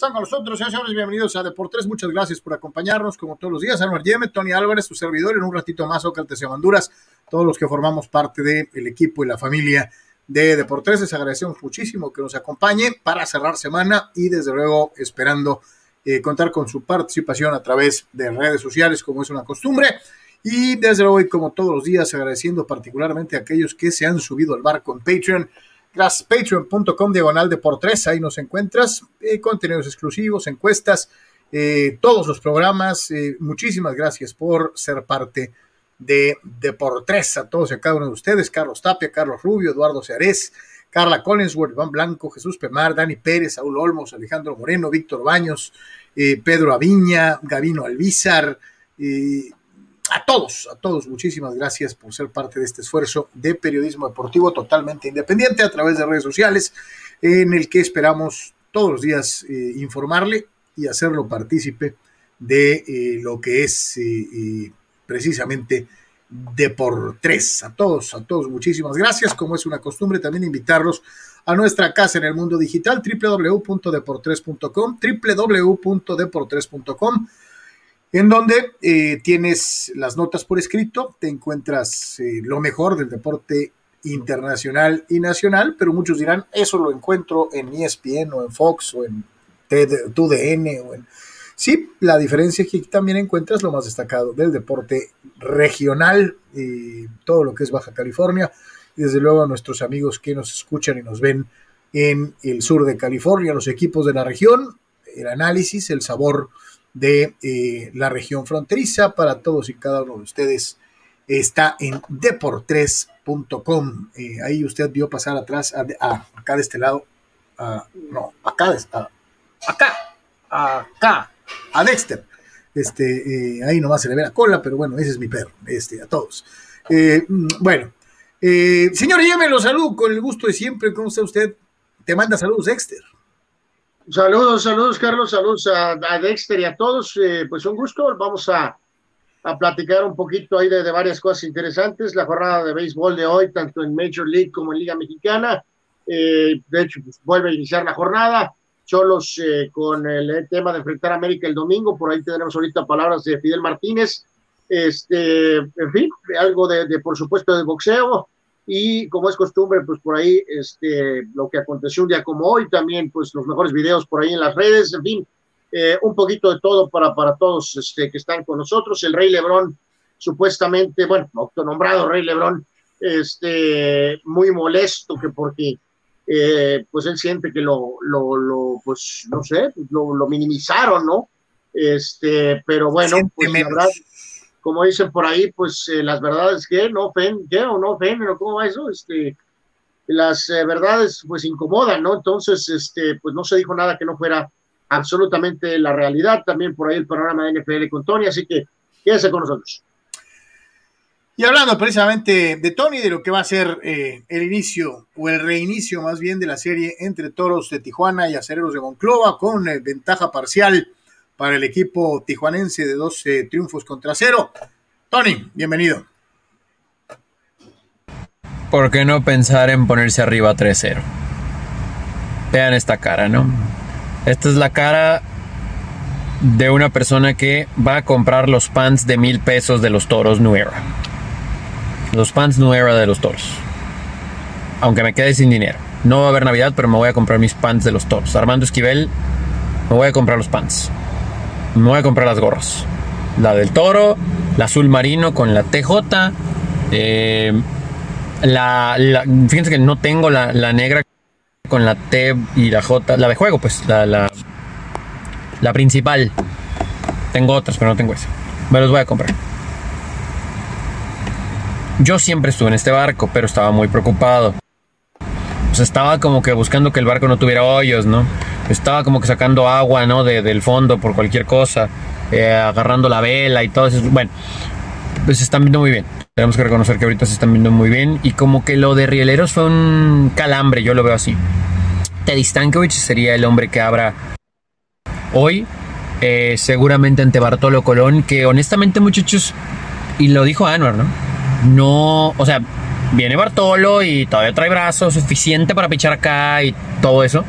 están con nosotros, señores, bienvenidos a Deportes. Muchas gracias por acompañarnos, como todos los días. Anuar Yeme, Tony Álvarez, su servidor, en un ratito más, Ocaltes y Honduras, todos los que formamos parte del equipo y la familia de Deportes. Les agradecemos muchísimo que nos acompañe para cerrar semana y, desde luego, esperando eh, contar con su participación a través de redes sociales, como es una costumbre. Y desde luego, como todos los días, agradeciendo particularmente a aquellos que se han subido al barco en Patreon Gracias, patreon.com diagonal de por ahí nos encuentras, eh, contenidos exclusivos, encuestas, eh, todos los programas. Eh, muchísimas gracias por ser parte de, de por tres a todos y a cada uno de ustedes. Carlos Tapia, Carlos Rubio, Eduardo Cearés, Carla Collinsworth, Iván Blanco, Jesús Pemar, Dani Pérez, Saúl Olmos, Alejandro Moreno, Víctor Baños, Pedro Aviña, Gavino Alvízar, a todos, a todos, muchísimas gracias por ser parte de este esfuerzo de periodismo deportivo totalmente independiente a través de redes sociales, en el que esperamos todos los días eh, informarle y hacerlo partícipe de eh, lo que es eh, precisamente de por tres. A todos, a todos, muchísimas gracias. Como es una costumbre, también invitarlos a nuestra casa en el mundo digital, www.deportres.com, www.deportres.com en donde eh, tienes las notas por escrito, te encuentras eh, lo mejor del deporte internacional y nacional, pero muchos dirán, eso lo encuentro en ESPN o en Fox o en TUDN o en... Sí, la diferencia es que también encuentras lo más destacado del deporte regional, y todo lo que es Baja California, y desde luego a nuestros amigos que nos escuchan y nos ven en el sur de California, los equipos de la región, el análisis, el sabor de eh, la región fronteriza. Para todos y cada uno de ustedes está en deportres.com. Eh, ahí usted vio pasar atrás, a, acá de este lado, no, acá, acá, acá, a Dexter. Este, eh, ahí nomás se le ve la cola, pero bueno, ese es mi perro, este, a todos. Mm, bueno, señor Yeme, lo saludo con el gusto de siempre. ¿Cómo está usted? Te manda saludos, Dexter. Saludos, saludos, Carlos, saludos a, Dexter y a todos. Eh, pues un gusto. Vamos a, platicar un poquito ahí de, varias cosas interesantes. La jornada de béisbol de hoy, tanto en Major League como en Liga Mexicana. Eh, de hecho, pues, vuelve a iniciar la jornada. Cholos eh, con el tema de enfrentar a América el domingo. Por ahí tenemos ahorita palabras de Fidel Martínez. Este, en fin, algo de por supuesto, de boxeo y como es costumbre, pues por ahí este, lo que aconteció un día como hoy, también pues los mejores videos por ahí en las redes, en fin, eh, un poquito de todo para, para todos este, que están con nosotros. El Rey Lebrón, supuestamente, bueno, autonombrado Rey Lebrón, este, muy molesto que porque eh, pues él siente que lo, lo, lo pues no sé, lo, lo minimizaron, ¿no? Este, pero bueno, pues la verdad, como dicen por ahí, pues eh, las verdades que no ofenden, ¿qué? o no ofenden, o cómo va eso, este, las eh, verdades pues incomodan, ¿no? Entonces, este, pues no se dijo nada que no fuera absolutamente la realidad, también por ahí el programa de NFL con Tony, así que quédese con nosotros. Y hablando precisamente de Tony, de lo que va a ser eh, el inicio o el reinicio más bien de la serie entre Toros de Tijuana y Acereros de Monclova con ventaja parcial para el equipo tijuanense de 12 triunfos contra cero. Tony, bienvenido. ¿Por qué no pensar en ponerse arriba 3-0? Vean esta cara, ¿no? Esta es la cara de una persona que va a comprar los pants de mil pesos de los toros Nuera. Los pants Nuera de los toros. Aunque me quede sin dinero. No va a haber Navidad, pero me voy a comprar mis pants de los toros. Armando Esquivel, me voy a comprar los pants me voy a comprar las gorras. La del toro, la azul marino con la TJ. Eh, la, fíjense que no tengo la, negra con la T y la J. La de juego, pues, la, la, principal. Tengo otras, pero no tengo esa. Me los voy a comprar. Yo siempre estuve en este barco, pero estaba muy preocupado. Sea, estaba como que buscando que el barco no tuviera hoyos, ¿no? Estaba como que sacando agua, ¿no? De, del fondo por cualquier cosa, eh, agarrando la vela y todo eso. Bueno, pues se están viendo muy bien. Tenemos que reconocer que ahorita se están viendo muy bien. Y como que lo de Rieleros fue un calambre, yo lo veo así. Teddy Stankovic sería el hombre que abra hoy, eh, seguramente ante Bartolo Colón, que honestamente, muchachos, y lo dijo Anwar, ¿no? No, o sea, viene Bartolo y todavía trae brazos suficiente para pichar acá y todo eso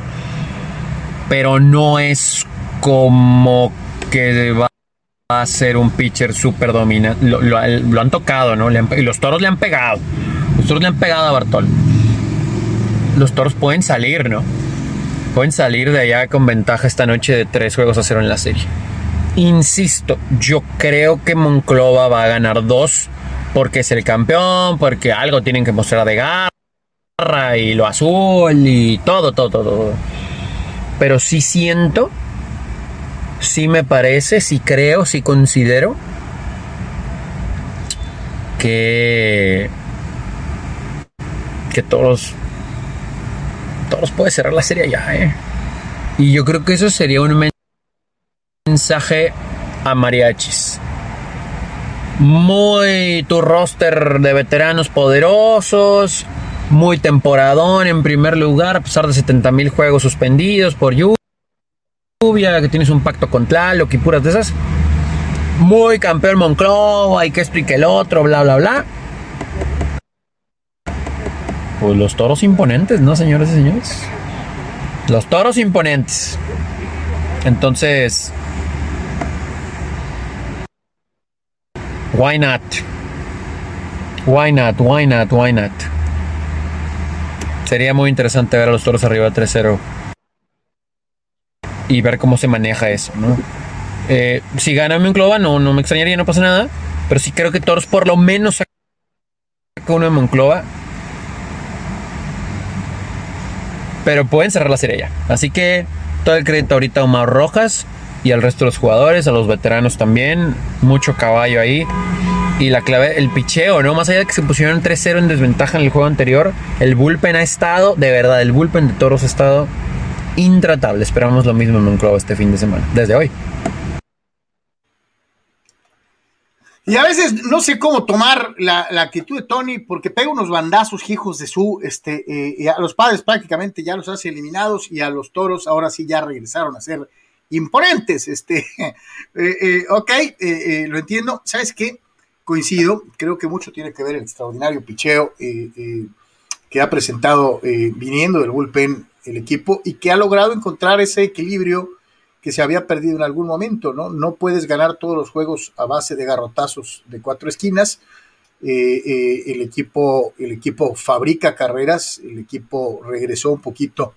pero no es como que va a ser un pitcher súper dominante. Lo, han tocado, ¿no? y los toros le han pegado. Los toros le han pegado a Bartol. Los toros pueden salir, ¿no? Pueden salir de allá con ventaja esta noche de tres juegos a cero en la serie. Insisto, yo creo que Monclova va a ganar dos porque es el campeón, porque algo tienen que mostrar de garra y lo azul y todo, todo, todo. Pero sí siento, sí me parece, sí creo, sí considero que que todos todos puede cerrar la serie ya, ¿eh? Y yo creo que eso sería un mensaje a mariachis. Muy tu roster de veteranos poderosos, muy temporadón en primer lugar, a pesar de 70 mil juegos suspendidos por lluvia, que tienes un pacto con Tlaloc y puras de esas. Muy campeón Monclova, hay que explicar el otro, bla, bla, bla. Pues los toros imponentes, ¿no, señores y señores? Los toros imponentes. Entonces, why not? Why not? Why not? Why not? Sería muy interesante ver a los toros arriba 3-0 y ver cómo se maneja eso, ¿no? Eh, si gana Monclova, no, no me extrañaría, no pasa nada. Pero sí creo que Toros por lo menos saca uno de Monclova Pero pueden cerrar la serie ya. Así que todo el crédito ahorita a Omar Rojas y al resto de los jugadores, a los veteranos también. Mucho caballo ahí. Y la clave, el picheo, ¿no? Más allá de que se pusieron 3-0 en desventaja en el juego anterior, el bullpen ha estado, de verdad, el bullpen de toros ha estado intratable. Esperamos lo mismo en Monclova este fin de semana, desde hoy. Y a veces no sé cómo tomar la, actitud de Tony, porque pega unos bandazos hijos de su, este, eh, a los padres prácticamente ya los hace eliminados y a los toros ahora sí ya regresaron a ser imponentes. Este, eh, eh, ok, lo entiendo. ¿Sabes qué? Coincido, creo que mucho tiene que ver el extraordinario picheo que ha presentado viniendo del bullpen el equipo y que ha logrado encontrar ese equilibrio que se había perdido en algún momento, ¿no? No puedes ganar todos los juegos a base de garrotazos de cuatro esquinas. Eh, eh, el, equipo, el equipo fabrica carreras, el equipo regresó un poquito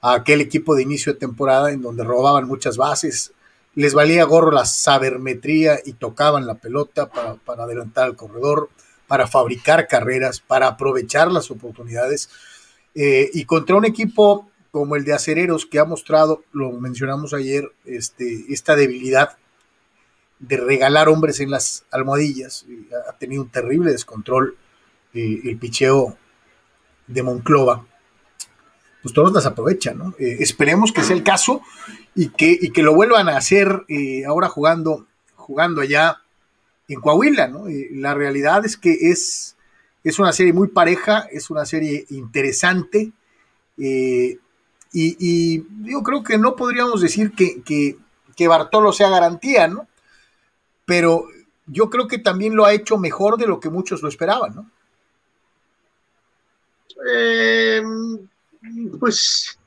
a aquel equipo de inicio de temporada en donde robaban muchas bases, les valía gorro la sabermetría y tocaban la pelota para, adelantar al corredor, para fabricar carreras, para aprovechar las oportunidades. Eh, y contra un equipo como el de Acereros, que ha mostrado, lo mencionamos ayer, este, esta debilidad de regalar hombres en las almohadillas. Ha tenido un terrible descontrol eh, el picheo de Monclova. Pues todos las aprovechan, ¿no? Eh, esperemos que sea el caso y que, lo vuelvan a hacer eh, ahora jugando, jugando allá en Coahuila, ¿no? la realidad es que es, es una serie muy pareja, es una serie interesante. Y, yo creo que no podríamos decir que, que, Bartolo sea garantía, ¿no? Pero yo creo que también lo ha hecho mejor de lo que muchos lo esperaban, ¿no? Eh, pues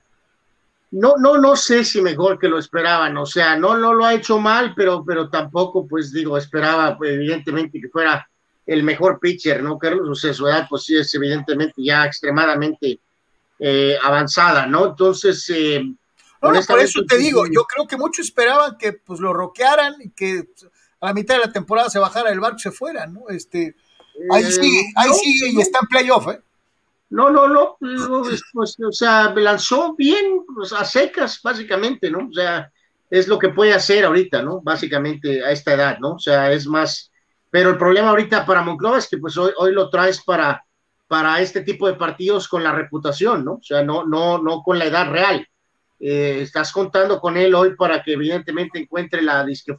no, no, no sé si mejor que lo esperaban, o sea, no, no lo ha hecho mal, pero, pero tampoco, pues digo, esperaba pues, evidentemente que fuera el mejor pitcher, ¿no, Carlos? O sea, su edad, pues sí, es evidentemente ya extremadamente eh, avanzada, ¿no? Entonces, eh, por eso te digo, yo creo que muchos esperaban que pues lo roquearan y que a la mitad de la temporada se bajara el barco y se fuera, ¿no? Este, ahí eh, sigue, ahí sigue y está en playoff, ¿eh? No, no, no, pues, o sea, lanzó bien, pues, a secas, básicamente, ¿no? O sea, es lo que puede hacer ahorita, ¿no? Básicamente a esta edad, ¿no? O sea, es más, pero el problema ahorita para Monclova es que pues hoy, hoy lo traes para, para este tipo de partidos con la reputación, ¿no? O sea, no, no, no con la edad real. Eh, estás contando con él hoy para que evidentemente encuentre la disque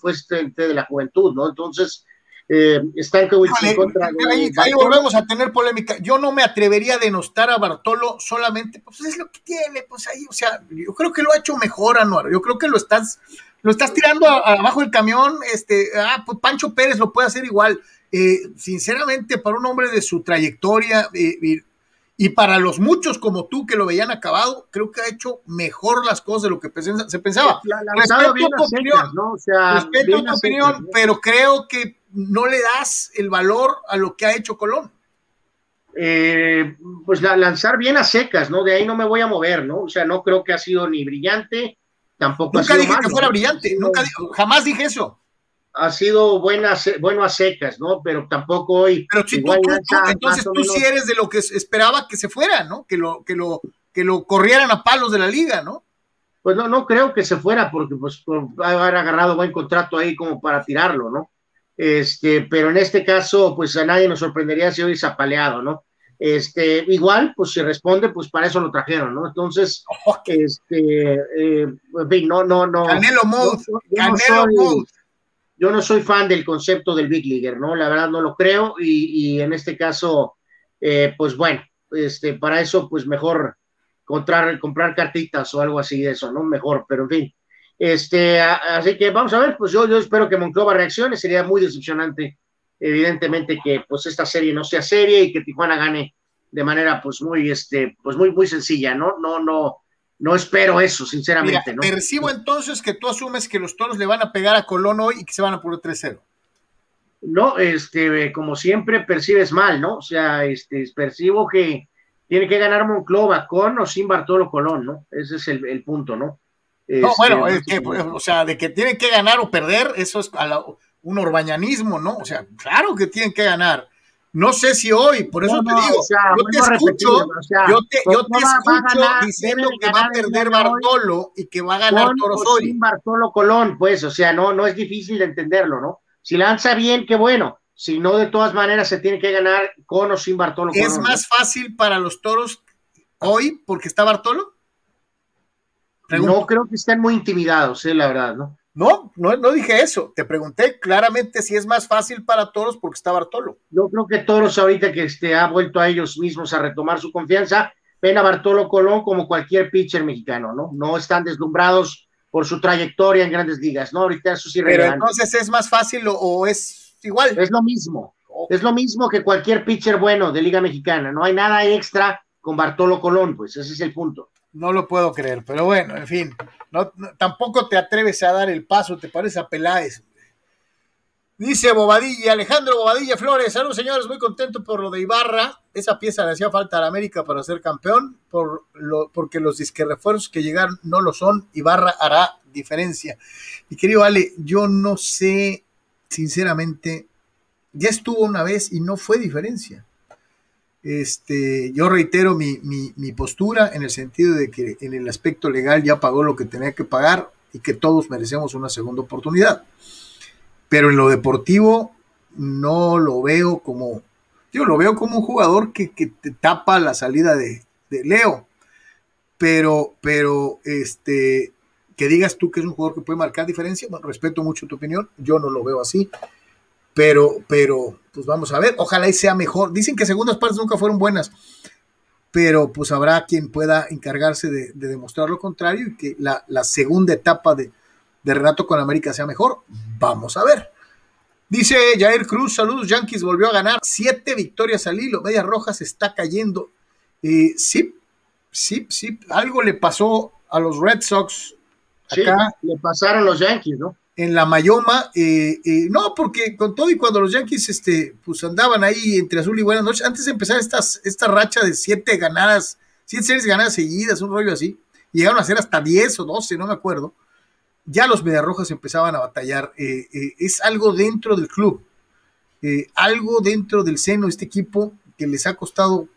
de la juventud, ¿no? Entonces, eh, contra de, ahí, ahí, volvemos a tener polémica. Yo no me atrevería a denostar a Bartolo solamente, pues es lo que tiene, pues ahí, o sea, yo creo que lo ha hecho mejor, Anuar. Yo creo que lo estás, lo estás tirando abajo del camión, este, ah, pues Pancho Pérez lo puede hacer igual. Eh, sinceramente, para un hombre de su trayectoria, eh, Y para los muchos como tú que lo veían acabado, creo que ha hecho mejor las cosas de lo que se pensaba. Respeto tu opinión, ¿no? o sea, respeto tu opinión, pero creo que no le das el valor a lo que ha hecho Colón. Eh, pues lanzar bien a secas, ¿no? De ahí no me voy a mover, ¿no? O sea, no creo que ha sido ni brillante, tampoco nunca ha sido dije que fuera brillante, nunca jamás dije eso. Ha sido buena, bueno a secas, ¿no? Pero tampoco hoy. Pero si tú, entonces tú sí eres de lo que esperaba que se fuera, ¿no? Que lo, que lo, que lo corrieran a palos de la liga, ¿no? Pues no, no creo que se fuera, porque pues haber agarrado buen contrato ahí como para tirarlo, ¿no? Este, pero en este caso, pues a nadie nos sorprendería si hoy es apaleado, ¿no? Este, igual, pues si responde, pues para eso lo trajeron, ¿no? Entonces, este, eh, no, no, no. Canelo Mode, Canelo Mode. Yo no soy fan del concepto del Big Leaguer, ¿no? La verdad no lo creo y, en este caso, eh, pues bueno, este, para eso, pues mejor comprar, comprar cartitas o algo así de eso, ¿no? Mejor, pero en fin. Este, así que vamos a ver, pues yo, yo espero que Monclova reaccione, sería muy decepcionante, evidentemente, que pues esta serie no sea serie y que Tijuana gane de manera pues muy, este, pues muy, muy sencilla, ¿no? No, no, no espero eso, sinceramente, ¿no? Percibo entonces que tú asumes que los toros le van a pegar a Colón hoy y que se van a poner 3-0. No, este, como siempre percibes mal, ¿no? O sea, este, percibo que tiene que ganar Monclova con o sin Bartolo Colón, ¿no? Ese es el punto, ¿no? No, bueno, es que, o sea, de que tienen que ganar o perder, eso es un orbañanismo, ¿no? O sea, claro que tienen que ganar. No sé si hoy, por eso te digo, yo, te escucho, yo te, yo te escucho diciendo que va a perder Bartolo y que va a ganar Toros hoy. Bartolo Colón, pues, o sea, no, no es difícil de entenderlo, ¿no? Si lanza bien, qué bueno. Si no, de todas maneras se tiene que ganar con o sin Bartolo Colón. ¿Es más fácil para los toros hoy porque está Bartolo? No creo que estén muy intimidados, eh, la verdad, ¿no? No, no, no dije eso. Te pregunté claramente si es más fácil para todos porque está Bartolo. Yo creo que todos ahorita que este, ha vuelto a ellos mismos a retomar su confianza, ven a Bartolo Colón como cualquier pitcher mexicano, ¿no? No están deslumbrados por su trayectoria en grandes ligas, ¿no? Ahorita eso sí Pero entonces es más fácil o, es igual. Es lo mismo. Es lo mismo que cualquier pitcher bueno de Liga Mexicana. No hay nada extra con Bartolo Colón, pues ese es el punto. No lo puedo creer, pero bueno, en fin, no, tampoco te atreves a dar el paso, te parece a Peláez. Dice Bobadilla, Alejandro Bobadilla Flores, saludos señores, muy contento por lo de Ibarra, esa pieza le hacía falta a la América para ser campeón, por lo, porque los disque refuerzos que llegaron no lo son, Ibarra hará diferencia. Y querido Ale, yo no sé, sinceramente, ya estuvo una vez y no fue diferencia. Este, yo reitero mi, postura en el sentido de que en el aspecto legal ya pagó lo que tenía que pagar y que todos merecemos una segunda oportunidad. Pero en lo deportivo no lo veo como, yo lo veo como un jugador que, te tapa la salida de, Leo. Pero, pero, este, que digas tú que es un jugador que puede marcar diferencia, respeto mucho tu opinión, yo no lo veo así. Pero, pero, pues vamos a ver, ojalá y sea mejor. Dicen que segundas partes nunca fueron buenas, pero pues habrá quien pueda encargarse de, demostrar lo contrario y que la, segunda etapa de, Renato con América sea mejor. Vamos a ver. Dice Jair Cruz, saludos, Yankees volvió a ganar siete victorias al hilo, Medias Rojas está cayendo. Eh, sí, sí, sí, algo le pasó a los Red Sox. Acá. le pasaron los Yankees, ¿no? En la Mayoma, eh, eh, no, porque con todo y cuando los Yankees este, pues andaban ahí entre azul y buenas noches, antes de empezar esta racha de siete ganadas, siete series ganadas seguidas, un rollo así, llegaron a ser hasta diez o doce, no me acuerdo, ya los Mediarrojas empezaban a batallar, eh, es algo dentro del club, algo dentro del seno de este equipo que les ha costado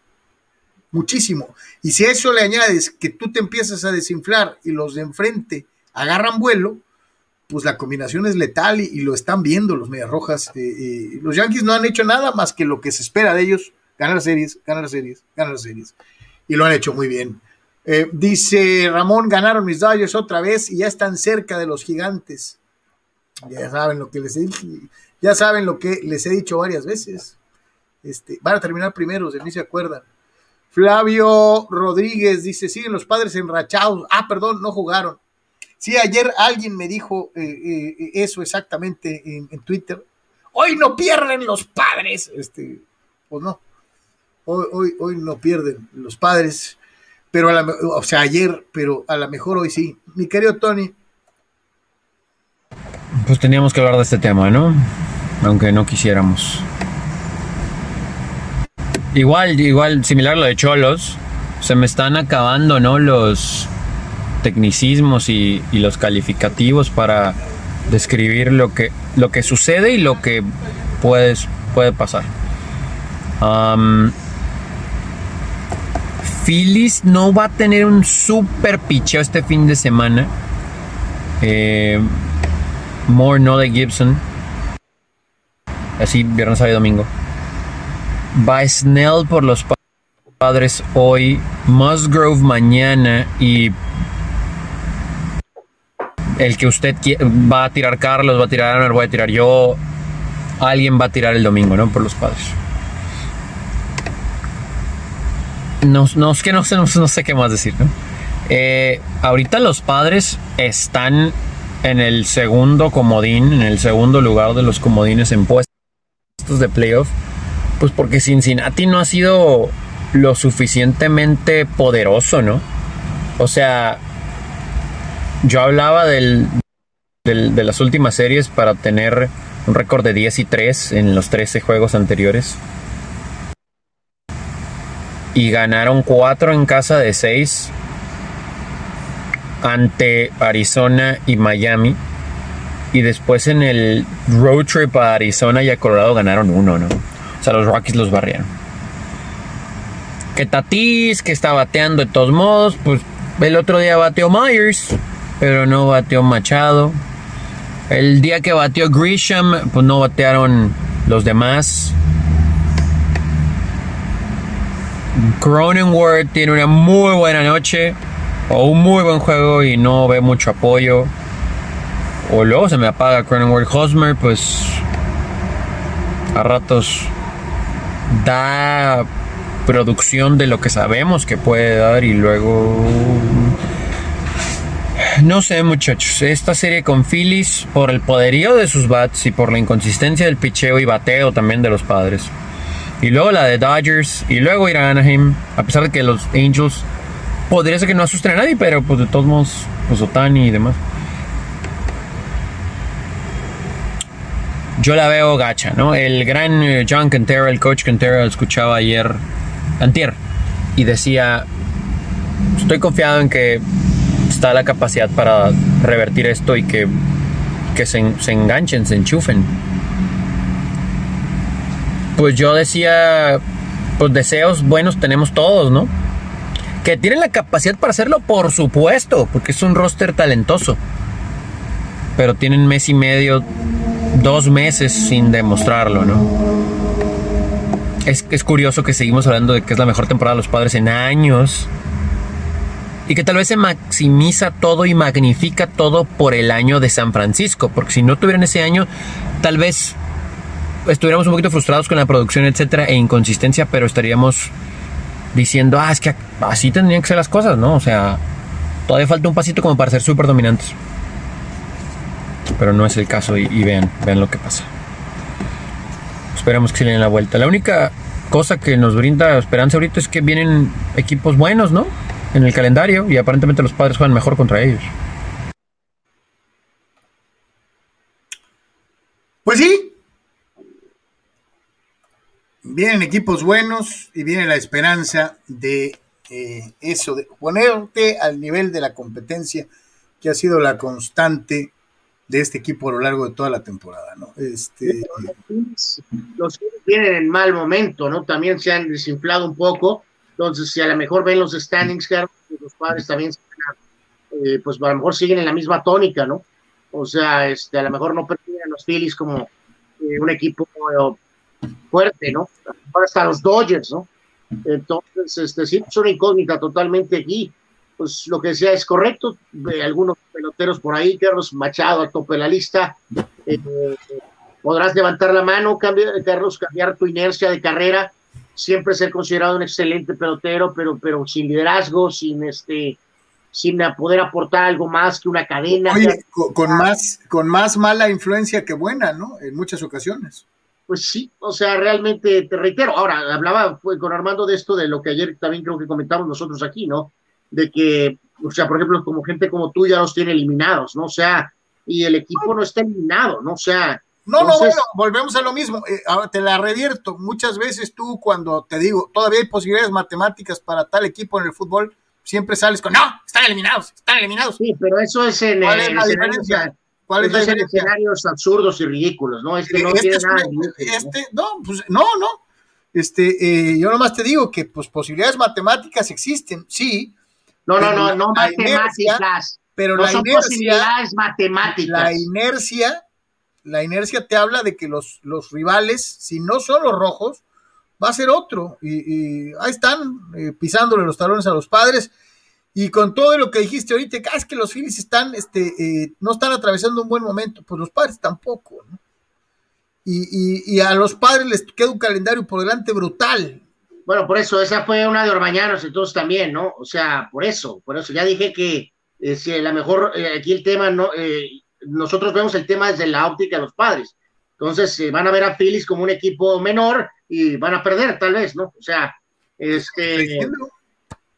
muchísimo, y si a eso le añades que tú te empiezas a desinflar y los de enfrente agarran vuelo, pues la combinación es letal y, lo están viendo los Medias Rojas. Eh, eh, los Yankees no han hecho nada más que lo que se espera de ellos, ganar series, ganar series, ganar series. Y lo han hecho muy bien. Eh, dice Ramón, ganaron mis Dodgers otra vez y ya están cerca de los gigantes. Ya saben lo que les he ya saben lo que les he dicho varias veces. Este, van a terminar primero, si ni se acuerdan. Flavio Rodríguez dice, siguen los padres enrachados. Ah, perdón, no jugaron. Sí, ayer alguien me dijo eh, eh, eso exactamente en, Twitter. Hoy no pierden los padres. Este, pues no. Hoy, hoy, hoy no pierden los padres, pero a la, o sea, ayer, pero a lo mejor hoy sí. Mi querido Tony. Pues teníamos que hablar de este tema, ¿no? Aunque no quisiéramos. Igual, igual, similar a lo de Cholos, se me están acabando, ¿no? Los tecnicismos y, los calificativos para describir lo que, lo que sucede y lo que puedes, puede pasar. Um, Phillies no va a tener un super picheo este fin de semana. Eh, more no de Gibson. Así, viernes, sábado y domingo. Va Snell por los padres hoy. Musgrove mañana. Y el que usted va a tirar Carlos, va a tirar Arnold, voy a tirar yo. Alguien va a tirar el domingo, ¿no? Por los padres. No, no, es que no sé, no, sé qué más decir, ¿no? Eh, ahorita los padres están en el segundo comodín, en el segundo lugar de los comodines en puestos de playoff. Pues porque Cincinnati no ha sido lo suficientemente poderoso, ¿no? O sea, yo hablaba del, de las últimas series para tener un récord de 10 y 3 en los 13 juegos anteriores. Y ganaron 4 en casa de 6 ante Arizona y Miami. Y después en el road trip a Arizona y a Colorado ganaron 1, ¿no? O sea, los Rockies los barrieron. Que Tatis, que está bateando de todos modos, pues el otro día bateó Myers pero no bateó Machado. El día que bateó Grisham, pues no batearon los demás. Cronenworth tiene una muy buena noche o un muy buen juego y no ve mucho apoyo. O luego se me apaga Cronenworth. Hosmer, pues a ratos da producción de lo que sabemos que puede dar y luego no sé, muchachos. Esta serie con Phillies, por el poderío de sus bats y por la inconsistencia del picheo y bateo también de los padres. Y luego la de Dodgers. Y luego ir a Anaheim. A pesar de que los Angels podría ser que no asusten a nadie, pero pues de todos modos, pues Otani y demás. Yo la veo gacha, ¿no? El gran eh, John Cantera, el coach Cantera, escuchaba ayer, antier, y decía, estoy confiado en que está la capacidad para revertir esto y que, se, se enganchen, se enchufen. Pues yo decía, pues deseos buenos tenemos todos, ¿no? Que tienen la capacidad para hacerlo, por supuesto, porque es un roster talentoso. Pero tienen mes y medio, dos meses sin demostrarlo, ¿no? Es, es curioso que seguimos hablando de que es la mejor temporada de los padres en años y que tal vez se maximiza todo y magnifica todo por el año de San Francisco, porque si no tuvieran ese año, tal vez estuviéramos un poquito frustrados con la producción, etcétera, e inconsistencia, pero estaríamos diciendo, ah, es que así tendrían que ser las cosas, ¿no? O sea, todavía falta un pasito como para ser súper dominantes. Pero no es el caso y, vean, vean lo que pasa. Esperemos que se le den la vuelta. La única cosa que nos brinda esperanza ahorita es que vienen equipos buenos, ¿no? En el calendario y aparentemente los padres juegan mejor contra ellos. Pues sí. Vienen equipos buenos y viene la esperanza de eh, eso, de ponerte al nivel de la competencia que ha sido la constante de este equipo a lo largo de toda la temporada, ¿no? Este... Los vienen en mal momento, ¿no? También se han desinflado un poco entonces, si a lo mejor ven los standings, claro, pues los padres también, eh, pues a lo mejor siguen en la misma tónica, ¿no? O sea, este, a lo mejor no perciben los Phillies como eh, un equipo eh, fuerte, ¿no? Hasta los Dodgers, ¿no? Entonces, este, sí, es una incógnita totalmente aquí. Pues lo que decía es correcto. algunos peloteros por ahí, Carlos Machado a tope de la lista. podrás levantar la mano, Carlos, cambiar tu inercia de carrera siempre ser considerado un excelente pelotero, pero, pero sin liderazgo, sin este sin poder aportar algo más que una cadena. Oye, con, más, con más mala influencia que buena, ¿no? En muchas ocasiones. pues sí, o sea, realmente te reitero. Ahora, hablaba con Armando de esto, de lo que ayer también creo que comentamos nosotros aquí, ¿no? De que, o sea, por ejemplo, como gente como tú ya los tiene eliminados, ¿no? O sea, y el equipo no está eliminado, ¿no? O sea. No, no, bueno, volvemos a lo mismo. Eh, ahora te la revierto. Muchas veces tú, cuando te digo, todavía hay posibilidades matemáticas para tal equipo en el fútbol, siempre sales con, no, están eliminados, están eliminados. Sí, pero eso es en, ¿Cuál es la diferencia? ¿Cuál es escenarios absurdos y ridículos, ¿no? Este no este tiene nada Este, ¿no? pues no, no. Este, eh, yo nomás te digo que pues posibilidades matemáticas existen, sí. No, no, no, no matemáticas. pero no la son inercia, posibilidades matemáticas. La inercia, la inercia te habla de que los, los rivales, si no son los rojos, va a ser otro. Y, ahí están eh, pisándole los talones a los padres. Y con todo lo que dijiste ahorita, ah, es que los Phillies están, este, eh, no están atravesando un buen momento, pues los padres tampoco, ¿no? Y, a los padres les queda un calendario por delante brutal. Bueno, por eso, esa fue una de Orbañanos, entonces también, ¿no? O sea, por eso, por eso, ya dije que eh, si a lo mejor aquí el tema, no, nosotros vemos el tema desde la óptica de los padres. Entonces, van a ver a Phillies como un equipo menor y van a perder, tal vez, ¿no? O sea, este.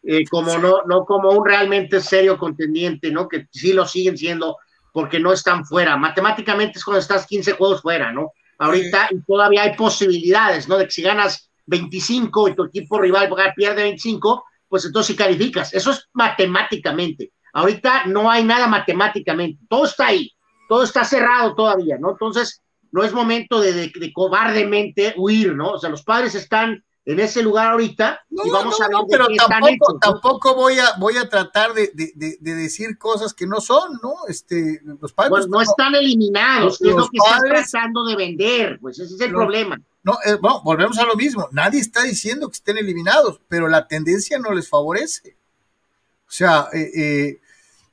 Eh, como no, no como un realmente serio contendiente, ¿no? Que sí lo siguen siendo porque no están fuera. Matemáticamente es cuando estás 15 juegos fuera, ¿no? Ahorita todavía hay posibilidades, ¿no? De que si ganas 25 y tu equipo rival pierde 25, pues entonces sí calificas. Eso es matemáticamente. Ahorita no hay nada matemáticamente. Todo está ahí. Todo está cerrado todavía, ¿no? Entonces, no es momento de, de cobardemente huir, ¿no? O sea, los padres están en ese lugar ahorita no, y vamos a ver pero tampoco, tampoco voy a voy a tratar de, decir cosas que no son, ¿no? Este, los padres pues no están eliminados, es lo que están tratando de vender, pues ese es el problema. No, eh, bueno, volvemos a lo mismo, nadie está diciendo que estén eliminados, pero la tendencia no les favorece. O sea, eh, eh,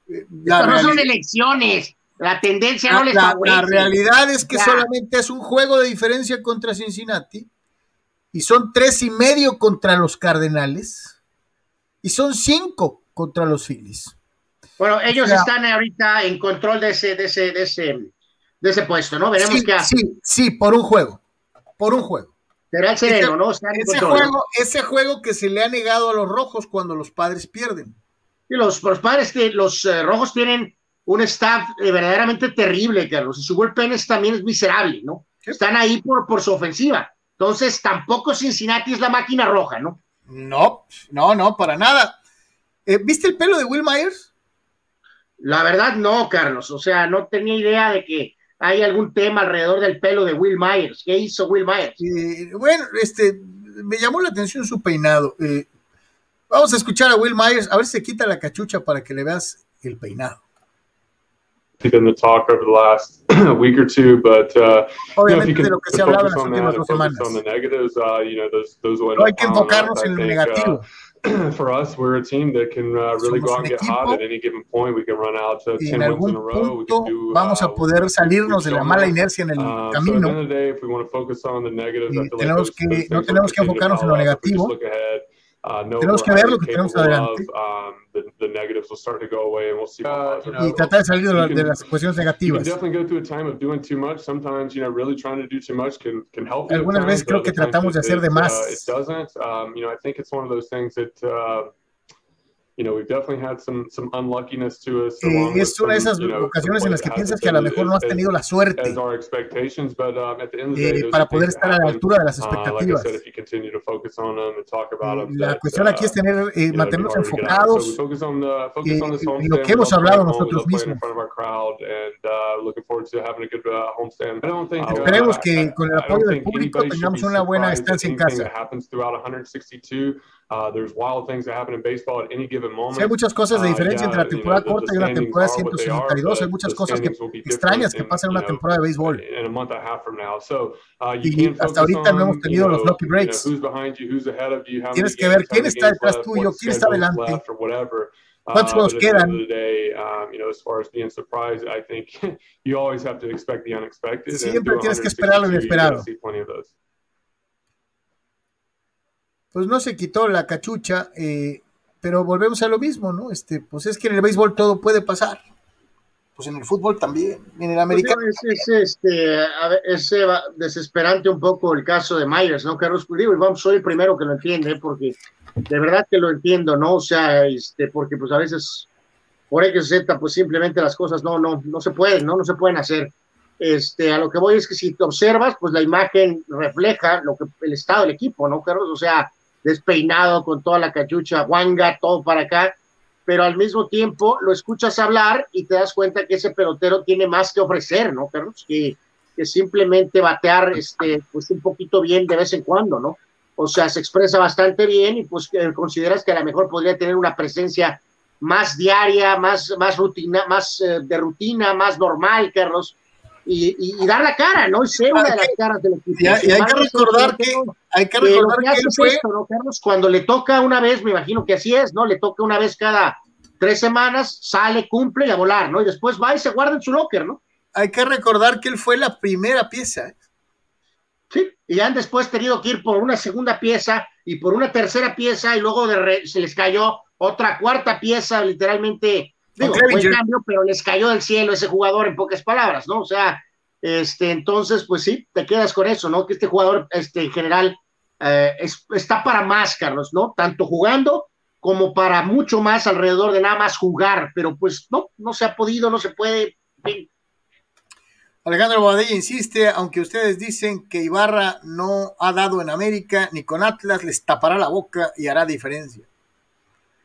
eh no son elecciones, la tendencia no les favorece. La realidad es que solamente es un juego de diferencia contra Cincinnati y son tres y medio contra los Cardenales y son cinco contra los Phillies. Bueno, ellos están ahorita en control de ese, de ese, de ese, de ese puesto, ¿no? Veremos sí, qué hace. Sí, sí, por un juego, por un juego. Será el sereno, ¿no? Ese juego, ese juego que se le ha negado a los rojos cuando los padres pierden. Y los, los padres, los eh, rojos tienen un staff eh, verdaderamente terrible, Carlos, y su bullpen también es miserable, ¿no? Están ahí por, por su ofensiva. Entonces, tampoco Cincinnati es la máquina roja, ¿no? No, no, no, para nada. Eh, ¿Viste el pelo de Will Myers? La verdad, no, Carlos. O sea, no tenía idea de que hay algún tema alrededor del pelo de Will Myers. ¿Qué hizo Will Myers? Eh, bueno, este, me llamó la atención su peinado. Eh, vamos a escuchar a Will Myers, a ver si se quita la cachucha para que le veas el peinado. Been the talk over the last week or two, but uh, you know, if you can focus on that and focus on the negatives, uh, you know, those those will no hay que enfocarnos en lo negativo. Uh, for us, we're a team that can uh, really go out and get hot at any given point. We can run out to 10 wins in a row. We can do, vamos a uh, poder salirnos de la mala inercia en el camino. So at the end of the day, if we want to focus on the negatives, I feel tenemos like those, que, no tenemos que enfocarnos en lo negativo. Look ahead, uh, tenemos que ver lo que tenemos adelante. Of, um, the, the negatives will start to go away and we'll see uh, you know, y tratar de salir de, la, de las cuestiones negativas. You can definitely go through a time of doing too much. Sometimes, you know, really trying to do too much can, can help you. Algunas veces creo que tratamos de hacer de más. You know, we've definitely had some, some unluckiness to us eh, es una de esas you know, ocasiones en las que piensas que a lo mejor no has tenido la suerte eh, para poder estar a la altura de las expectativas. La cuestión aquí es tener, eh, mantenernos enfocados en eh, lo que hemos hablado nosotros mismos. Esperemos que con el apoyo del público tengamos una buena estancia en casa. That happens throughout 162. There's wild things that happen in baseball at any given moment. Sí, hay muchas cosas de Uh, diferencia entre la temporada corta y una temporada are, 162. Hay muchas cosas que, extrañas que pasan en una temporada de béisbol. in a month and a half from now. So, uh, you Y hasta ahorita no hemos tenido los lucky breaks. Tienes que ver quién está detrás tuyo, quién está whatever. ¿Cuántos Uh, juegos quedan? of the day, you know, as far as being surprised, I think you always have to expect the unexpected. and Siempre tienes que esperar lo 162, you're gonna inesperado. see plenty of those. Pues no se quitó la cachucha, eh, pero volvemos a lo mismo, ¿no? Este, pues es que en el béisbol todo puede pasar. pues en el fútbol también, en el americano. Pues, es, este, es, desesperante un poco el caso de Myers, ¿no, Carlos? Pues, digo, vamos, soy el primero que lo entiende, porque de verdad que lo entiendo, ¿no? O sea, este, porque pues a veces por X Z, pues simplemente las cosas no, no, no se pueden, ¿no? No se pueden hacer. Este, a lo que voy es que si te observas, pues la imagen refleja lo que el estado del equipo, ¿no, Carlos? O sea, despeinado con toda la cachucha, guanga, todo para acá, pero al mismo tiempo lo escuchas hablar y te das cuenta que ese pelotero tiene más que ofrecer, ¿no, Carlos? Que, que simplemente batear este, pues un poquito bien de vez en cuando, ¿no? O sea, se expresa bastante bien y pues eh, consideras que a lo mejor podría tener una presencia más diaria, más, más rutina, más eh, de rutina, más normal, Carlos, y, y, dar la cara, ¿no? Y ser una de las caras del equipo. Y, hay que recordar que, hay que recordar que, él fue... ¿no, Carlos? Cuando le toca una vez, me imagino que así es, ¿no? Le toca una vez cada tres semanas, sale, cumple y a volar, ¿no? Y después va y se guarda en su locker, ¿no? Hay que recordar que él fue la primera pieza. ¿eh? Sí, y han después tenido que ir por una segunda pieza y por una tercera pieza y luego de se les cayó otra cuarta pieza, literalmente, digo, fue cambio, pero les cayó del cielo ese jugador en pocas palabras, ¿no? O sea, este, entonces, pues sí, te quedas con eso, ¿no? Que este jugador, este, en general, eh, está para más, Carlos, ¿no? Tanto jugando como para mucho más alrededor de nada más jugar, pero pues no, no se ha podido, no se puede. Alejandro Bobadilla insiste, aunque ustedes dicen que Ibarra no ha dado en América ni con Atlas, les tapará la boca y hará diferencia.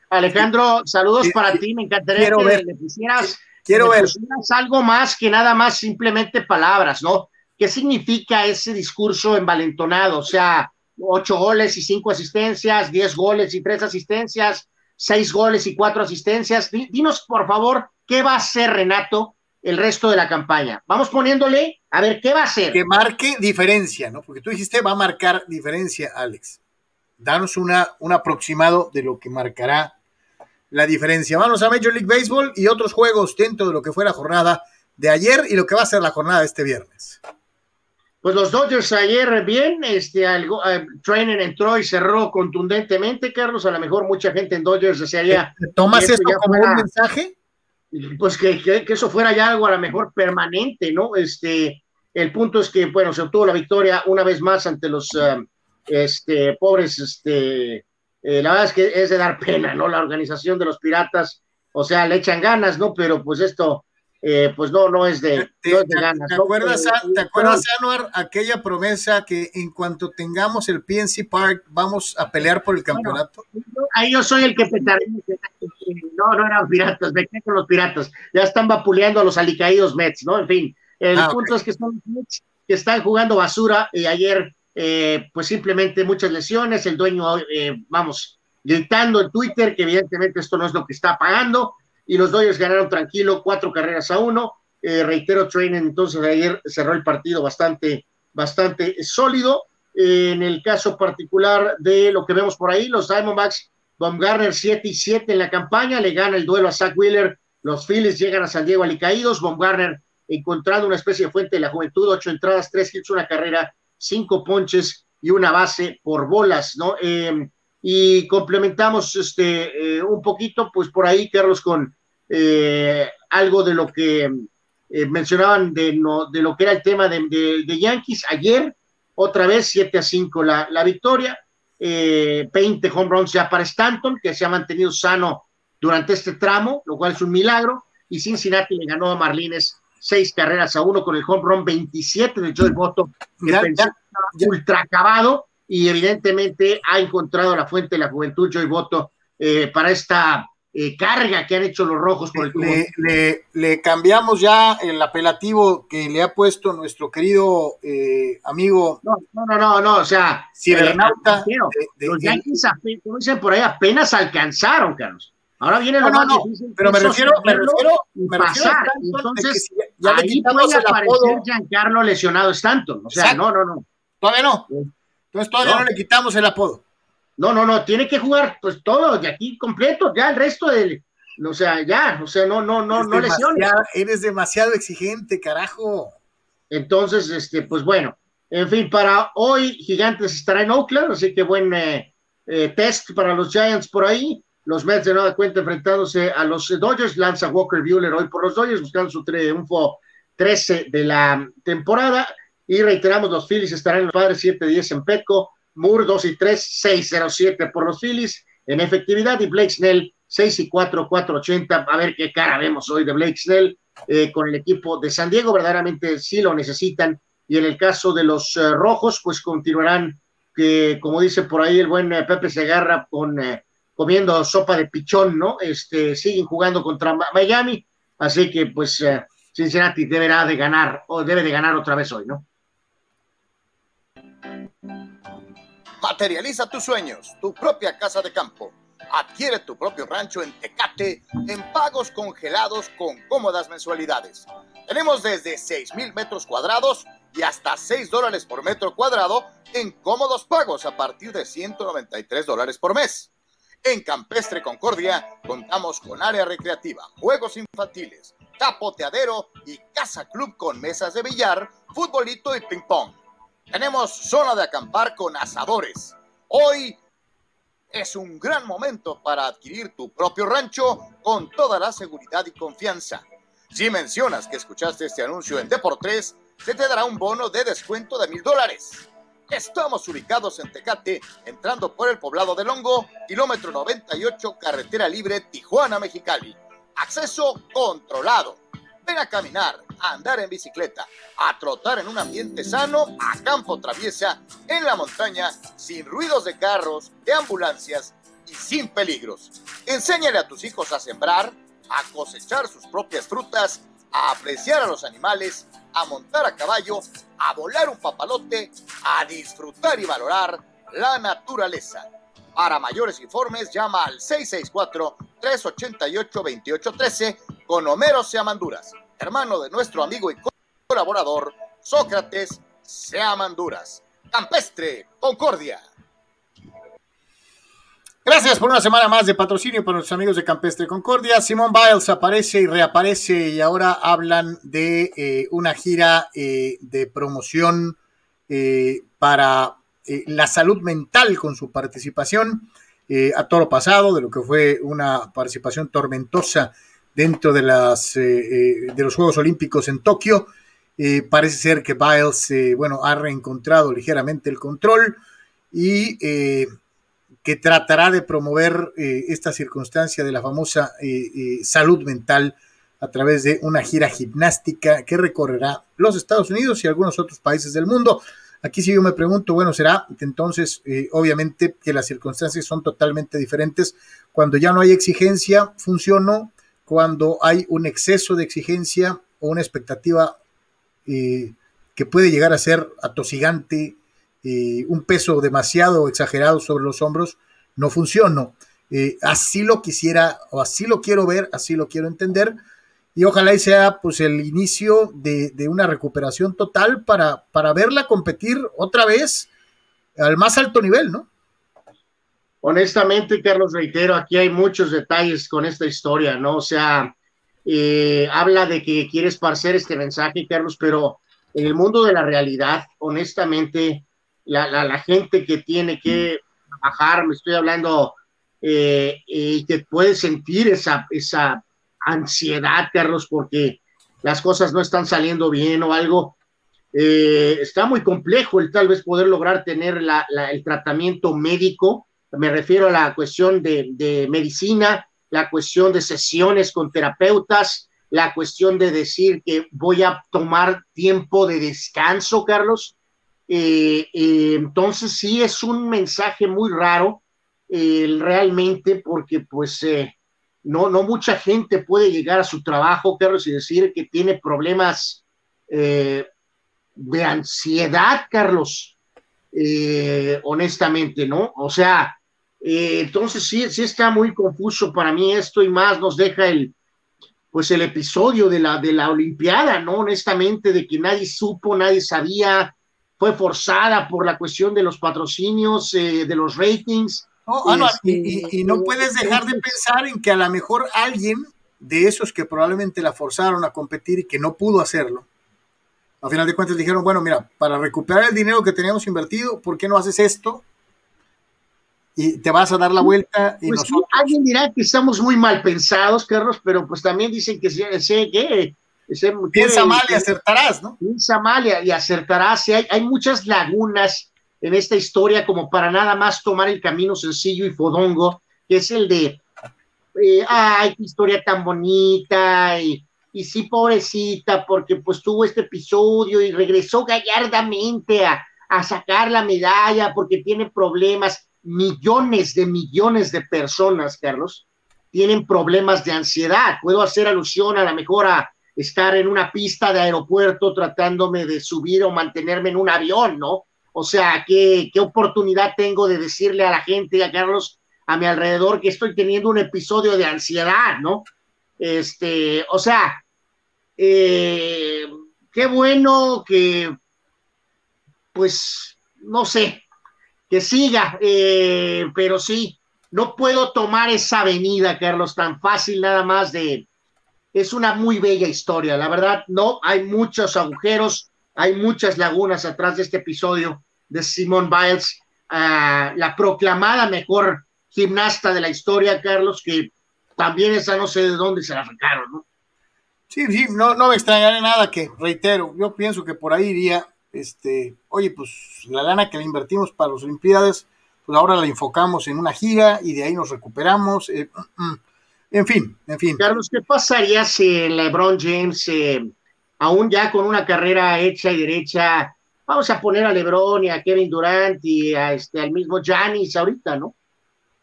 Alejandro, saludos para ti, me encantaría que le pusieras, quiero ver. algo más que nada más simplemente palabras, ¿no? ¿Qué significa ese discurso envalentonado? O sea, ocho goles y cinco asistencias, diez goles y tres asistencias, seis goles y cuatro asistencias. Dinos, por favor, ¿qué va a hacer Renato el resto de la campaña? Vamos poniéndole, a ver, ¿qué va a hacer? Que marque diferencia, ¿no? Porque tú dijiste, va a marcar diferencia, Alex. Danos una, un aproximado de lo que marcará la diferencia. Vamos a Major League Baseball y otros juegos dentro de lo que fue la jornada de ayer y lo que va a ser la jornada de este viernes. Pues los Dodgers ayer bien, este algo, uh, Trainer entró y cerró contundentemente, Carlos. A lo mejor mucha gente en Dodgers desearía. ¿Tomas esto como un mensaje? Pues que, que, eso fuera ya algo a lo mejor permanente, ¿no? Este, el punto es que, bueno, se obtuvo la victoria una vez más ante los este, pobres este, eh, la verdad es que es de dar pena, ¿no? La organización de los piratas, o sea, le echan ganas, ¿no? Pero pues esto, eh, pues no, no es de, ganas. ¿Te acuerdas, ¿te acuerdas Anuar, aquella promesa que en cuanto tengamos el PNC Park vamos a pelear por el campeonato? ahí yo soy el que No, no eran piratas, me quedé con los piratas. Ya están vapuleando a los alicaídos Mets, ¿no? En fin, el ah, punto es que son Mets que están jugando basura y ayer eh, pues simplemente muchas lesiones, el dueño, eh, vamos, gritando en Twitter que evidentemente esto no es lo que está pagando, y los Dodgers ganaron tranquilo cuatro carreras a uno. Eh, reitero, Trainer entonces ayer cerró el partido bastante, bastante sólido. en el caso particular de lo que vemos por ahí, los Diamondbacks, Baumgartner 7 y 7 en la campaña, le gana el duelo a Zach Wheeler, los Phillies llegan a San Diego alicaídos, Baumgartner encontrando una especie de fuente de la juventud, ocho entradas, tres hits, una carrera cinco ponches y una base por bolas, ¿no? Eh, y complementamos este, eh, un poquito, pues por ahí, Carlos, con eh, algo de lo que mencionaban de, no, de lo que era el tema de, de, Yankees. Ayer, otra vez, 7 a 5 la, la victoria. 20 home runs ya para Stanton, que se ha mantenido sano durante este tramo, lo cual es un milagro. Y Cincinnati le ganó a Marlines seis carreras a uno con el home run 27 de Joey Boto, que ultra acabado y evidentemente ha encontrado la fuente de la juventud Joey Boto eh, para esta eh, carga que han hecho los rojos por el le, le, cambiamos ya el apelativo que le ha puesto nuestro querido eh, amigo. No, no, no, no, o sea, cibernauta. los Yankees, como dicen por ahí, apenas alcanzaron, Carlos. Ahora viene lo no, más difícil. Pero me refiero, me refiero, me refiero pasar. Entonces, ya ahí puede aparecer Giancarlo lesionado Stanton. O sea, no, no, no. Todavía no. Entonces todavía no. le quitamos el apodo. No, no, no, tiene que jugar pues todo de aquí completo, ya el resto del, o sea, ya, o sea, no, no, no, no lesiones. Eres demasiado exigente, carajo. Entonces, este, pues bueno, en fin, para hoy Gigantes estará en Oakland, así que buen eh, eh, test para los Giants por ahí. Los Mets de nueva cuenta enfrentándose a los Dodgers, lanza Walker Buehler hoy por los Dodgers, buscando su triunfo 13 de la temporada. Y reiteramos, los Phillies estarán en los padres 7-10 en Petco, Moore 2 y 3, 6-0-7 por los Phillies en efectividad y Blake Snell 6 y 4, 4-80. A ver qué cara vemos hoy de Blake Snell eh, con el equipo de San Diego, verdaderamente sí lo necesitan. Y en el caso de los eh, rojos, pues continuarán, que como dice por ahí el buen eh, Pepe Segarra, con, comiendo sopa de pichón, ¿no? Este, siguen jugando contra Miami, así que pues Cincinnati deberá de ganar, o debe de ganar otra vez hoy, ¿no? Materializa tus sueños, tu propia casa de campo. Adquiere tu propio rancho en Tecate en pagos congelados con cómodas mensualidades. Tenemos desde 6 mil metros cuadrados y hasta 6 dólares por metro cuadrado en cómodos pagos a partir de 193 dólares por mes. En Campestre Concordia contamos con área recreativa, juegos infantiles, tapoteadero y casa club con mesas de billar, futbolito y ping pong. Tenemos zona de acampar con asadores. Hoy es un gran momento para adquirir tu propio rancho con toda la seguridad y confianza. Si mencionas que escuchaste este anuncio en Deportes, se te dará un bono de descuento de mil dólares. Estamos ubicados en Tecate, entrando por el poblado de Longo, kilómetro 98, carretera libre Tijuana-Mexicali. Acceso controlado. Ven a caminar, a andar en bicicleta, a trotar en un ambiente sano, a campo traviesa, en la montaña, sin ruidos de carros, de ambulancias y sin peligros. Enséñale a tus hijos a sembrar, a cosechar sus propias frutas, a apreciar a los animales, a montar a caballo, a volar un papalote, a disfrutar y valorar la naturaleza. Para mayores informes, llama al 664-388-2813 con Homero Seamanduras, hermano de nuestro amigo y colaborador Sócrates Seamanduras. Campestre, Concordia. Gracias por una semana más de patrocinio para nuestros amigos de Campestre Concordia. Simón Biles aparece y reaparece y ahora hablan de eh, una gira eh, de promoción eh, para eh, la salud mental con su participación a toro pasado, de lo que fue una participación tormentosa dentro de, las, de los Juegos Olímpicos en Tokio. parece ser que Biles, bueno, ha reencontrado ligeramente el control y que tratará de promover esta circunstancia de la famosa salud mental a través de una gira gimnástica que recorrerá los Estados Unidos y algunos otros países del mundo. Aquí sí yo me pregunto, bueno, será entonces, eh, obviamente, que las circunstancias son totalmente diferentes. Cuando ya no hay exigencia, funcionó. Cuando hay un exceso de exigencia o una expectativa eh, que puede llegar a ser atosigante, eh, un peso demasiado exagerado sobre los hombros, no funcionó. así lo quisiera o así lo quiero ver, así lo quiero entender y ojalá y sea pues el inicio de, una recuperación total para, para verla competir otra vez al más alto nivel, ¿no? Honestamente, Carlos, reitero, aquí hay muchos detalles con esta historia, ¿no? O sea, eh, habla de que quiere esparcer este mensaje, Carlos, pero en el mundo de la realidad, honestamente, la, gente que tiene que trabajar, me estoy hablando, eh, y que puede sentir esa, esa ansiedad, Carlos, porque las cosas no están saliendo bien o algo. Eh, está muy complejo el tal vez poder lograr tener el tratamiento médico. Me refiero a la cuestión de, medicina, la cuestión de sesiones con terapeutas, la cuestión de decir que voy a tomar tiempo de descanso, Carlos. Eh, eh, entonces sí es un mensaje muy raro realmente porque pues no, no mucha gente puede llegar a su trabajo, Carlos, y decir que tiene problemas eh, de ansiedad, Carlos, eh, honestamente, ¿no? O sea, eh, entonces sí, sí está muy confuso para mí esto y más nos deja el, pues el episodio de la, de la Olimpiada, ¿no? Honestamente, de que nadie supo, nadie sabía, fue forzada por la cuestión de los patrocinios, de los ratings, y, no puedes dejar de pensar en que a lo mejor alguien de esos que probablemente la forzaron a competir y que no pudo hacerlo, a final de cuentas dijeron, bueno, mira, para recuperar el dinero que teníamos invertido, ¿por qué no haces esto? y te vas a dar la vuelta y Pues sí, nosotros... alguien dirá que estamos muy mal pensados, Carlos, pero pues también dicen que sé que Piensa mal y acertarás, ¿no? piensa mal y, y acertarás. Y hay, hay muchas lagunas en esta historia como para nada más tomar el camino sencillo y fodongo, que es el de, eh, ay, qué historia tan bonita, y, y sí, pobrecita, porque pues tuvo este episodio y regresó gallardamente a, a sacar la medalla porque tiene problemas. Millones de millones de personas, Carlos, tienen problemas de ansiedad. Puedo hacer alusión a la mejor a estar en una pista de aeropuerto tratándome de subir o mantenerme en un avión, ¿no? O sea, ¿qué, qué oportunidad tengo de decirle a la gente, a Carlos, a mi alrededor, que estoy teniendo un episodio de ansiedad, ¿no? Este, o sea, eh, qué bueno que, pues, no sé, que siga, eh, pero sí, no puedo tomar esa avenida, Carlos, tan fácil nada más de, es una muy bella historia, la verdad, no, hay muchos agujeros, hay muchas lagunas atrás de este episodio de Simone Biles, ah, la proclamada mejor gimnasta de la historia, Carlos, que también esa no sé de dónde se la sacaron, ¿no? Sí, sí, no, no me extrañaré nada que, reitero, yo pienso que por ahí iría, este, oye, pues la lana que le invertimos para las Olimpiadas, pues ahora la enfocamos en una gira y de ahí nos recuperamos. eh, mm, mm. En fin, en fin. Carlos, ¿qué pasaría si LeBron James, eh, aún ya con una carrera hecha y derecha, vamos a poner a LeBron y a Kevin Durant y a este, al mismo Giannis ahorita, ¿no?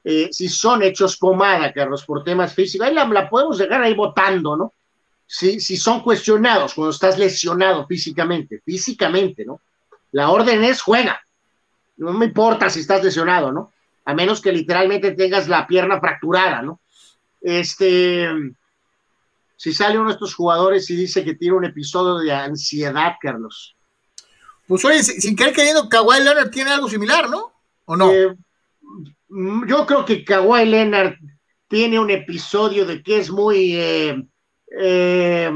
Eh, si son hechos pomada, Carlos, por temas físicos, ahí la, podemos dejar ahí votando, ¿no? Si, si son cuestionados cuando estás lesionado físicamente, físicamente, ¿no? La orden es juega. No me importa si estás lesionado, ¿no? A menos que literalmente tengas la pierna fracturada, ¿no? Este, si sale uno de estos jugadores y dice que tiene un episodio de ansiedad, Carlos. Pues oye, sin querer queriendo, Kawhi Leonard tiene algo similar, ¿no? ¿O no? Eh, mm, yo creo que Kawhi Leonard tiene un episodio de que es muy, eh, eh,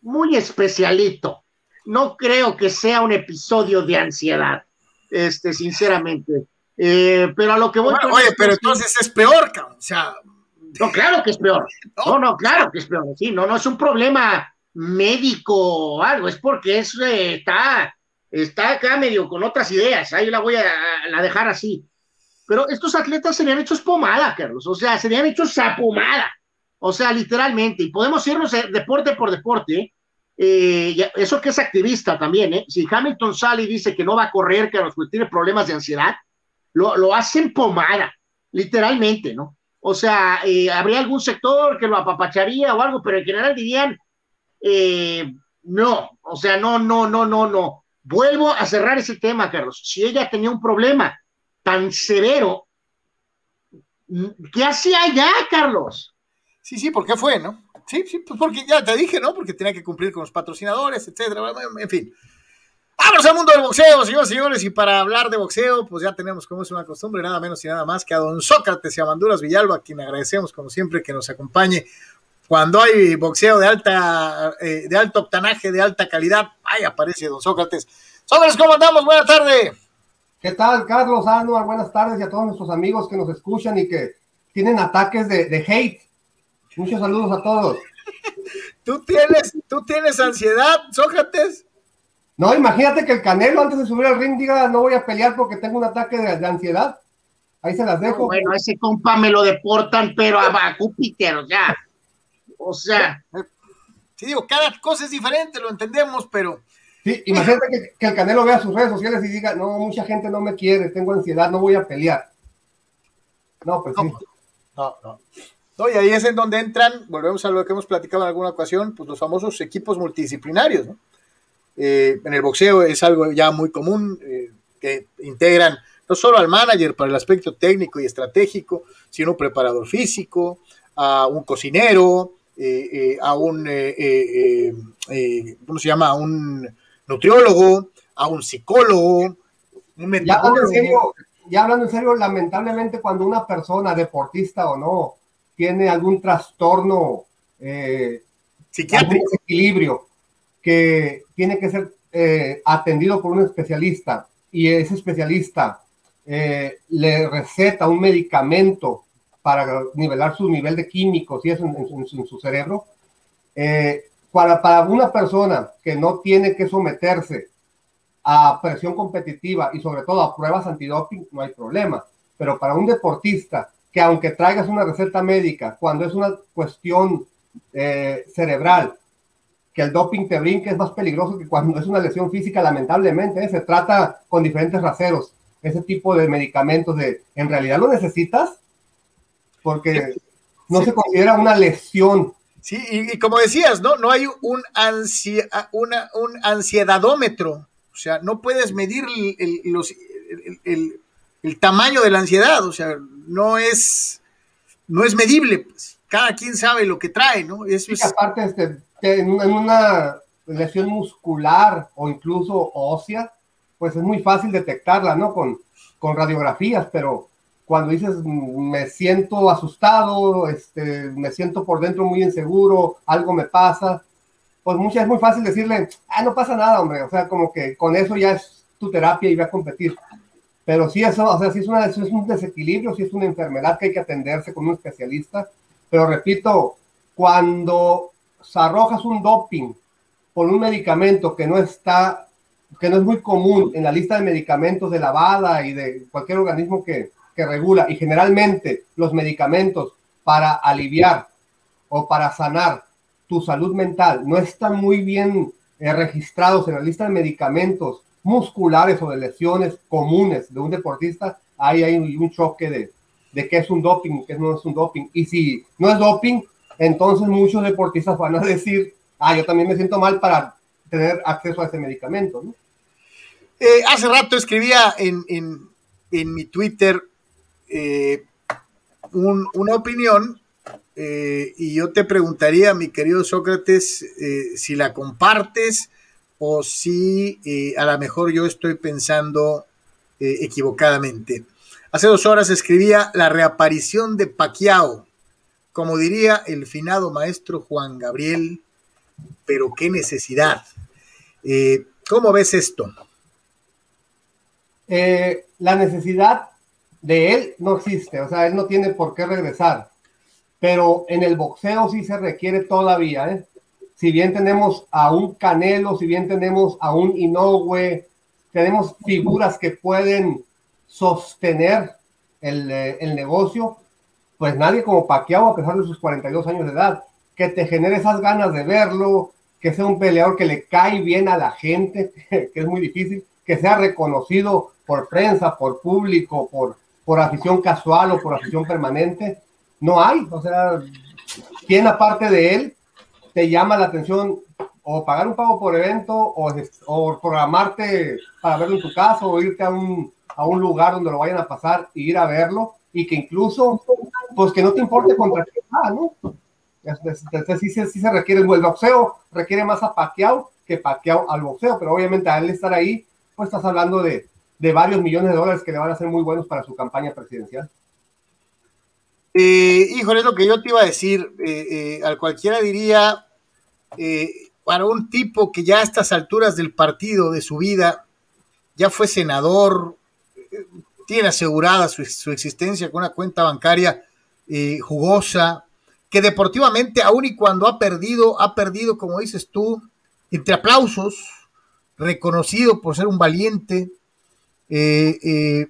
muy especialito. No creo que sea un episodio de ansiedad, este, sinceramente. Pero a lo que voy Bueno, oye, pero entonces es peor, cabrón. O sea, No, claro que es peor. No, no, claro que es peor. Sí, no, no es un problema médico o algo, es porque es, eh, está, está acá medio con otras ideas. Ahí la voy a, a- la dejar así. Pero estos atletas serían hechos pomada, Carlos. O sea, serían hechos a pomada. O sea, literalmente. Y podemos irnos deporte por deporte. eh, eso que es activista también, ¿eh? Si Hamilton sale y dice que no va a correr, Carlos, porque tiene problemas de ansiedad, lo, lo hacen pomada, literalmente, ¿no? O sea, eh, habría algún sector que lo apapacharía o algo, pero en general dirían, eh, no, o sea, no, no, no, no, no. Vuelvo a cerrar ese tema, Carlos. Si ella tenía un problema tan severo, ¿qué hacía allá, Carlos? sí, sí, ¿por qué fue, no? Sí, sí, pues porque ya te dije, ¿no? Porque tenía que cumplir con los patrocinadores, etcétera. En fin. Vámonos al mundo del boxeo, señores y señores. Y para hablar de boxeo, pues ya tenemos, como es una costumbre, nada menos y nada más que a don Sócrates y a Manduras Villalba, a quien agradecemos, como siempre, que nos acompañe cuando hay boxeo de alta, eh, de alto octanaje, de alta calidad. Ahí aparece don Sócrates. Sócrates, ¿cómo andamos? Buenas tardes. ¿Qué tal, Carlos Anuar? Buenas tardes y a todos nuestros amigos que nos escuchan y que tienen ataques de, de hate. Muchos saludos a todos. ¿Tú tienes, ¿Tú tienes ansiedad, Sócrates? No, imagínate que el Canelo antes de subir al ring diga no voy a pelear porque tengo un ataque de, de ansiedad. Ahí se las dejo. Bueno, a ese compa me lo deportan, pero a, Júpiter, o sea, o sea, Sí, digo, cada cosa es diferente, lo entendemos, pero Sí, imagínate que, que el Canelo vea sus redes sociales y diga no, mucha gente no me quiere, tengo ansiedad, no voy a pelear. No, pues sí. No, no, no. No, y ahí es en donde entran, volvemos a lo que hemos platicado en alguna ocasión, pues los famosos equipos multidisciplinarios, ¿no? Eh, en el boxeo es algo ya muy común, eh, que integran no solo al manager para el aspecto técnico y estratégico, sino un preparador físico, a un cocinero, eh, eh, a un, ¿cómo se llama? A un nutriólogo, a un psicólogo, un Ya serio, ya hablando en serio, lamentablemente cuando una persona, deportista o no, tiene algún trastorno, eh, algún desequilibrio que tiene que ser eh, atendido por un especialista y ese especialista eh, le receta un medicamento para nivelar su nivel de químicos y eso en, su cerebro, eh, para, para una persona que no tiene que someterse a presión competitiva y sobre todo a pruebas antidoping, no hay problema. Pero para un deportista que aunque traigas una receta médica, cuando es una cuestión eh, cerebral, que el doping te brinque es más peligroso que cuando es una lesión física, lamentablemente. ¿eh? Se trata con diferentes raceros, ese tipo de medicamentos de, ¿en realidad lo necesitas? Porque no se considera una lesión. Sí, y, como decías, ¿no? No hay un, ansia, una, un ansiedadómetro. O sea, no puedes medir el, los, el, el, tamaño de la ansiedad. O sea, no es, no es medible. Pues. Cada quien sabe lo que trae, ¿no? Eso es... aparte, este, en una lesión muscular o incluso ósea, pues es muy fácil detectarla, ¿no? Con, con radiografías, pero cuando dices me siento asustado, este, me siento por dentro muy inseguro, algo me pasa, pues muchas es muy fácil decirle, ah, no pasa nada, hombre, o sea, como que con eso ya es tu terapia y va a competir. Pero sí, eso, o sea, sí es, una, es un desequilibrio, sí es una enfermedad que hay que atenderse con un especialista. Pero repito, cuando arrojas un doping por un medicamento que no está, que no es muy común en la lista de medicamentos de la BADA y de cualquier organismo que, que regula, y generalmente los medicamentos para aliviar o para sanar tu salud mental no están muy bien eh, registrados en la lista de medicamentos musculares o de lesiones comunes de un deportista, ahí hay un choque de, de qué es un doping, qué no es un doping. Y si no es doping, entonces muchos deportistas van a decir, ah, yo también me siento mal para tener acceso a ese medicamento. Eh, hace rato escribía en, en, en mi Twitter eh, una opinión eh, y yo te preguntaría, mi querido Sócrates, si la compartes o si a lo mejor yo estoy pensando equivocadamente. Hace dos horas escribía la reaparición de Paquiao, como diría el finado maestro Juan Gabriel, pero qué necesidad. Eh, ¿Cómo ves esto? la necesidad de él no existe, o sea, él no tiene por qué regresar, pero en el boxeo sí se requiere todavía, ¿eh? si bien tenemos a un Canelo, si bien tenemos a un Inoue, tenemos figuras que pueden sostener el, eh, el negocio, pues nadie como Pacquiao, a pesar de sus 42 años de edad, que te genere esas ganas de verlo, que sea un peleador que le cae bien a la gente, que es muy difícil, que sea reconocido por prensa, por público, por, por afición casual o por afición permanente, no hay. O sea, ¿quién aparte de él te llama la atención o pagar un pago por evento o, programarte para verlo en tu casa o irte a un, a un lugar donde lo vayan a pasar y ir a verlo y que incluso, pues que no te importe contra quién va, ¿no? Entonces sí, sí, se requiere, el boxeo requiere más a Pacquiao que Pacquiao al boxeo, pero obviamente al estar ahí, pues estás hablando de, de varios millones de dólares que le van a ser muy buenos para su campaña presidencial. Eh, híjole, es lo que yo te iba a decir. Eh, eh, al cualquiera diría, eh, para un tipo que ya a estas alturas del partido, de su vida, ya fue senador, tiene asegurada su, existencia con una cuenta bancaria eh, jugosa, que deportivamente, aun y cuando ha perdido, ha perdido, como dices tú, entre aplausos, reconocido por ser un valiente. Eh,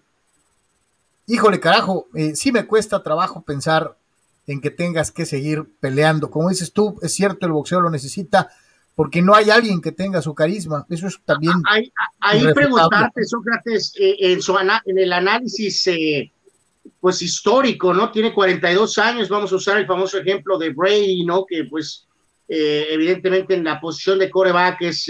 híjole, carajo, sí me cuesta trabajo pensar en que tengas que seguir peleando. Como dices tú, es cierto, el boxeo lo necesita porque no hay alguien que tenga su carisma. Eso es también. Ahí, ahí preguntarte, Sócrates, eh, en, su en el análisis eh, pues histórico, ¿no? Tiene 42 años, vamos a usar el famoso ejemplo de Brady, ¿no? Que pues eh, evidentemente en la posición de coreback es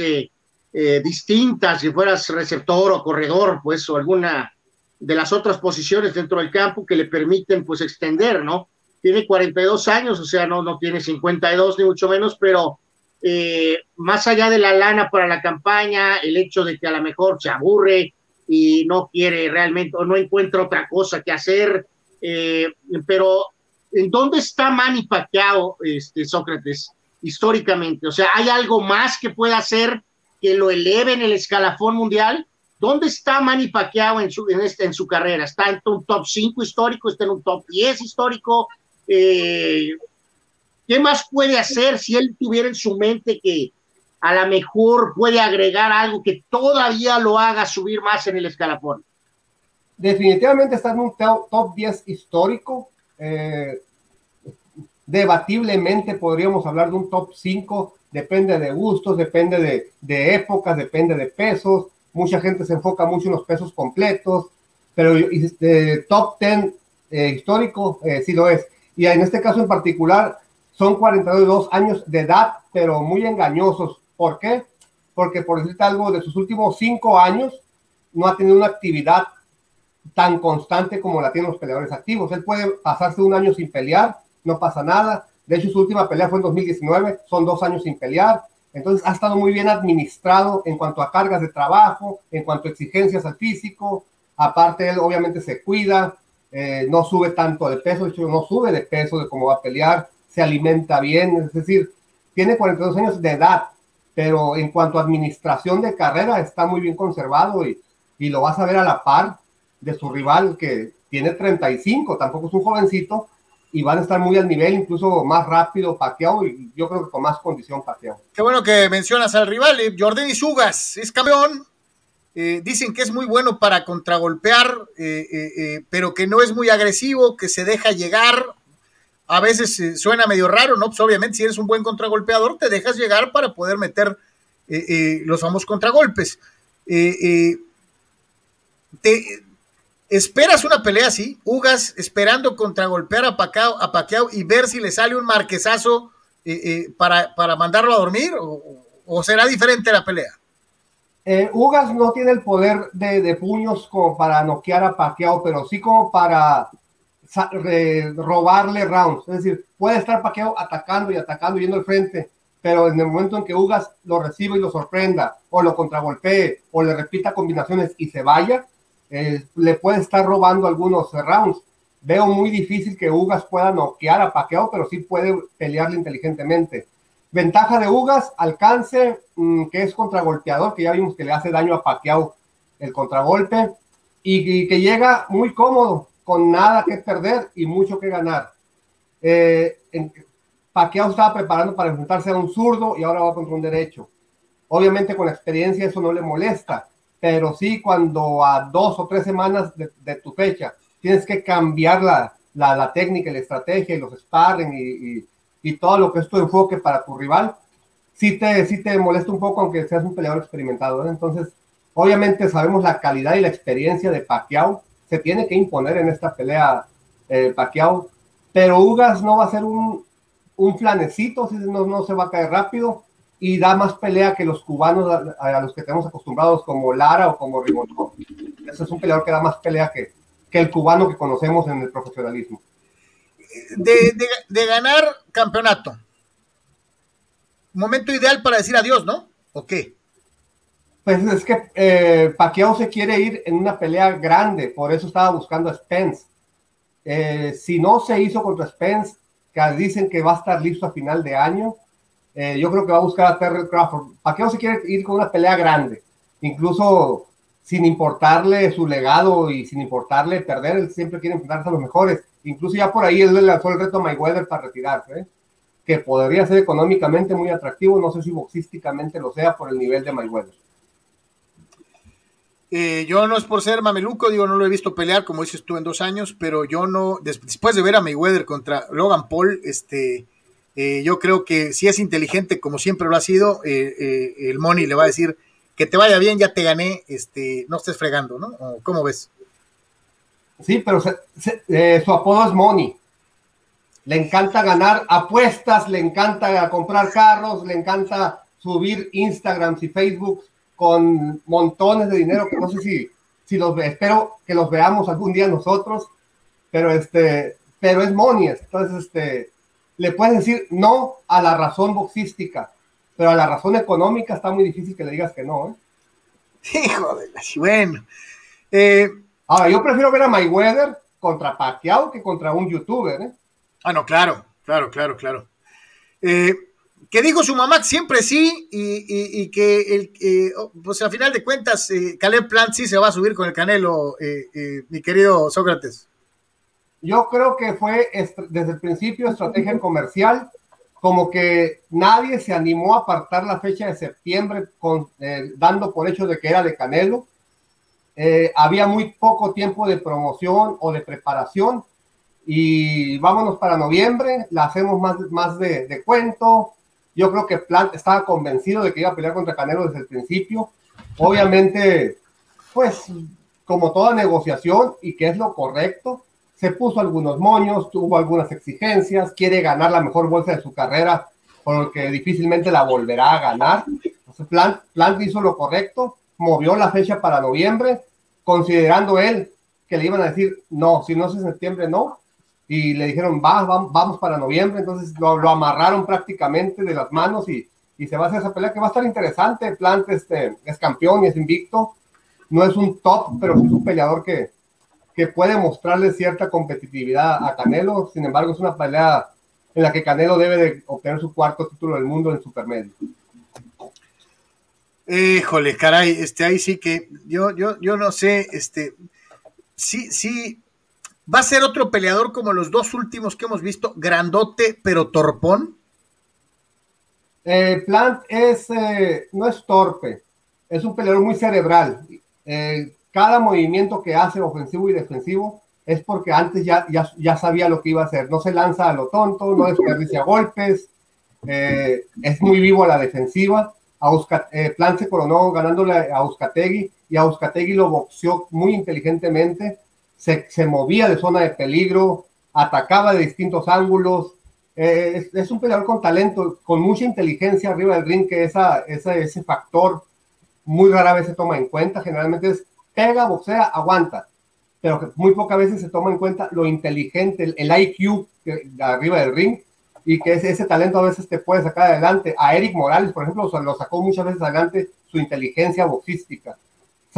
distinta si fueras receptor o corredor, pues, o alguna de las otras posiciones dentro del campo que le permiten pues extender, ¿no? tiene 42 años, o sea, no, no tiene 52 ni mucho menos, pero eh, más allá de la lana para la campaña, el hecho de que a lo mejor se aburre y no quiere realmente o no encuentra otra cosa que hacer, eh, pero ¿en dónde está Manny Pacquiao, este, Sócrates, históricamente? O sea, ¿hay algo más que pueda hacer que lo eleve en el escalafón mundial? ¿Dónde está Manny Pacquiao en su, en, este, en su carrera? ¿Está en un top 5 histórico? ¿Está en un top 10 histórico? Eh, ¿Qué más puede hacer si él tuviera en su mente que a lo mejor puede agregar algo que todavía lo haga subir más en el escalafón? Definitivamente está en un top 10 histórico. Eh, debatiblemente podríamos hablar de un top 5. Depende de gustos, depende de, épocas, depende de pesos mucha gente se enfoca mucho en los pesos completos, pero este, top 10 eh, histórico eh, sí lo es. Y en este caso en particular son 42 años de edad, pero muy engañosos. ¿Por qué? Porque por decirte algo, de sus últimos cinco años no ha tenido una actividad tan constante como la tienen los peleadores activos. Él puede pasarse un año sin pelear, no pasa nada. De hecho, su última pelea fue en 2019, son dos años sin pelear. Entonces ha estado muy bien administrado en cuanto a cargas de trabajo, en cuanto a exigencias al físico. Aparte, él obviamente se cuida, eh, no sube tanto de peso, de hecho no sube de peso de cómo va a pelear, se alimenta bien, es decir, tiene 42 años de edad, pero en cuanto a administración de carrera está muy bien conservado y, lo vas a ver a la par de su rival que tiene 35, tampoco es un jovencito, y van a estar muy al nivel, incluso más rápido Paquiao y yo creo que con más condición Paquiao. Qué bueno que mencionas al rival, eh, Jordan Sugas es campeón. Eh, dicen que es muy bueno para contragolpear, eh, pero que no es muy agresivo, que se deja llegar. A veces suena medio raro, ¿no? Pues obviamente si eres un buen contragolpeador, te dejas llegar para poder meter los famosos contragolpes. Te, ¿Esperas una pelea así? Ugas esperando contragolpear a Pacquiao y ver si le sale un marquesazo eh, eh, para, para, mandarlo a dormir? ¿O, será diferente la pelea? Eh, Ugas no tiene el poder de, de, puños como para noquear a Pacquiao, pero sí como para robarle rounds. Es decir, puede estar Pacquiao atacando y atacando yendo al frente, pero en el momento en que Ugas lo reciba y lo sorprenda, o lo contragolpee, o le repita combinaciones y se vaya, eh, le puede estar robando algunos rounds. Veo muy difícil que Ugas pueda noquear a Pacquiao, pero sí puede pelearle inteligentemente. Ventaja de Ugas, alcance, mm, que es contragolpeador, que ya vimos que le hace daño a Pacquiao el contragolpe, y, que llega muy cómodo, con nada que perder y mucho que ganar. Eh, Pacquiao estaba preparando para enfrentarse a un zurdo y ahora va contra un derecho. Obviamente con experiencia eso no le molesta, pero sí cuando a dos o tres semanas de, tu fecha tienes que cambiar la, la, la, técnica, la estrategia y los sparring y, y, todo lo que es tu enfoque para tu rival, sí te, sí te molesta un poco aunque seas un peleador experimentado. Entonces, obviamente sabemos la calidad y la experiencia de Pacquiao, se tiene que imponer en esta pelea eh, Pacquiao, pero Ugas no va a ser un, un flanecito, no, no se va a caer rápido, y da más pelea que los cubanos a, los que tenemos acostumbrados como Lara o como Rimotó. Ese es un peleador que da más pelea que, que el cubano que conocemos en el profesionalismo. De, de, ganar campeonato. Momento ideal para decir adiós, ¿no? ¿O qué? Pues es que eh, Pacquiao se quiere ir en una pelea grande, por eso estaba buscando a Spence. Eh, si no se hizo contra Spence, que dicen que va a estar listo a final de año, eh, yo creo que va a buscar a Terry Crawford. no se quiere ir con una pelea grande, incluso sin importarle su legado y sin importarle perder, él siempre quiere enfrentarse a los mejores. Incluso ya por ahí él le lanzó el reto a Mayweather para retirarse, ¿eh? que podría ser económicamente muy atractivo, no sé si boxísticamente lo sea por el nivel de Mayweather. Eh, yo no es por ser mameluco, digo, no lo he visto pelear, como dices tú, en dos años, pero yo no, después de ver a Mayweather contra Logan Paul, este, eh, yo creo que si es inteligente, como siempre lo ha sido, eh, eh, el Money le va a decir que te vaya bien, ya te gané, este, no estés fregando, ¿no? ¿Cómo ves? Sí, pero su apodo es Money. Le encanta ganar apuestas, le encanta comprar carros, le encanta subir Instagram y Facebook con montones de dinero que no sé si, si los espero que los veamos algún día nosotros, pero este, pero es Money, entonces este, le puedes decir no a la razón boxística, pero a la razón económica está muy difícil que le digas que no. ¿eh? Hijo de la bueno. Eh, Ahora, yo prefiero ver a Mayweather contra Pacquiao que contra un youtuber. ¿eh? Ah, no, claro, claro, claro, claro. Eh, que dijo su mamá siempre sí y, que el, oh, pues al final de cuentas eh, Caleb Plant sí se va a subir con el Canelo, eh, eh, mi querido Sócrates. Yo creo que fue desde el principio estrategia comercial, como que nadie se animó a apartar la fecha de septiembre con, dando por hecho de que era de Canelo. había muy poco tiempo de promoción o de preparación y vámonos para noviembre, la hacemos más, más de, de cuento, yo creo que Plant estaba convencido de que iba a pelear contra Canelo desde el principio. Obviamente, pues como toda negociación y que es lo correcto, se puso algunos moños, tuvo algunas exigencias, quiere ganar la mejor bolsa de su carrera, por lo que difícilmente la volverá a ganar. Plant, Plant hizo lo correcto, movió la fecha para noviembre, considerando él que le iban a decir, no, si no es septiembre, no, y le dijeron, va, vamos para noviembre, entonces lo, lo, amarraron prácticamente de las manos y, y, se va a hacer esa pelea que va a estar interesante. Plant este, es campeón y es invicto, no es un top, pero es un peleador que, que puede mostrarle cierta competitividad a Canelo, sin embargo es una pelea en la que Canelo debe de obtener su cuarto título del mundo en supermedio. Híjole, caray, este, ahí sí que yo, yo, yo no sé, este, sí, sí, ¿Va a ser otro peleador como los dos últimos que hemos visto, grandote pero torpón? Eh, Plant es, eh, no es torpe, es un peleador muy cerebral. Eh, cada movimiento que hace, ofensivo y defensivo, es porque antes ya, ya, ya, sabía lo que iba a hacer. No se lanza a lo tonto, no desperdicia golpes, es muy vivo a la defensiva. Plant se coronó ganándole a Euskategui y a Euskategui lo boxeó muy inteligentemente se, movía de zona de peligro, atacaba de distintos ángulos. Eh, es, un peleador con talento, con mucha inteligencia arriba del ring, que esa, ese factor muy rara vez se toma en cuenta. Generalmente es pega, boxea, aguanta. Pero muy pocas veces se toma en cuenta lo inteligente, el, IQ que, arriba del ring y que ese, ese, talento a veces te puede sacar adelante. A Eric Morales, por ejemplo, lo sacó muchas veces adelante su inteligencia boxística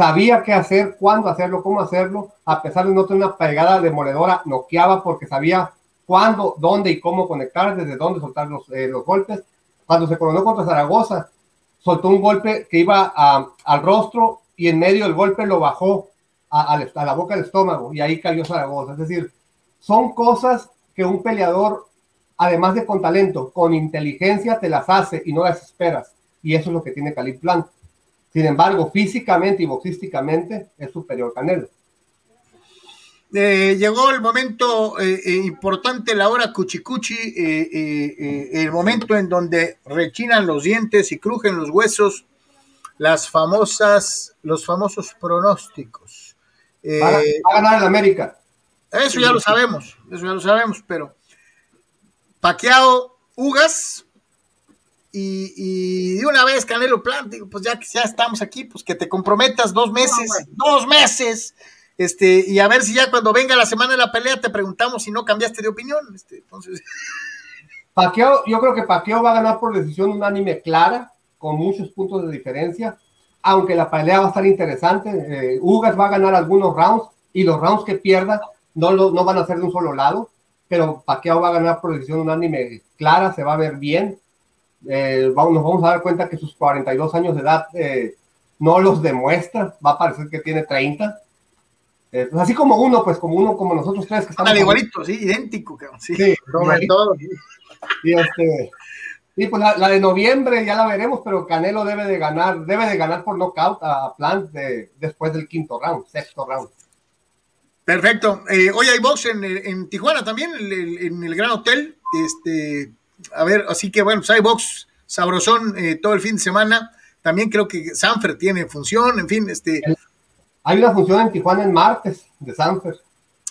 sabía qué hacer, cuándo hacerlo, cómo hacerlo, a pesar de no tener una pegada demoledora, noqueaba porque sabía cuándo, dónde y cómo conectar, desde dónde soltar los, eh, los golpes. Cuando se coronó contra Zaragoza, soltó un golpe que iba al rostro y en medio del golpe lo bajó a, la boca del estómago y ahí cayó Zaragoza. Es decir, son cosas que un peleador, además de con talento, con inteligencia, te las hace y no las esperas. Y eso es lo que tiene Cali Plant. Sin embargo, físicamente y boxísticamente es superior Canelo. Eh, llegó el momento eh, eh, importante, la hora cuchicuchi, el momento en donde rechinan los dientes y crujen los huesos, las famosas, los famosos pronósticos. Va a, ganar el América. Eso ya lo sabemos, eso ya lo sabemos, pero Paqueado, Ugas, y, de una vez Canelo Plan, digo, pues ya que ya estamos aquí, pues que te comprometas dos meses, dos meses, este, y a ver si ya cuando venga la semana de la pelea te preguntamos si no cambiaste de opinión. Este, entonces. Paqueo, yo creo que Paqueo va a ganar por decisión unánime clara, con muchos puntos de diferencia, aunque la pelea va a estar interesante. Eh, Ugas va a ganar algunos rounds y los rounds que pierda no, lo, no van a ser de un solo lado, pero Paqueo va a ganar por decisión unánime clara, se va a ver bien eh, vamos, nos vamos a dar cuenta que sus 42 años de edad eh, no los demuestra, va a parecer que tiene 30. Eh, pues así como uno, pues como uno, como nosotros tres que estamos. igualito, sí, idéntico, sí. sí todo. Y este. Y pues la, de noviembre ya la veremos, pero Canelo debe de ganar, debe de ganar por knockout a Plant de, después del quinto round, sexto round. Perfecto. hoy hay box en, en Tijuana también, en el Gran Hotel. Este, a ver, así que bueno, pues box sabrosón eh, todo el fin de semana. También creo que Sanfer tiene función, en fin, este. Hay una función en Tijuana el martes de Sanfer.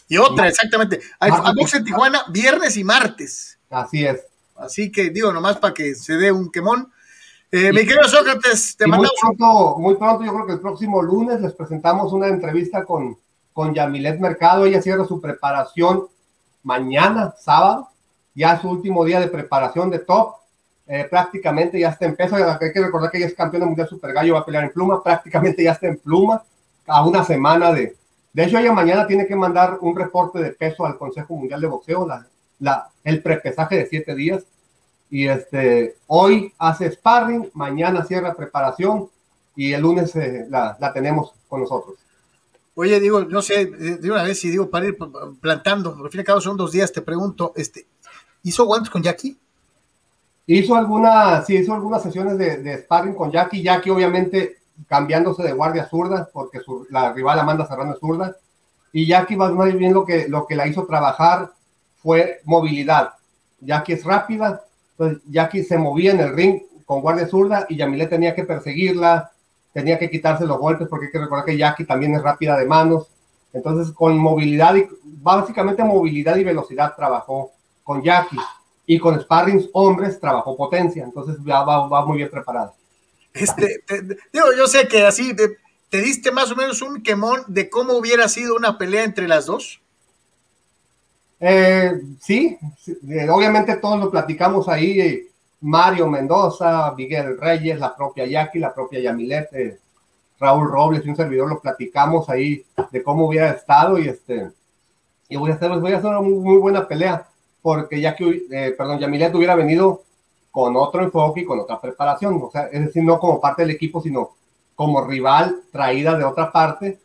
Y otra, exactamente. Hay box en Tijuana viernes y martes. Así es. Así que digo, nomás para que se dé un quemón. Eh, mi querido Sócrates, te mandamos. Muy pronto, muy pronto, yo creo que el próximo lunes les presentamos una entrevista con, con Yamilet Mercado. Ella cierra su preparación mañana, sábado, ya su último día de preparación de top, eh, prácticamente ya está en peso, hay que recordar que ella es campeona mundial super gallo, va a pelear en pluma, prácticamente ya está en pluma, a una semana de... De hecho, ella mañana tiene que mandar un reporte de peso al Consejo Mundial de Boxeo, la, la, el prepesaje de siete días. Y este, hoy hace sparring, mañana cierra preparación y el lunes eh, la, la, tenemos con nosotros. Oye, digo, no sé, de una vez si digo para ir plantando, al fin y son dos días, te pregunto, este, ¿hizo guantes con Jackie? Hizo algunas, sí, hizo algunas sesiones de, de sparring con Jackie, Jackie obviamente cambiándose de guardia zurda, porque su, la rival Amanda Serrano es zurda, y Jackie más bien lo que, lo que la hizo trabajar fue movilidad. Jackie es rápida, entonces Jackie se movía en el ring con guardia zurda y Yamile tenía que perseguirla, tenía que quitarse los golpes porque hay que recordar que Jackie también es rápida de manos. Entonces con movilidad y básicamente movilidad y velocidad trabajó con Jackie y con sparrings hombres trabajó potencia. Entonces va, va, va muy bien preparado. Este, te, digo, yo sé que así te, te, diste más o menos un quemón de cómo hubiera sido una pelea entre las dos. Eh, sí, eh, obviamente todos lo platicamos ahí. Eh, Mario Mendoza, Miguel Reyes, la propia Jackie, la propia Yamilet, eh, Raúl Robles y un servidor lo platicamos ahí de cómo hubiera estado y este y voy a hacer, voy a hacer una muy, muy buena pelea porque Jackie, eh, perdón, Yamilet hubiera venido con otro enfoque y con otra preparación, o sea, es decir, no como parte del equipo, sino como rival traída de otra parte,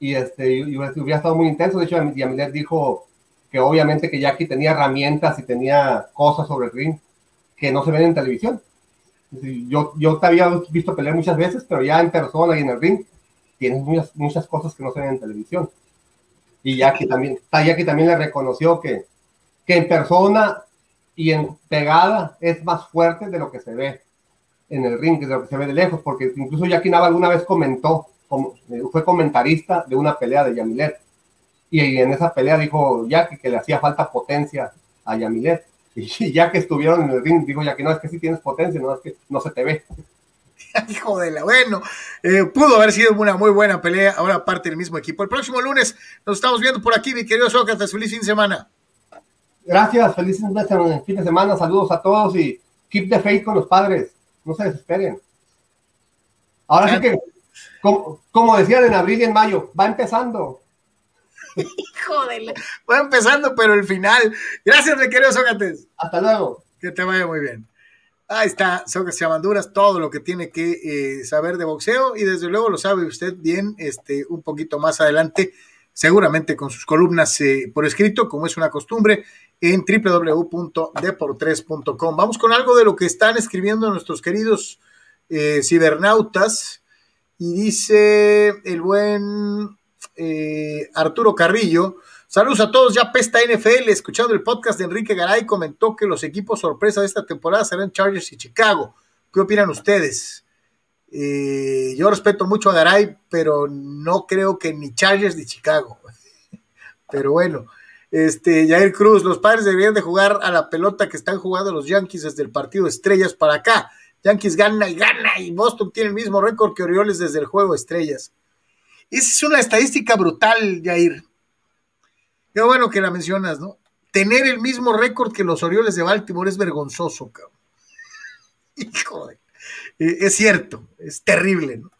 y este, y hubiera estado muy intenso, de hecho, Yamilet dijo que obviamente que Jackie tenía herramientas y tenía cosas sobre el ring que no se ven en televisión. Yo, yo te había visto pelear muchas veces, pero ya en persona y en el ring tienes muchas, muchas cosas que no se ven en televisión. Y Jackie también, Jackie también le reconoció que, que en persona y en pegada es más fuerte de lo que se ve en el ring, de lo que se ve de lejos, porque incluso Jackie Nava alguna vez comentó, como, eh, fue comentarista de una pelea de Yamilet, y en esa pelea dijo Jackie que le hacía falta potencia a Yamilet, y ya que estuvieron en el ring, dijo Jackie, no, es que sí tienes potencia, no, es que no se te ve. Hijo de la, bueno, eh, pudo haber sido una muy buena pelea, ahora parte del mismo equipo. El próximo lunes nos estamos viendo por aquí, mi querido Sócrates, feliz fin de semana. Gracias, feliz fin de semana, saludos a todos y keep the faith con los padres, no se desesperen. Ahora sí que, como, como decían en abril y en mayo, va empezando. Hijo de la... Va empezando, pero el final. Gracias, mi querido Sócrates. Hasta luego. Que te vaya muy bien. Ahí está, Sócrates Amanduras, todo lo que tiene que eh, saber de boxeo y desde luego lo sabe usted bien, este, un poquito más adelante, seguramente con sus columnas eh, por escrito, como es una costumbre, en www.deportres.com. Vamos con algo de lo que están escribiendo nuestros queridos eh, cibernautas. Y dice el buen eh, Arturo Carrillo. Saludos a todos, ya pesta NFL. Escuchando el podcast de Enrique Garay, comentó que los equipos sorpresa de esta temporada serán Chargers y Chicago. ¿Qué opinan ustedes? Eh, yo respeto mucho a Garay, pero no creo que ni Chargers ni Chicago. pero bueno, este, Jair Cruz, los padres deberían de jugar a la pelota que están jugando los Yankees desde el partido Estrellas para acá. Yankees gana y gana y Boston tiene el mismo récord que Orioles desde el juego Estrellas. Esa es una estadística brutal, Jair. Qué bueno que la mencionas, ¿no? Tener el mismo récord que los Orioles de Baltimore es vergonzoso, cabrón. Hijo de... Eh, es cierto, es terrible, ¿no?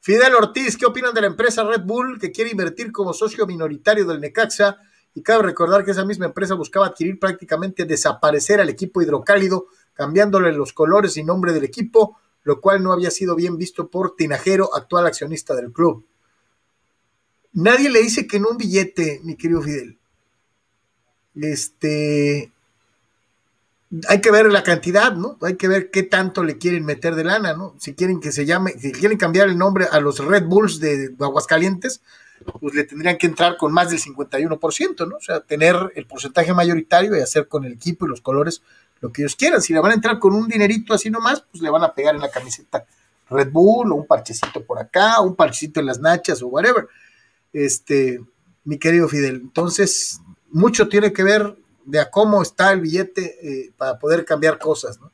Fidel Ortiz, ¿qué opinan de la empresa Red Bull que quiere invertir como socio minoritario del Necaxa? Y cabe recordar que esa misma empresa buscaba adquirir prácticamente desaparecer al equipo hidrocálido, cambiándole los colores y nombre del equipo, lo cual no había sido bien visto por Tinajero, actual accionista del club. Nadie le dice que en un billete, mi querido Fidel. Este. Hay que ver la cantidad, ¿no? Hay que ver qué tanto le quieren meter de lana, ¿no? Si quieren que se llame, si quieren cambiar el nombre a los Red Bulls de Aguascalientes, pues le tendrían que entrar con más del 51%, ¿no? O sea, tener el porcentaje mayoritario y hacer con el equipo y los colores lo que ellos quieran. Si le van a entrar con un dinerito así nomás, pues le van a pegar en la camiseta Red Bull o un parchecito por acá, un parchecito en las nachas o whatever. Este, mi querido Fidel. Entonces, mucho tiene que ver de a cómo está el billete eh, para poder cambiar cosas, ¿no?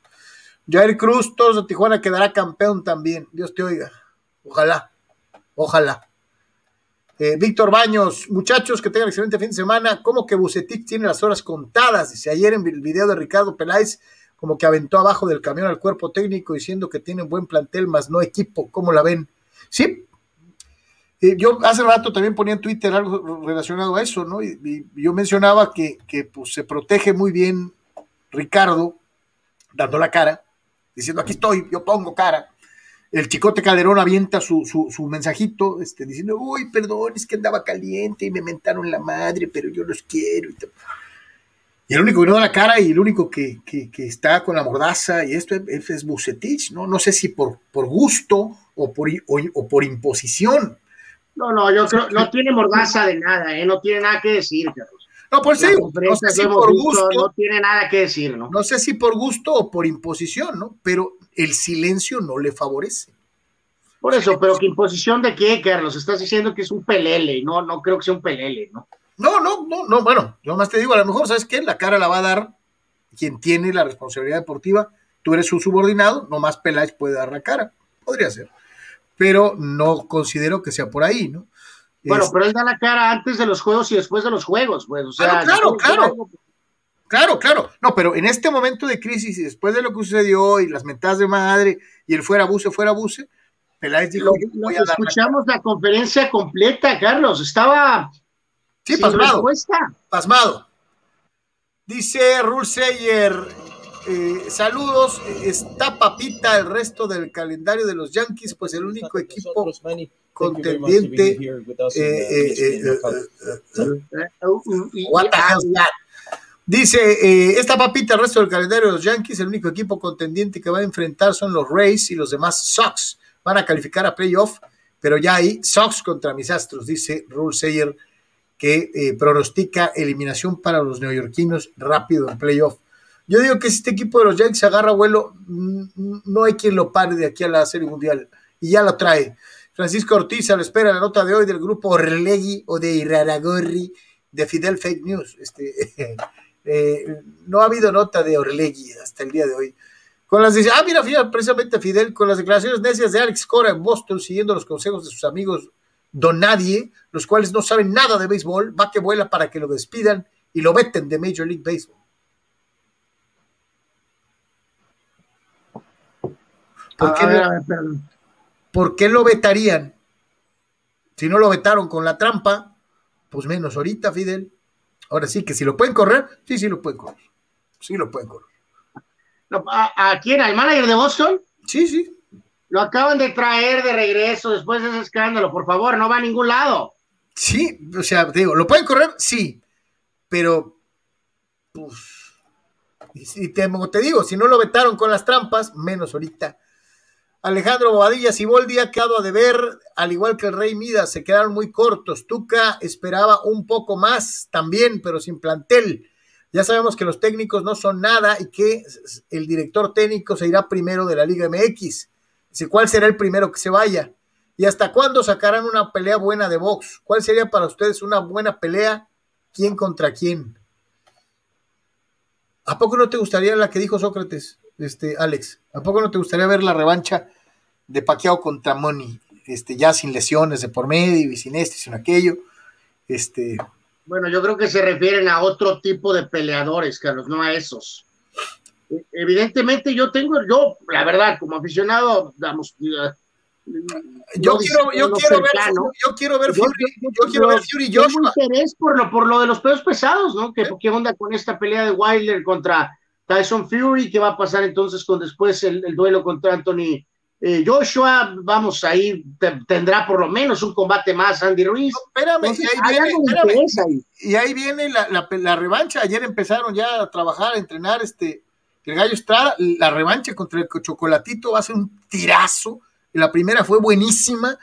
Jair Cruz, todos de Tijuana quedará campeón también. Dios te oiga. Ojalá, ojalá. Eh, Víctor Baños, muchachos, que tengan excelente fin de semana. ¿Cómo que Bucetich tiene las horas contadas? Dice ayer en el video de Ricardo Peláez, como que aventó abajo del camión al cuerpo técnico diciendo que tienen buen plantel, más no equipo. ¿Cómo la ven? Sí. Eh, yo hace rato también ponía en Twitter algo relacionado a eso, ¿no? Y, yo mencionaba que, pues, se protege muy bien Ricardo dando la cara, diciendo aquí estoy, yo pongo cara. El chicote Calderón avienta su, su, mensajito, este, diciendo, uy, perdón, es que andaba caliente y me mentaron la madre, pero yo los quiero. Y, y el único que no da la cara y el único que, está con la mordaza y esto es, es Bucetich, ¿no? No sé si por, gusto o por imposición. No, no, yo creo, no tiene mordaza de nada, ¿eh? no tiene nada que decir, Carlos. No, por eso digo, no sé si por gusto, no tiene nada que decir, ¿no? No sé si por gusto o por imposición, ¿no? Pero el silencio no le favorece. Por eso, pero ¿qué imposición de qué, Carlos? Estás diciendo que es un pelele, no, no creo que sea un pelele, ¿no? No, no, no, no, bueno, yo más te digo, a lo mejor, ¿sabes qué? La cara la va a dar quien tiene la responsabilidad deportiva. Tú eres su subordinado, nomás Peláez puede dar la cara. Podría ser. Pero no considero que sea por ahí, ¿no? Bueno, pero él da la cara antes de los juegos y después de los juegos, pues. O sea, claro, claro, claro. Claro, claro. No, pero en este momento de crisis y después de lo que sucedió y las mentadas de madre y el fuera abuse, fuera abuse, Peláez dijo, lo, lo que escuchamos la... la conferencia completa, Carlos, estaba Sí, pasmado. Pasmado. Dice Rulseyer, eh, saludos, está papita el resto del calendario de los Yankees, pues el único equipo contendiente. Dice, está papita el resto del calendario de los Yankees, el único equipo contendiente que va a enfrentar son los Rays y los demás Sox. Van a calificar a playoff, pero ya hay Sox contra mis astros, dice Rulseyer que eh, pronostica eliminación para los neoyorquinos rápido en playoff. Yo digo que si este equipo de los Yankees agarra vuelo, no hay quien lo pare de aquí a la Serie Mundial. Y ya lo trae. Francisco Ortiz, a la espera la nota de hoy del grupo Orlegui o de Iraragorri de Fidel Fake News. Este, eh, no ha habido nota de Orlegui hasta el día de hoy. Con las ah, mira, fíjate, precisamente Fidel, con las declaraciones necias de Alex Cora en Boston, siguiendo los consejos de sus amigos Don Nadie, los cuales no saben nada de béisbol, va que vuela para que lo despidan y lo veten de Major League Baseball. ¿Por qué, ver, lo, ¿Por qué lo vetarían? Si no lo vetaron con la trampa, pues menos ahorita, Fidel. Ahora sí, que si lo pueden correr, sí, sí lo pueden correr. Sí lo pueden correr. ¿A, a quién? ¿Al manager de Boston? Sí, sí. Lo acaban de traer de regreso después de ese escándalo. Por favor, no va a ningún lado. Sí, o sea, digo, ¿lo pueden correr? Sí, pero, pues, y te, te digo, si no lo vetaron con las trampas, menos ahorita. Alejandro Bobadilla, Siboldi ha quedado a deber, al igual que el Rey Midas, se quedaron muy cortos. Tuca esperaba un poco más también, pero sin plantel. Ya sabemos que los técnicos no son nada y que el director técnico se irá primero de la Liga MX. ¿Cuál será el primero que se vaya? ¿Y hasta cuándo sacarán una pelea buena de box? ¿Cuál sería para ustedes una buena pelea? ¿Quién contra quién? ¿A poco no te gustaría la que dijo Sócrates, este, Alex? ¿A poco no te gustaría ver la revancha de Pacquiao contra Money? Este, ya sin lesiones de por medio y sin esto y sin aquello. Este. Bueno, yo creo que se refieren a otro tipo de peleadores, Carlos, no a esos evidentemente yo tengo, yo, la verdad, como aficionado, damos. Yo no quiero, yo, quiero ver, yo quiero ver Fury, yo, yo quiero ver Fury Joshua. interés por lo, por lo de los pesos pesados, ¿no? ¿Qué, ¿Eh? ¿Qué onda con esta pelea de Wilder contra Tyson Fury? ¿Qué va a pasar entonces con después el, el duelo contra Anthony eh, Joshua? Vamos, ahí te, tendrá por lo menos un combate más Andy Ruiz. No, espérame, entonces, y, ahí viene, espérame ahí. y ahí viene la, la, la, revancha. Ayer empezaron ya a trabajar, a entrenar este el Gallo Estrada, la revancha contra el Chocolatito va a ser un tirazo. La primera fue buenísima.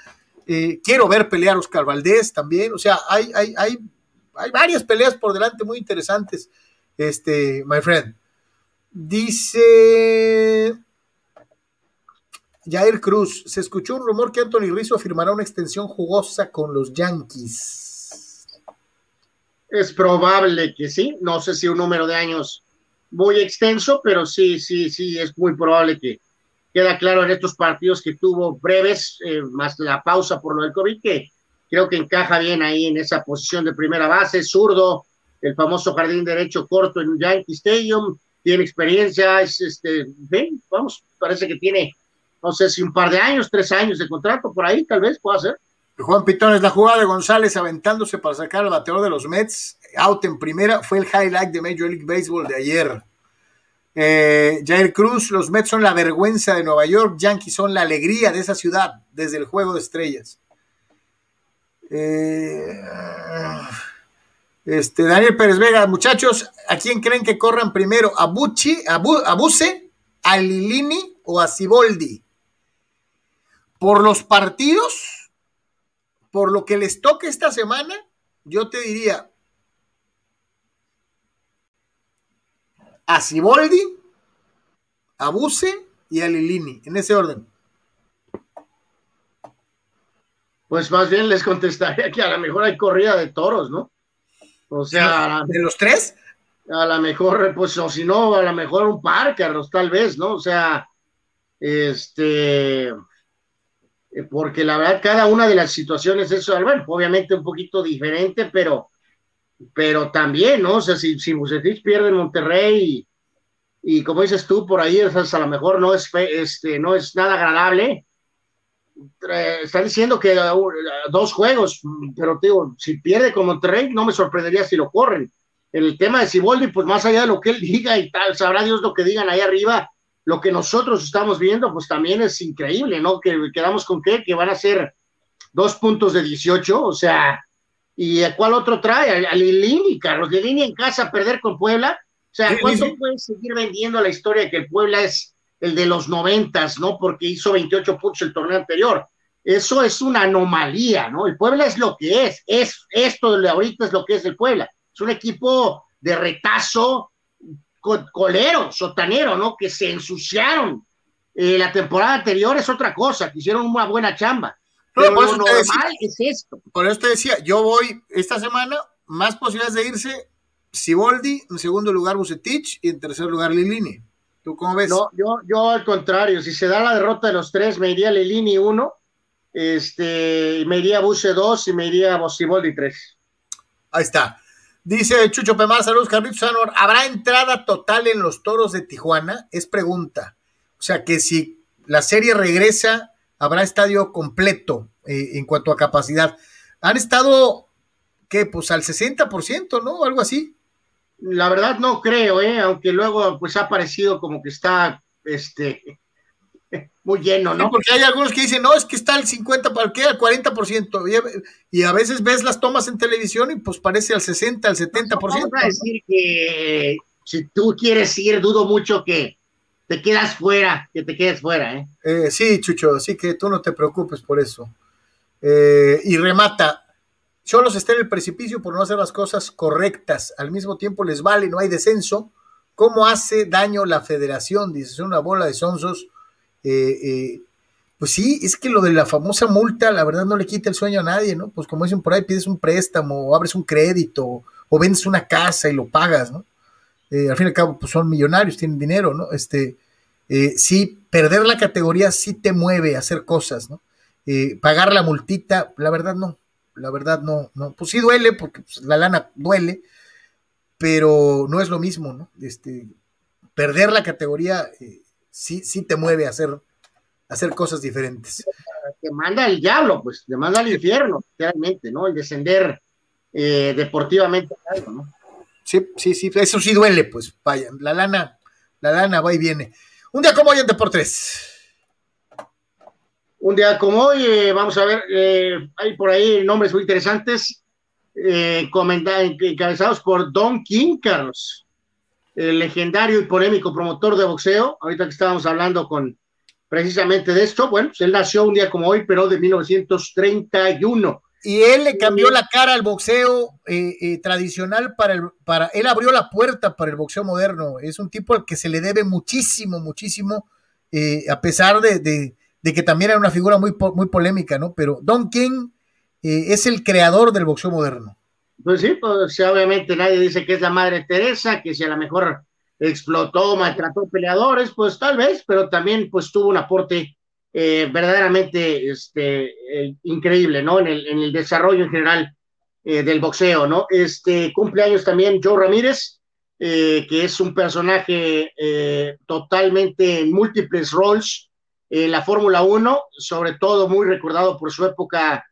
Eh, quiero ver pelear a Oscar Valdés también. O sea, hay, hay, hay, hay varias peleas por delante muy interesantes, este, my friend. Dice Jair Cruz, se escuchó un rumor que Anthony Rizzo firmará una extensión jugosa con los Yankees. Es probable que sí, no sé si un número de años muy extenso, pero sí, sí, sí, es muy probable que queda claro en estos partidos que tuvo breves, eh, más la pausa por lo del COVID, que creo que encaja bien ahí en esa posición de primera base, zurdo, el famoso jardín derecho corto en Yankee Stadium, tiene experiencia, es este, ven, vamos, parece que tiene, no sé si un par de años, tres años de contrato, por ahí tal vez pueda ser. Juan Pitón es la jugada de González aventándose para sacar al bateador de los Mets. Out en primera fue el highlight de Major League Baseball de ayer. Eh, Jair Cruz, los Mets son la vergüenza de Nueva York, Yankees son la alegría de esa ciudad desde el juego de estrellas. Eh, este, Daniel Pérez Vega, muchachos, ¿a quién creen que corran primero? ¿A Bucci, a, Buse, a Lilini o a Ciboldi? Por los partidos, por lo que les toque esta semana, yo te diría a Ciboldi, a Buse y a Lilini, en ese orden. Pues más bien les contestaría que a lo mejor hay corrida de toros, ¿no? O sea, de los tres, a lo mejor, pues, o si no, a lo mejor un par, Carlos, tal vez, ¿no? O sea, este, porque la verdad, cada una de las situaciones es, bueno, obviamente un poquito diferente, pero, pero también, ¿no? O sea, si, si pierde en Monterrey y, como dices tú, por ahí, a lo mejor no es, este, no es nada agradable, eh, está diciendo que uh, dos juegos, pero digo, si pierde con Monterrey, no me sorprendería si lo corren. El tema de Siboldi, pues más allá de lo que él diga y tal, sabrá Dios lo que digan ahí arriba, lo que nosotros estamos viendo, pues también es increíble, ¿no? Que quedamos con qué, que van a ser dos puntos de 18, o sea, ¿y a cuál otro trae? A Lilini, Carlos Lilini en casa, perder con Puebla. O sea, ¿cuánto puede seguir vendiendo la historia de que el Puebla es el de los noventas, ¿no? Porque hizo 28 puntos el torneo anterior. Eso es una anomalía, ¿no? El Puebla es lo que es, es esto de ahorita es lo que es el Puebla. Es un equipo de retazo, colero, sotanero, ¿no? Que se ensuciaron. Eh, la temporada anterior es otra cosa, que hicieron una buena chamba. Pero lo normal es esto. Por eso te decía, yo voy esta semana, más posibilidades de irse, Siboldi, en segundo lugar Bucetich y en tercer lugar Lilini. ¿Tú cómo ves? No, yo, yo al contrario, si se da la derrota de los tres, me iría Lelini uno, este, me iría Buse dos y me iría Bosiboldi tres. Ahí está. Dice Chucho Pemar, saludos, Carlitos Sanor. ¿Habrá entrada total en los toros de Tijuana? Es pregunta. O sea que si la serie regresa, habrá estadio completo eh, en cuanto a capacidad. Han estado, ¿qué? Pues al 60%, ¿no? Algo así. La verdad no creo, ¿eh? aunque luego pues ha parecido como que está este muy lleno, ¿no? porque hay algunos que dicen, no, es que está el 50, ¿para qué? Al 40%. Y a veces ves las tomas en televisión y pues parece al 60, al 70%. Vamos a decir que si tú quieres ir, dudo mucho que te quedas fuera, que te quedes fuera, ¿eh? eh sí, Chucho, así que tú no te preocupes por eso. Eh, y remata, Cholos está en el precipicio por no hacer las cosas correctas. Al mismo tiempo les vale, no hay descenso. ¿Cómo hace daño la federación? Dice, es una bola de sonsos. Eh, eh, pues sí, es que lo de la famosa multa, la verdad no le quita el sueño a nadie, ¿no? Pues como dicen por ahí, pides un préstamo, o abres un crédito, o vendes una casa y lo pagas, ¿no? Eh, al fin y al cabo, pues son millonarios, tienen dinero, ¿no? Este, sí, perder la categoría sí te mueve a hacer cosas, ¿no? pagar la multita, la verdad no la verdad no, no, pues sí duele, porque pues, la lana duele, pero no es lo mismo, ¿no? Este, perder la categoría eh, sí, sí te mueve a hacer, hacer cosas diferentes. Te manda el diablo, pues, te manda al infierno, realmente, ¿no? El descender eh, deportivamente ¿no? Sí, sí, sí, eso sí duele, pues, vaya, la lana, la lana va y viene. Un día como hoy en Deportes. Un día como hoy, eh, vamos a ver, eh, hay por ahí nombres muy interesantes, eh, encabezados por Don King, Carlos, el legendario y polémico promotor de boxeo. Ahorita que estábamos hablando con precisamente de esto, bueno, pues él nació un día como hoy, pero de 1931. Y él le cambió la cara al boxeo tradicional para el, para, él abrió la puerta para el boxeo moderno. Es un tipo al que se le debe muchísimo, muchísimo, a pesar de de que también era una figura muy, muy polémica, ¿no? Pero Don King eh, es el creador del boxeo moderno. Pues sí, pues obviamente nadie dice que es la madre Teresa, que si a lo mejor explotó, maltrató peleadores, pues tal vez, pero también pues tuvo un aporte eh, verdaderamente este, eh, increíble, ¿no? En el, en el, desarrollo en general del boxeo, ¿no? Este cumpleaños también Joe Ramírez, que es un personaje totalmente en múltiples roles, en la Fórmula 1, sobre todo muy recordado por su época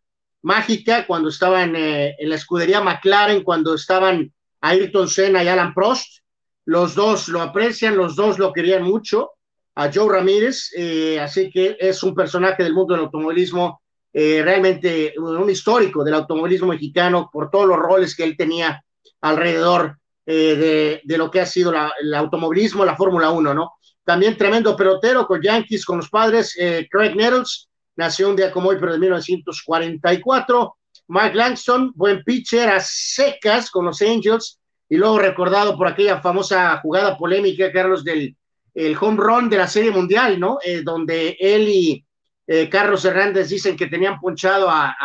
mágica, cuando estaba en, eh, la escudería McLaren, cuando estaban Ayrton Senna y Alan Prost, los dos lo aprecian, los dos lo querían mucho, a Joe Ramírez, eh, así que es un personaje del mundo del automovilismo, eh, realmente un histórico del automovilismo mexicano por todos los roles que él tenía alrededor de, de, lo que ha sido la, el automovilismo, la Fórmula 1, ¿no? También tremendo pelotero con Yankees, con los padres, Craig Nettles, nació un día como hoy, pero de 1944. Mike Langston, buen pitcher a secas con los Angels, y luego recordado por aquella famosa jugada polémica, Carlos, del el home run de la Serie Mundial, ¿no? Eh, donde él y eh, Carlos Hernández dicen que tenían ponchado a,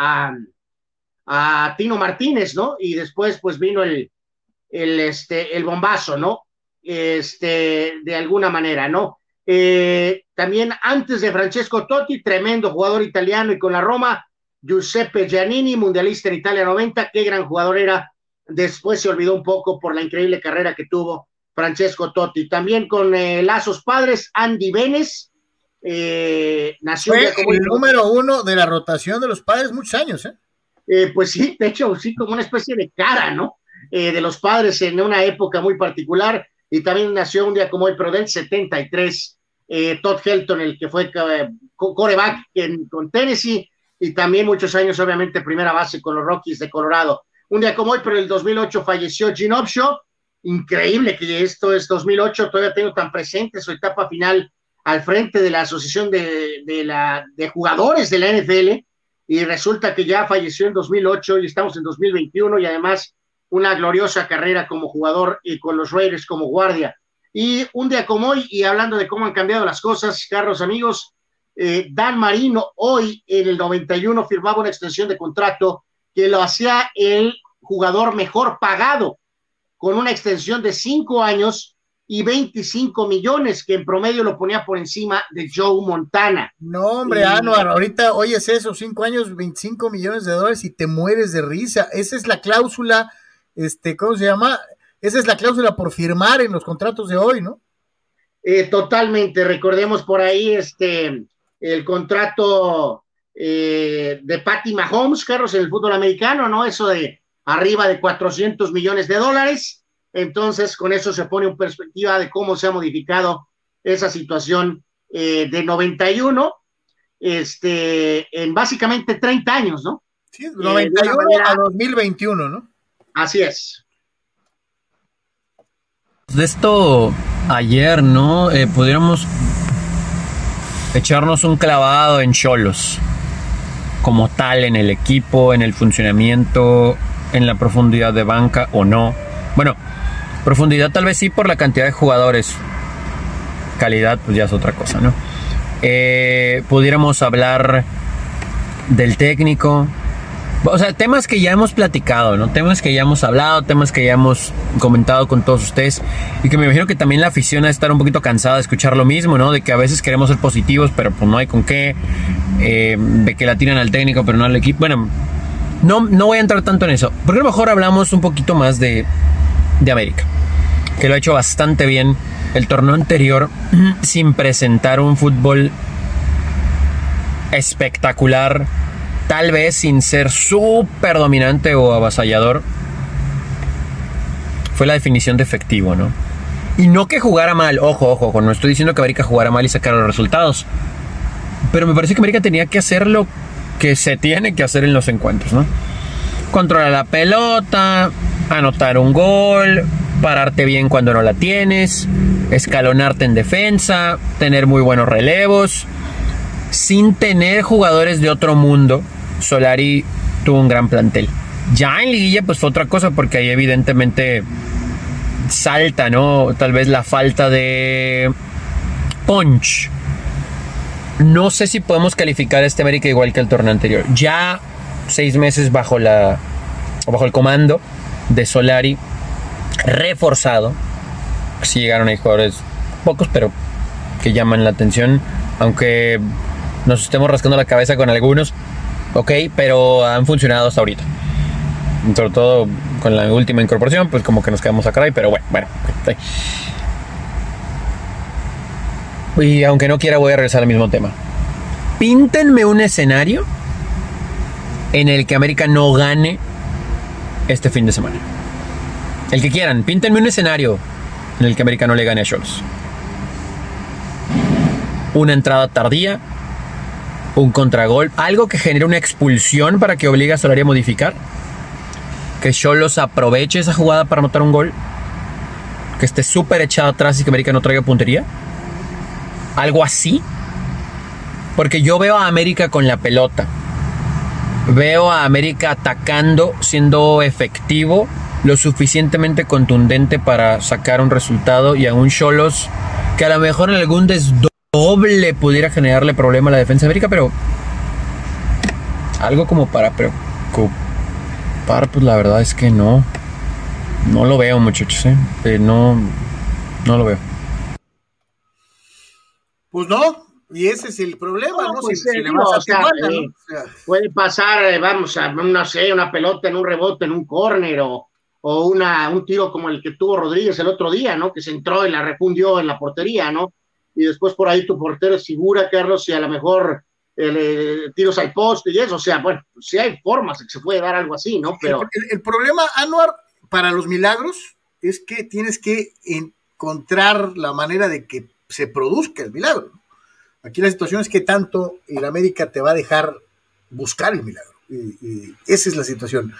a, Tino Martínez, ¿no? Y después, pues vino el, el, este, el bombazo, ¿no? Este, de alguna manera, ¿no? Eh, también antes de Francesco Totti, tremendo jugador italiano y con la Roma, Giuseppe Giannini, mundialista en Italia 90, qué gran jugador era. Después se olvidó un poco por la increíble carrera que tuvo Francesco Totti. También con eh, lazos padres, Andy Benes, eh, nació Fue como el número uno de la rotación de los padres muchos años, ¿eh? eh pues sí, de hecho, sí, como una especie de cara, ¿no? Eh, de los padres en una época muy particular. Y también nació un día como hoy, pero del 73 eh, Todd Helton, el que fue eh, coreback con Tennessee y también muchos años, obviamente, primera base con los Rockies de Colorado. Un día como hoy, pero en el 2008 falleció Gene Upshaw. Increíble que esto es 2008, todavía tengo tan presente su etapa final al frente de la Asociación de, de, la, de Jugadores de la NFL y resulta que ya falleció en 2008 y estamos en 2021 y además una gloriosa carrera como jugador y con los Raiders como guardia. Y un día como hoy, y hablando de cómo han cambiado las cosas, Carlos amigos, eh, Dan Marino hoy en el 91 firmaba una extensión de contrato que lo hacía el jugador mejor pagado, con una extensión de cinco años y 25 millones, que en promedio lo ponía por encima de Joe Montana. No, hombre, Anuar, ahorita oyes eso, cinco años, 25 millones de dólares y te mueres de risa. Esa es la cláusula, este, ¿cómo se llama? Esa es la cláusula por firmar en los contratos de hoy, ¿no? Eh, totalmente, recordemos por ahí este el contrato eh, de Patty Mahomes, Carlos, en el fútbol americano, ¿no? Eso de arriba de 400 millones de dólares. Entonces, con eso se pone en perspectiva de cómo se ha modificado esa situación eh, de 91, este, en básicamente 30 años, ¿no? Sí, 91 manera, a 2021, ¿no? Así es. De esto ayer, ¿no? Eh, pudiéramos echarnos un clavado en Cholos, como tal, en el equipo, en el funcionamiento, en la profundidad de banca o no. Bueno, profundidad tal vez sí por la cantidad de jugadores. Calidad, pues ya es otra cosa, ¿no? Eh, pudiéramos hablar del técnico, o sea, temas que ya hemos platicado, ¿no? Temas que ya hemos hablado, temas que ya hemos comentado con todos ustedes y que me imagino que también la afición a estar un poquito cansada de escuchar lo mismo, ¿no? De que a veces queremos ser positivos, pero pues no hay con qué, eh, de que la tiran al técnico, pero no al equipo. Bueno, no, no voy a entrar tanto en eso, porque a lo mejor hablamos un poquito más de, de América, que lo ha hecho bastante bien el torneo anterior sin presentar un fútbol espectacular tal vez sin ser súper dominante o avasallador, fue la definición de efectivo, ¿no? Y no que jugara mal, ojo, ojo, no estoy diciendo que América jugara mal y sacara los resultados, pero me parece que América tenía que hacer lo que se tiene que hacer en los encuentros, ¿no? Controlar la pelota, anotar un gol, pararte bien cuando no la tienes, escalonarte en defensa, tener muy buenos relevos, sin tener jugadores de otro mundo Solari tuvo un gran plantel. Ya en liguilla pues fue otra cosa porque ahí evidentemente salta, ¿no? Tal vez la falta de punch. No sé si podemos calificar a este América igual que el torneo anterior. Ya seis meses bajo la bajo el comando de Solari reforzado. Sí llegaron ahí jugadores pocos, pero que llaman la atención, aunque nos estemos rascando la cabeza con algunos, ok, pero han funcionado hasta ahorita. Sobre todo con la última incorporación, pues como que nos quedamos acá, pero bueno, bueno. Y aunque no quiera, voy a regresar al mismo tema. Píntenme un escenario en el que América no gane este fin de semana. El que quieran, píntenme un escenario. en el que América no le gane a Cholos. Una entrada tardía, un contragol, algo que genere una expulsión para que obligue a Solari a modificar. Que Cholos aproveche esa jugada para anotar un gol. Que esté súper echado atrás y que América no traiga puntería. Algo así. Porque yo veo a América con la pelota. Veo a América atacando, siendo efectivo, lo suficientemente contundente para sacar un resultado y a un Cholos que a lo mejor en algún desdoble pudiera generarle problema a la defensa de América, pero algo como para preocupar, pues la verdad es que no. No lo veo, muchachos, ¿eh? Eh, no, no lo veo. Pues no, y ese es el problema, ¿no? pues, Si- si le digo, vas a o sea, Tijuana, ¿no? O sea, Puede pasar, eh, vamos, a, no sé, una pelota en un rebote, en un córner o, o una, un tiro como el que tuvo Rodríguez el otro día, ¿no? Que se entró y la refundió en la portería, ¿no? Y después por ahí tu portero es figura, Carlos, y a lo mejor eh, tiros al poste y eso, o sea, bueno, sí hay formas que se puede dar algo así, ¿no? Pero el, problema, Anuar, para los milagros es que tienes que encontrar la manera de que se produzca el milagro. Aquí la situación es que tanto el América te va a dejar buscar el milagro. Y esa es la situación.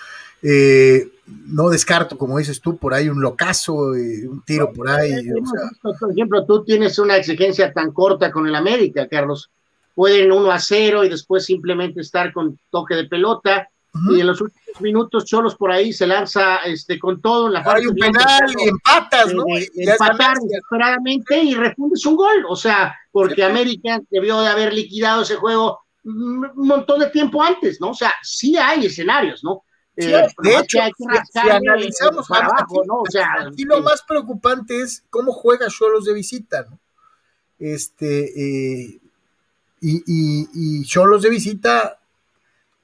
Eh, no descarto, como dices tú, por ahí un locazo, eh, un tiro por ahí. o sea, por ejemplo, tú tienes una exigencia tan corta con el América, Carlos. Pueden 1 a 0 y después simplemente estar con toque de pelota. Y en los últimos minutos, Cholos por ahí se lanza este, con todo en la hay un penal y empatas, ¿no? de Y empatar desesperadamente y refundes un gol. O sea, porque Sí. América debió de haber liquidado ese juego un montón de tiempo antes, ¿no? O sea, sí hay escenarios, ¿no? Sí, Eh, de hecho, que hay que si, analizamos para abajo, ¿no? O sea, aquí lo más preocupante es cómo juega Cholos de visita, ¿no? Este, eh, y, y, y Cholos de visita,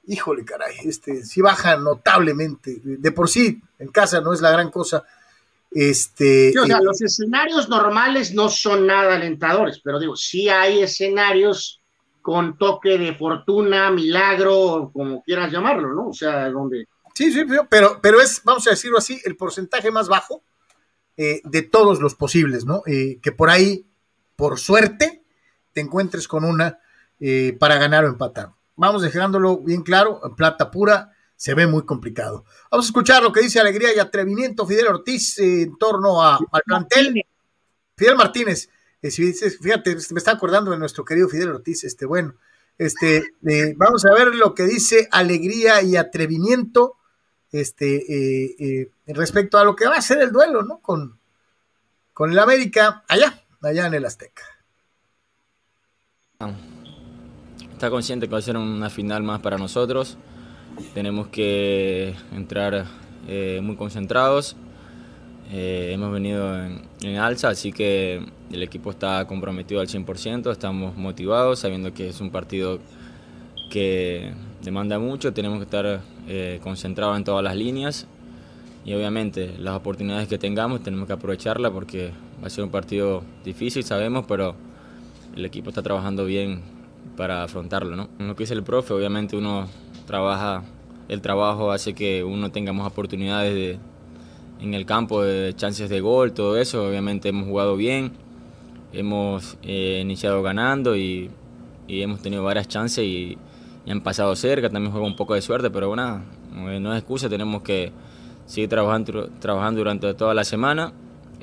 híjole, caray, este, sí baja notablemente. De por sí, en casa no es la gran cosa. Este, Sí, o sea, eh, los escenarios normales no son nada alentadores, pero digo, sí hay escenarios con toque de fortuna, milagro, como quieras llamarlo, ¿no? O sea, donde Sí, sí, pero, pero es, vamos a decirlo así, el porcentaje más bajo eh, de todos los posibles, ¿no? Eh, que por ahí, por suerte, te encuentres con una eh, para ganar o empatar. Vamos dejándolo bien claro, en plata pura se ve muy complicado. Vamos a escuchar lo que dice Alegría y Atrevimiento Fidel Ortiz en torno a- al plantel. Fidel Martínez, fíjate, me está acordando de nuestro querido Fidel Ortiz, este bueno. Este, vamos a ver lo que dice Alegría y Atrevimiento este, eh, eh, respecto a lo que va a ser el duelo, ¿no? Con, con el América, allá, allá en el Azteca. Está consciente que va a ser una final más para nosotros. Tenemos que entrar eh, muy concentrados. Hemos venido en, en alza, así que el equipo está comprometido al 100%. Estamos motivados, sabiendo que es un partido que demanda mucho. Tenemos que estar eh, concentrados en todas las líneas. Y obviamente las oportunidades que tengamos tenemos que aprovecharlas porque va a ser un partido difícil, sabemos, pero el equipo está trabajando bien para afrontarlo, ¿no? Lo que dice el profe, obviamente uno trabaja, el trabajo hace que uno tenga más oportunidades de, en el campo, de chances de gol, todo eso. Obviamente hemos jugado bien, hemos eh, iniciado ganando y, y hemos tenido varias chances y, y han pasado cerca. También juega un poco de suerte, pero bueno, eh, no es excusa, tenemos que seguir trabajando, trabajando durante toda la semana.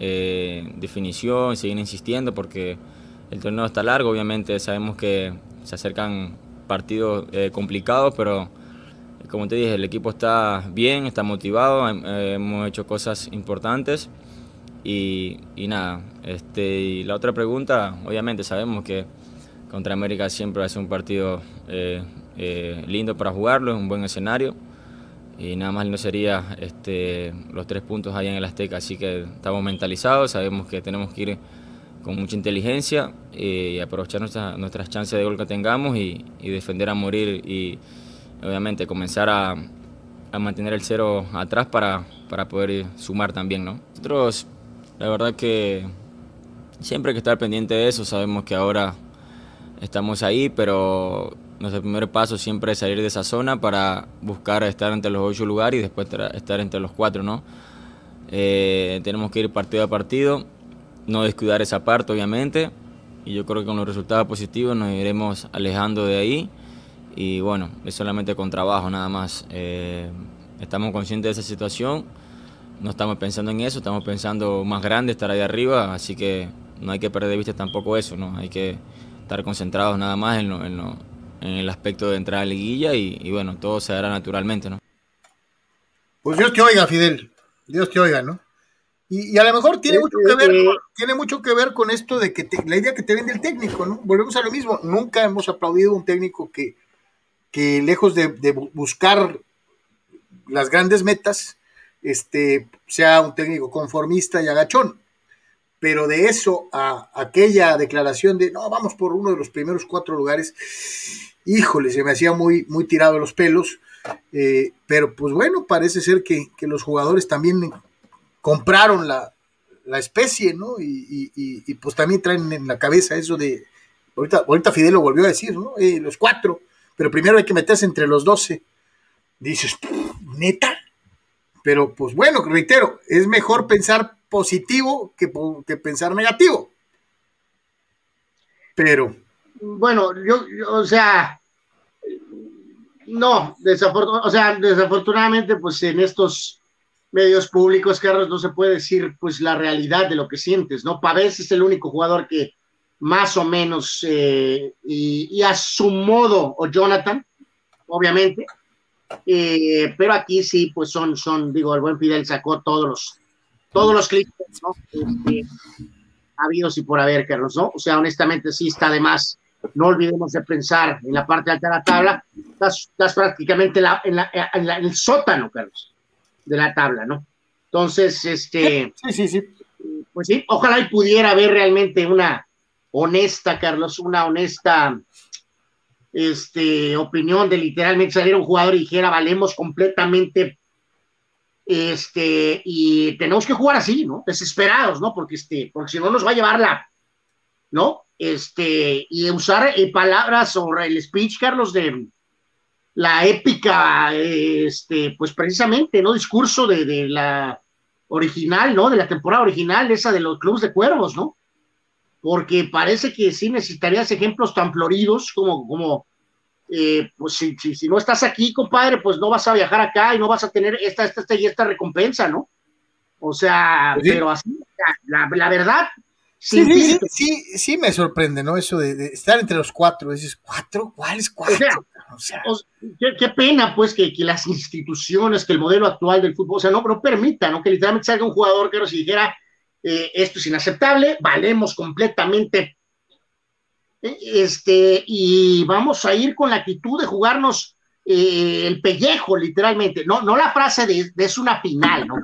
eh, definición, seguir insistiendo porque el torneo está largo, obviamente sabemos que se acercan partidos eh, complicados, pero como te dije, el equipo está bien, está motivado, hem- hemos hecho cosas importantes y, nada. Este, y la otra pregunta, obviamente sabemos que contra América siempre va un partido eh, lindo para jugarlo, es un buen escenario y nada más no sería este, los tres puntos allá en el Azteca, así que estamos mentalizados, sabemos que tenemos que ir con mucha inteligencia eh, y aprovechar nuestra- nuestras chances de gol que tengamos y, defender a morir y obviamente comenzar a, a mantener el cero atrás para, para poder sumar también. ¿no? Nosotros, la verdad que siempre hay que estar pendiente de eso, sabemos que ahora estamos ahí, pero nuestro primer paso siempre es salir de esa zona para buscar estar entre los ocho lugares y después estar entre los cuatro, ¿no? Eh, tenemos que ir partido a partido no descuidar esa parte, obviamente. Y yo creo que con los resultados positivos nos iremos alejando de ahí. Y bueno, es solamente con trabajo nada más. Eh, estamos conscientes de esa situación. No estamos pensando en eso, estamos pensando más grande, estar ahí arriba. Así que no hay que perder de vista tampoco eso, ¿no? Hay que estar concentrados nada más en, en, el aspecto de entrar a la liguilla y, y bueno, todo se dará naturalmente, ¿no? Pues Dios te oiga, Fidel. Dios te oiga, ¿no? Y, a lo mejor tiene mucho que ver, tiene mucho que ver con esto de que la idea que te vende el técnico, ¿no? Volvemos a lo mismo. Nunca hemos aplaudido a un técnico que, que lejos de, buscar las grandes metas, este, sea un técnico conformista y agachón. Pero de eso a aquella declaración de no, vamos por uno de los primeros cuatro lugares, híjole, se me hacía muy, muy tirado los pelos. Eh, pero pues bueno, parece ser que, que los jugadores también compraron la, especie, ¿no? Y, pues también traen en la cabeza eso de, ahorita, ahorita Fidel lo volvió a decir, ¿no? Eh, los cuatro, pero primero hay que meterse entre los doce. Dices, neta. Pero pues bueno, reitero, es mejor pensar positivo que, que pensar negativo. Pero. Bueno, yo, o sea, no, desafortunadamente, o sea, desafortunadamente, pues en estos medios públicos, Carlos, no se puede decir pues la realidad de lo que sientes, ¿no? Pavés es el único jugador que más o menos, eh, y, a su modo, o Jonathan, obviamente, eh, pero aquí sí, pues son, son, digo, el buen Fidel sacó todos los, todos los clics, ¿no? Este, habidos y por haber, Carlos, ¿no? O sea, honestamente sí está de más. No olvidemos de pensar en la parte alta de la tabla, estás, prácticamente en, en el sótano, Carlos de la tabla, ¿no? Entonces, este. Sí, sí, sí. Pues sí, ojalá y pudiera haber realmente una honesta, Carlos, una honesta este, opinión de literalmente salir un jugador y dijera, valemos completamente, este, y tenemos que jugar así, ¿no? Desesperados, ¿no? Porque, este, porque si no nos va a llevar la, ¿no? Este, y usar eh, palabras sobre el speech, Carlos, de, la épica, este, pues precisamente, ¿no? Discurso de, la original, ¿no? De la temporada original, esa de los clubes de cuervos, ¿no? Porque parece que sí necesitarías ejemplos tan floridos como, como eh, pues si, si, no estás aquí, compadre, pues no vas a viajar acá y no vas a tener esta, esta, esta y esta recompensa, ¿no? O sea, pues pero así, la, la verdad, Sí, sí, sí, sí, me sorprende, ¿no? Eso de, estar entre los cuatro. Dices, ¿cuatro? ¿Cuáles cuatro? O sea, qué, pena, pues, que, las instituciones, que el modelo actual del fútbol, o sea, no, no permita, ¿no? Que literalmente salga un jugador que si dijera, eh, esto es inaceptable, valemos completamente. Eh, este, y vamos a ir con la actitud de jugarnos eh, el pellejo, literalmente. No, no la frase de, de es una final, ¿no?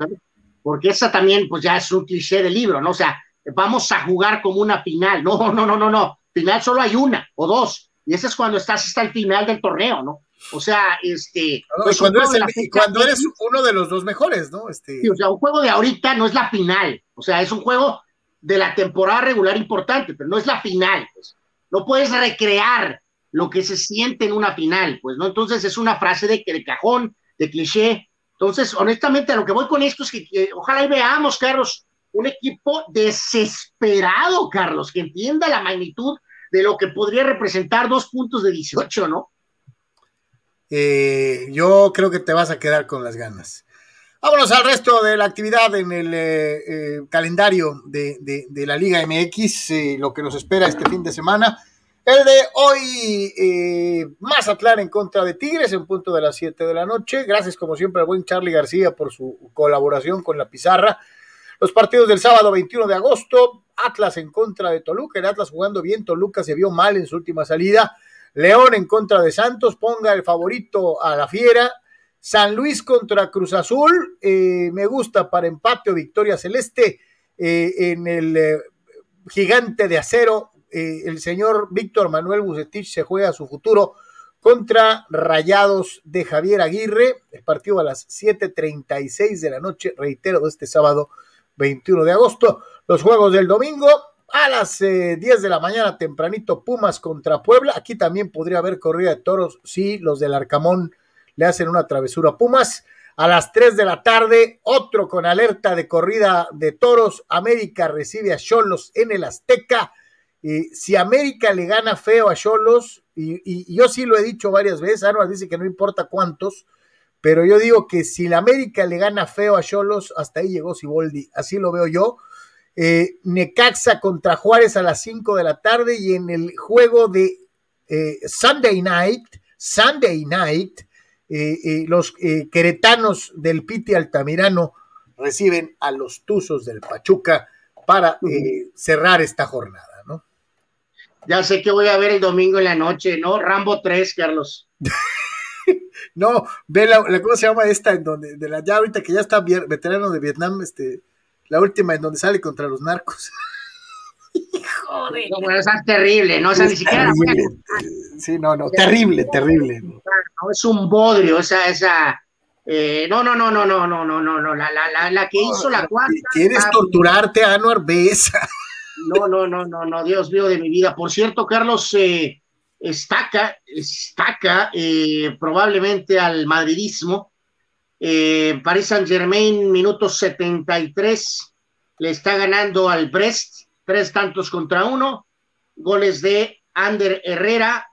Porque esa también, pues, ya es un cliché del libro, ¿no? O sea, vamos a jugar como una final. No, no, no, no, no. Final solo hay una o dos. Y ese es cuando estás hasta el final del torneo, ¿no? O sea, este. Pues cuando, eres, uno de los dos mejores, ¿no? Este... Sí, o sea, un juego de ahorita no es la final. O sea, es un juego de la temporada regular importante, pero no es la final. Pues. No puedes recrear lo que se siente en una final, pues, ¿no? Entonces es una frase de, de cajón, de cliché. Entonces, honestamente, a lo que voy con esto es que, que ojalá y veamos, Carlos, un equipo desesperado, Carlos, que entienda la magnitud de lo que podría representar dos puntos de 18, ¿no? Eh, yo creo que te vas a quedar con las ganas. Vámonos al resto de la actividad en el eh, eh, calendario de, la Liga MX, lo que nos espera este fin de semana. El de hoy, Mazatlán en contra de Tigres en punto de las 7 de la noche. Gracias como siempre al buen Charlie García por su colaboración con la pizarra. Los partidos del sábado 21 de agosto, Atlas en contra de Toluca, el Atlas jugando bien, Toluca se vio mal en su última salida, León en contra de Santos, ponga el favorito a la fiera, San Luis contra Cruz Azul, eh, me gusta para empate o victoria celeste eh, en el eh, gigante de acero, el señor Víctor Manuel Bucetich se juega su futuro contra Rayados de Javier Aguirre, el partido a las 7.36 de la noche, reitero, de este sábado 21 de agosto. Los juegos del domingo a las 10 eh, de la mañana tempranito Pumas contra Puebla. Aquí también podría haber corrida de toros si los del Arcamón le hacen una travesura a Pumas. A las 3 de la tarde, otro con alerta de corrida de toros. América recibe a Cholos en el Azteca. Y si América le gana feo a Cholos, y, yo sí lo he dicho varias veces, Anual dice que no importa cuántos, pero yo digo que si la América le gana feo a Cholos, hasta ahí llegó Siboldi, así lo veo yo. Eh, Necaxa contra Juárez a las 5 de la tarde y en el juego de eh, Sunday Night, Sunday Night, eh, los queretanos del Piti Altamirano reciben a los Tuzos del Pachuca para cerrar esta jornada, ¿no? Ya sé que voy a ver el domingo en la noche, ¿no? Rambo 3, Carlos. no, ve la, ¿cómo se llama esta? En donde, de la ya ahorita que ya está veterano de Vietnam, este, la última en donde sale contra los narcos. Joder. No, bueno, esa es terrible, ¿no? O sea, ni siquiera. Sí, no, no, terrible, terrible. No, es un bodrio, esa, esa. Eh, no, no, no, no, no, no, no, no, no, la, la, la, que hizo la cuarta. ¿Quieres torturarte, Anuar? Besa. No, no, no, no, no, Dios mío de mi vida. Por cierto, Carlos, eh, estaca, estaca eh, probablemente al madridismo. Eh, Paris Saint Germain, minuto 73, le está ganando al Brest, tres tantos contra uno, goles de Ander Herrera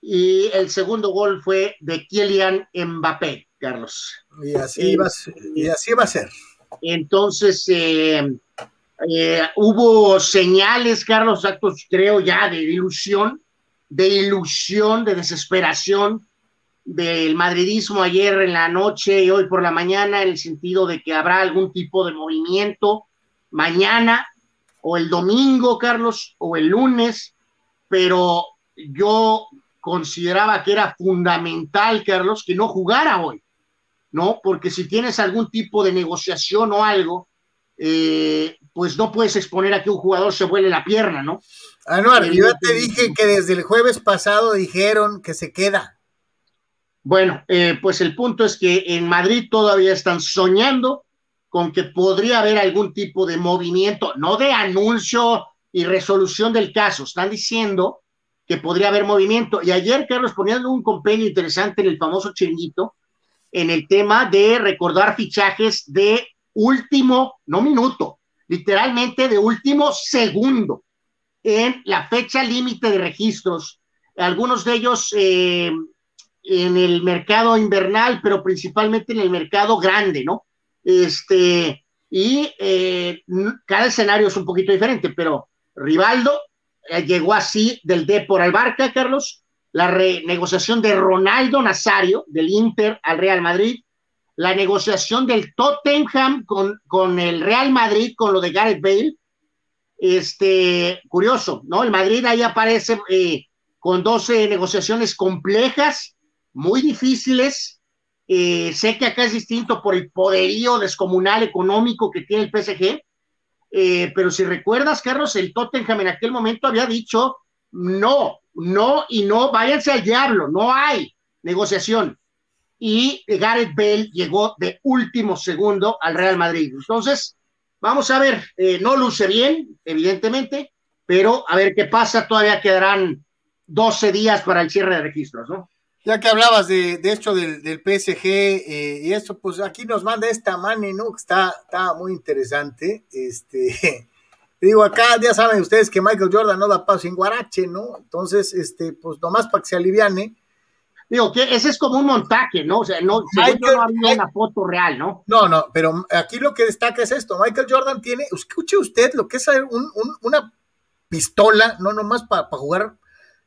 y el segundo gol fue de Kylian Mbappé, Carlos. Y así, va, y así va a ser. Entonces, eh, eh, hubo señales, Carlos, actos creo ya de ilusión, de ilusión, de desesperación del madridismo ayer en la noche y hoy por la mañana, en el sentido de que habrá algún tipo de movimiento mañana o el domingo, Carlos, o el lunes, pero yo consideraba que era fundamental, Carlos, que no jugara hoy, ¿no? Porque si tienes algún tipo de negociación o algo, eh, pues no puedes exponer a que un jugador se vuele la pierna, ¿no? Anuar, yo te dije que desde el jueves pasado dijeron que se queda. Bueno, eh, pues el punto es que en Madrid todavía están soñando con que podría haber algún tipo de movimiento, no de anuncio y resolución del caso, están diciendo que podría haber movimiento. Y ayer, Carlos, poniendo un compendio interesante en el famoso chinguito, en el tema de recordar fichajes de último, no minuto, literalmente de último segundo en la fecha límite de registros, algunos de ellos eh, en el mercado invernal, pero principalmente en el mercado grande, ¿no? Este, y eh, cada escenario es un poquito diferente, pero Rivaldo eh, llegó así del Depor al Barca, Carlos, la renegociación de Ronaldo Nazario del Inter al Real Madrid, la negociación del Tottenham con, con el Real Madrid, con lo de Gareth Bale. Este, curioso, ¿no? El Madrid ahí aparece eh, con 12 negociaciones complejas, muy difíciles. Eh, sé que acá es distinto por el poderío descomunal económico que tiene el PSG, eh, pero si recuerdas, Carlos, el Tottenham en aquel momento había dicho no, no y no, váyanse al diablo, no hay negociación y Gareth Bale llegó de último segundo al Real Madrid. Entonces, vamos a ver, eh, no luce bien, evidentemente, pero a ver qué pasa, todavía quedarán 12 días para el cierre de registros, ¿no? Ya que hablabas de, de hecho del, del PSG eh, y eso, pues aquí nos manda esta mane, ¿no? Que está, está muy interesante. Este, digo, acá ya saben ustedes que Michael Jordan no da paso sin guarache, ¿no? Entonces, este, pues nomás para que se aliviane, Digo, que ese es como un montaje, ¿no? O sea, no, Michael, no había una foto real, ¿no? No, no, pero aquí lo que destaca es esto. Michael Jordan tiene, escuche usted lo que es un, una pistola, no nomás para jugar,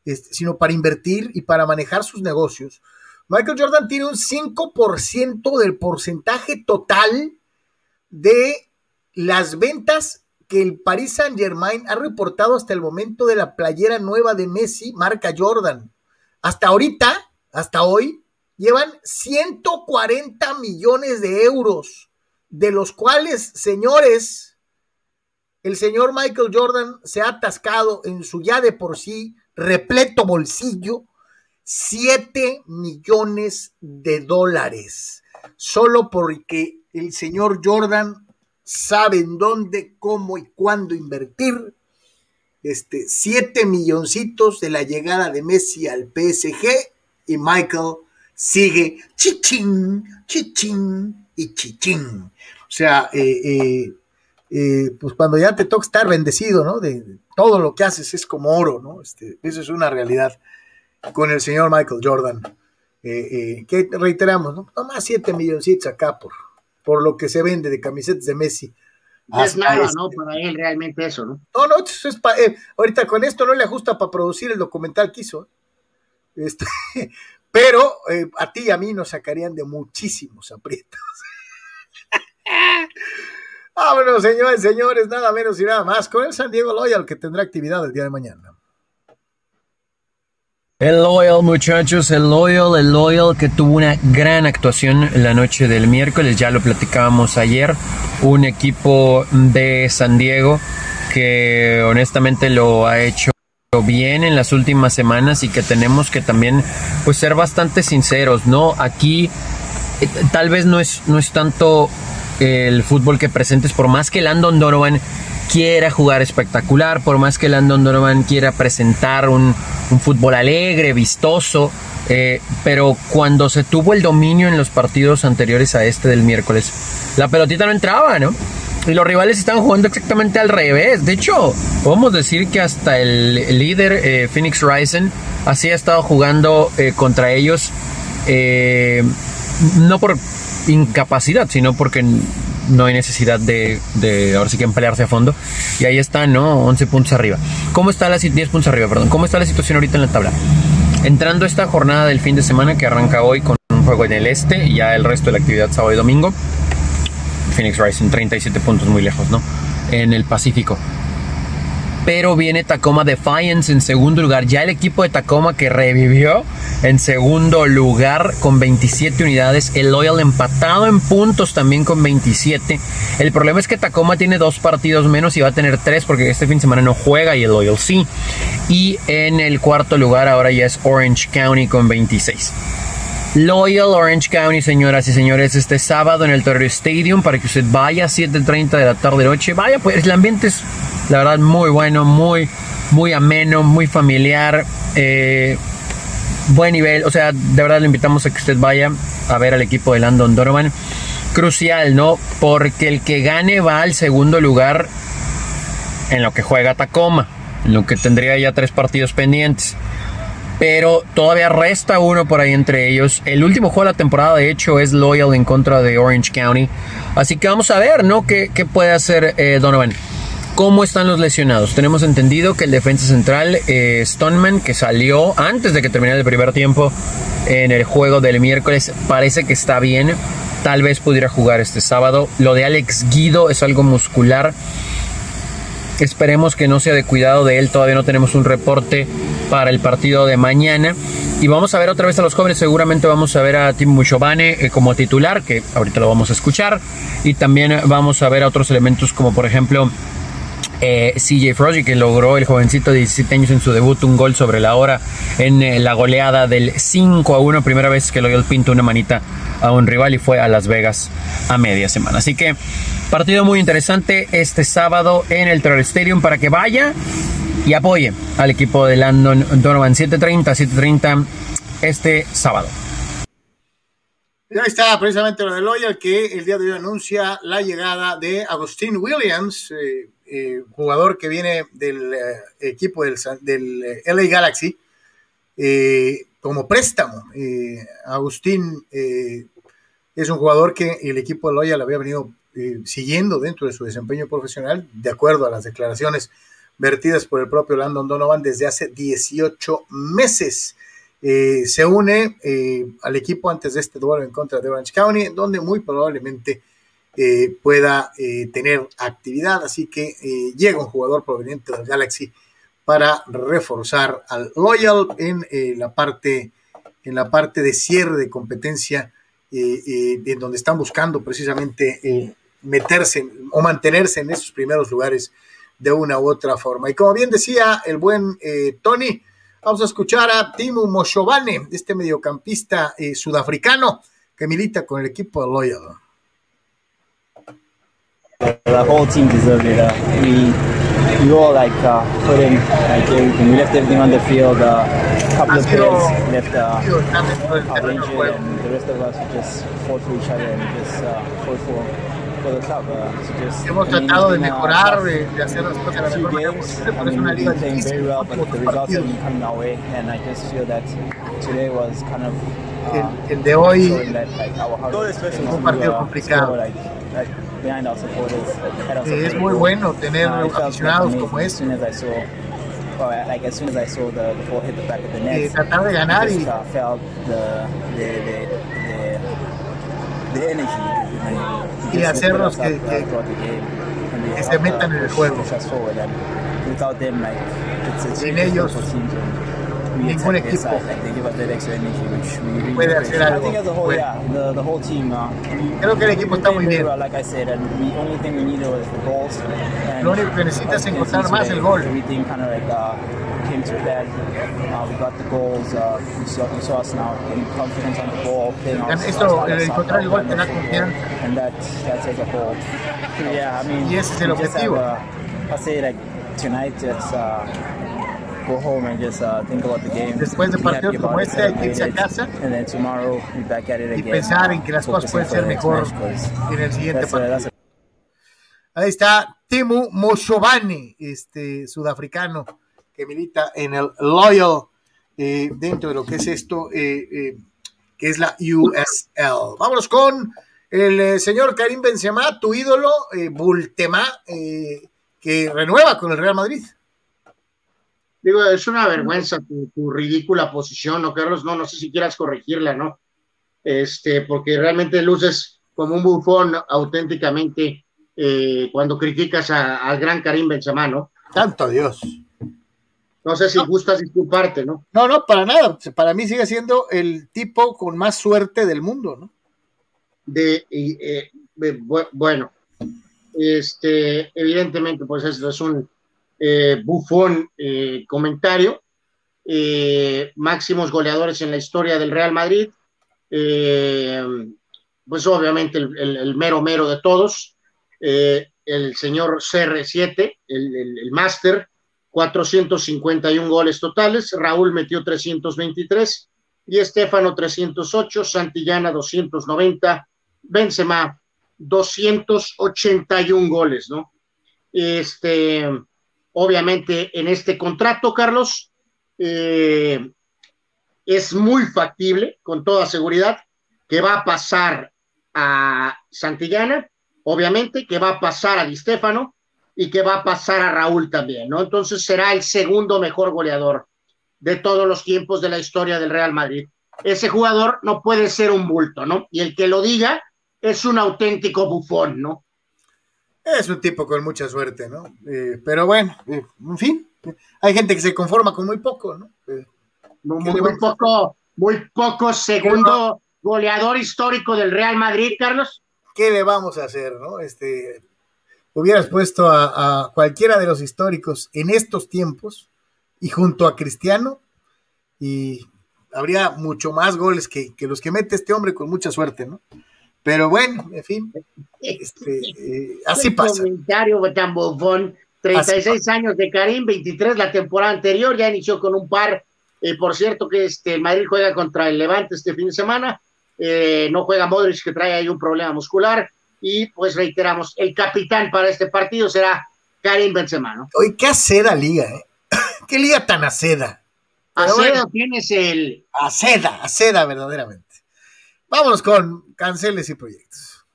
este, sino para invertir y para manejar sus negocios. Michael Jordan tiene un 5% del porcentaje total de las ventas que el Paris Saint Germain ha reportado hasta el momento de la playera nueva de Messi, marca Jordan. Hasta ahorita, hasta hoy, llevan 140 millones de euros, de los cuales, señores, el señor Michael Jordan se ha atascado en su ya de por sí repleto bolsillo 7 millones de dólares, solo porque el señor Jordan sabe en dónde, cómo y cuándo invertir. Este, 7 milloncitos de la llegada de Messi al PSG y Michael sigue chichín, chichín y chichín. O sea, eh, eh, eh, pues cuando ya te toca estar bendecido, ¿no? De, todo lo que haces es como oro, ¿no? Este, eso es una realidad con el señor Michael Jordan, que reiteramos, ¿no? Nomás 7 milloncitos acá por, por lo que se vende de camisetas de Messi. Es nada, este ¿no? Para él realmente eso, ¿no? No, no, es ahorita con esto no le ajusta para producir el documental que hizo. Este, pero a ti y a mí nos sacarían de muchísimos aprietos. Vámonos, señores, señores, nada menos y nada más con el San Diego Loyal que tendrá actividad el día de mañana. El Loyal, muchachos, el Loyal, el Loyal que tuvo una gran actuación la noche del miércoles, ya lo platicábamos ayer, un equipo de San Diego que honestamente lo ha hecho bien en las últimas semanas y que tenemos que también pues ser bastante sinceros, ¿no? Aquí eh, tal vez no es, no es tanto el fútbol que presentes, por más que Landon Donovan quiera jugar espectacular, por más que Landon Donovan quiera presentar un, fútbol alegre, vistoso, eh, pero cuando se tuvo el dominio en los partidos anteriores a este del miércoles, la pelotita no entraba, ¿no? Y los rivales están jugando exactamente al revés. De hecho, podemos decir que hasta el, líder eh, Phoenix Rising así ha estado jugando eh, contra ellos. no por incapacidad, sino porque no hay necesidad de, de ahora sí que emplearse a fondo. Y ahí está, ¿no? 11 puntos arriba. ¿Cómo está la 10 puntos arriba, perdón? ¿Cómo está la situación ahorita en la tabla? Entrando esta jornada del fin de semana que arranca hoy con un juego en el este y ya el resto de la actividad sábado y domingo. Phoenix Rising 37 puntos muy lejos, ¿no? En el Pacífico pero viene Tacoma Defiance en segundo lugar. Ya el equipo de Tacoma que revivió en segundo lugar con 27 unidades. El Loyal empatado en puntos también con 27. El problema es que Tacoma tiene dos partidos menos y va a tener tres porque este fin de semana no juega y el Loyal sí. Y en el cuarto lugar ahora ya es Orange County con 26. Loyal Orange County, señoras y señores, este sábado en el Torrey Stadium para que usted vaya a 7.30 de la tarde noche. Vaya, pues el ambiente es la verdad, muy bueno, muy, muy ameno, muy familiar. Eh, buen nivel. O sea, de verdad le invitamos a que usted vaya a ver al equipo de Landon Donovan. Crucial, ¿no? Porque el que gane va al segundo lugar en lo que juega Tacoma. En lo que tendría ya tres partidos pendientes. Pero todavía resta uno por ahí entre ellos. El último juego de la temporada, de hecho, es Loyal en contra de Orange County. Así que vamos a ver, ¿no? ¿Qué, puede hacer eh, Donovan? ¿Cómo están los lesionados? Tenemos entendido que el defensa central eh, Stoneman, que salió antes de que terminara el primer tiempo en el juego del miércoles, parece que está bien. Tal vez pudiera jugar este sábado. Lo de Alex Guido es algo muscular. Esperemos que no sea de cuidado de él. Todavía no tenemos un reporte para el partido de mañana. Y vamos a ver otra vez a los jóvenes. Seguramente vamos a ver a Tim Muchovane eh, como titular, que ahorita lo vamos a escuchar. Y también vamos a ver a otros elementos como por ejemplo eh, CJ Frosty, que logró el jovencito de 17 años en su debut un gol sobre la hora en eh, la goleada del 5 a 1, primera vez que Loyal pinta una manita a un rival y fue a Las Vegas a media semana. Así que partido muy interesante este sábado en el Terror Stadium para que vaya y apoye al equipo de Landon Donovan 730 730 este sábado. ahí está precisamente lo de Loyal que el día de hoy anuncia la llegada de Agustín Williams. Eh, eh, jugador que viene del eh, equipo del, del eh, LA Galaxy como préstamo. Agustín es un jugador que el equipo de Loya había venido siguiendo dentro de su desempeño profesional, de acuerdo a las declaraciones vertidas por el propio Landon Donovan desde hace 18 meses. se une al equipo antes de este duelo en contra de Orange County, donde muy probablemente eh, pueda eh, tener actividad. Así que eh, llega un jugador proveniente del Galaxy para reforzar al Loyal en la parte en la parte de cierre de competencia en donde están buscando precisamente meterse o mantenerse en esos primeros lugares de una u otra forma. Y como bien decía el buen Tony, vamos a escuchar a Timo Moshovane, este mediocampista sudafricano que milita con el equipo de Loyal. The whole team deserved it. Uh, we we all like uh, put in like everything. We left everything on the field. Uh, a couple of players left uh, our injured, and the rest of us just fought for each other and just uh, fought for. For the club, uh, so just, Hemos tratado de uh, mejorar, de, hacer las cosas la few mejor manera games. posible, I pero es mean, una we've liga been playing very difícil, well, but the results have been coming our way, and I just feel that today was kind of uh, El, el de hoy showing that like our hard es un partido complicado. score, like, like, behind our supporters, behind our Eh, es muy bueno tener aficionados como este. tratar de ganar y- Y hacerlos que- que- que se helped, uh, metan en el juego. push us forward. And without them, like it's, it's Sin ellos, difficult for teams we attack their equipo side. Like they give us that extra energy, which we really puede I think as a whole, bueno. yeah, the, the whole team. Uh, we- Creo que el equipo está muy bien. well, like I said, and the only thing we needed was the goals. And Lo único que necesita es as you can encontrar más el gol. Everything kind of like uh, came to. Uh, we got the goals. Uh, you, saw, you saw us now getting confidence on the ball, playing our, Esto, our el encontrar el gol te da confianza. And that, that's as a whole. Yeah, I mean, Y ese es el we just objetivo. have, uh, I say like tonight, just uh, go home and just uh, think about the game. Después de partidos como este, hay que irse a casa And then tomorrow, be back at it y again. pensar en que las cosas pueden ser mejor en el siguiente that's a- that's partido. Ahí está Temu Moshobane, este sudafricano que milita en el Loyal eh, dentro de lo que es esto, eh, eh, que es la USL. Vámonos con el eh, señor Karim Benzema, tu ídolo, eh, Bultemá, que renueva con el Real Madrid. Digo, es una vergüenza tu, tu ridícula posición, ¿no, Carlos? No, no sé si quieras corregirla, ¿no? Este, porque realmente luces como un bufón auténticamente eh, cuando criticas a- al gran Karim Benzema, ¿no? Tanto Dios. No sé si gustas disculparte, ¿no? No, no, para nada. Para mí sigue siendo el tipo con más suerte del mundo, ¿no? De, y, eh, de- bu- bueno, este, evidentemente, pues esto es un eh, bufón eh, comentario. Eh, máximos goleadores en la historia del Real Madrid. Eh, pues obviamente el, mero mero de todos. El señor CR7, el, el, el máster, 451 goles totales. Raúl metió 323 y Estefano 308, Santillana 290, Benzema 281 goles, ¿no? Este, obviamente en este contrato, Carlos, eh, es muy factible, con toda seguridad, que va a pasar a Santillana, obviamente, que va a pasar a Di Stéfano y que va a pasar a Raúl también, ¿no? Entonces será el segundo mejor goleador de todos los tiempos de la historia del Real Madrid. Ese jugador no puede ser un bulto, ¿no? Y el que lo diga es un auténtico bufón, ¿no? Es un tipo con mucha suerte, ¿no? Eh, pero bueno, eh, en fin, hay gente que se conforma con muy poco, ¿no? Eh, Muy, ¿Qué le muy vamos a poco, muy poco segundo goleador histórico del Real Madrid, Carlos. ¿Qué le vamos a hacer, no? Este, hubieras puesto a, a cualquiera de los históricos en estos tiempos y junto a Cristiano y habría mucho más goles que, que los que mete este hombre con mucha suerte, ¿no? Pero bueno, en fin, este, eh, así pasa. Comentario tan bufón. 36 años de Karim, 23 la temporada anterior, ya inició con un par. eh, por cierto, que este, Madrid juega contra el Levante este fin de semana. eh, no juega Modric, que trae ahí un problema muscular. Y pues reiteramos, el capitán para este partido será Karim Benzema, ¿no? Oye, qué aceda liga, ¿eh? ¿Qué liga tan aceda? Pero Acedo bueno. tienes el. Aceda, aceda verdaderamente. Vámonos con canceles y proyectos.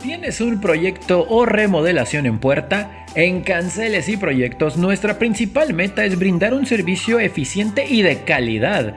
¿Tienes un proyecto o remodelación en puerta? En Canceles y Proyectos nuestra principal meta es brindar un servicio eficiente y de calidad.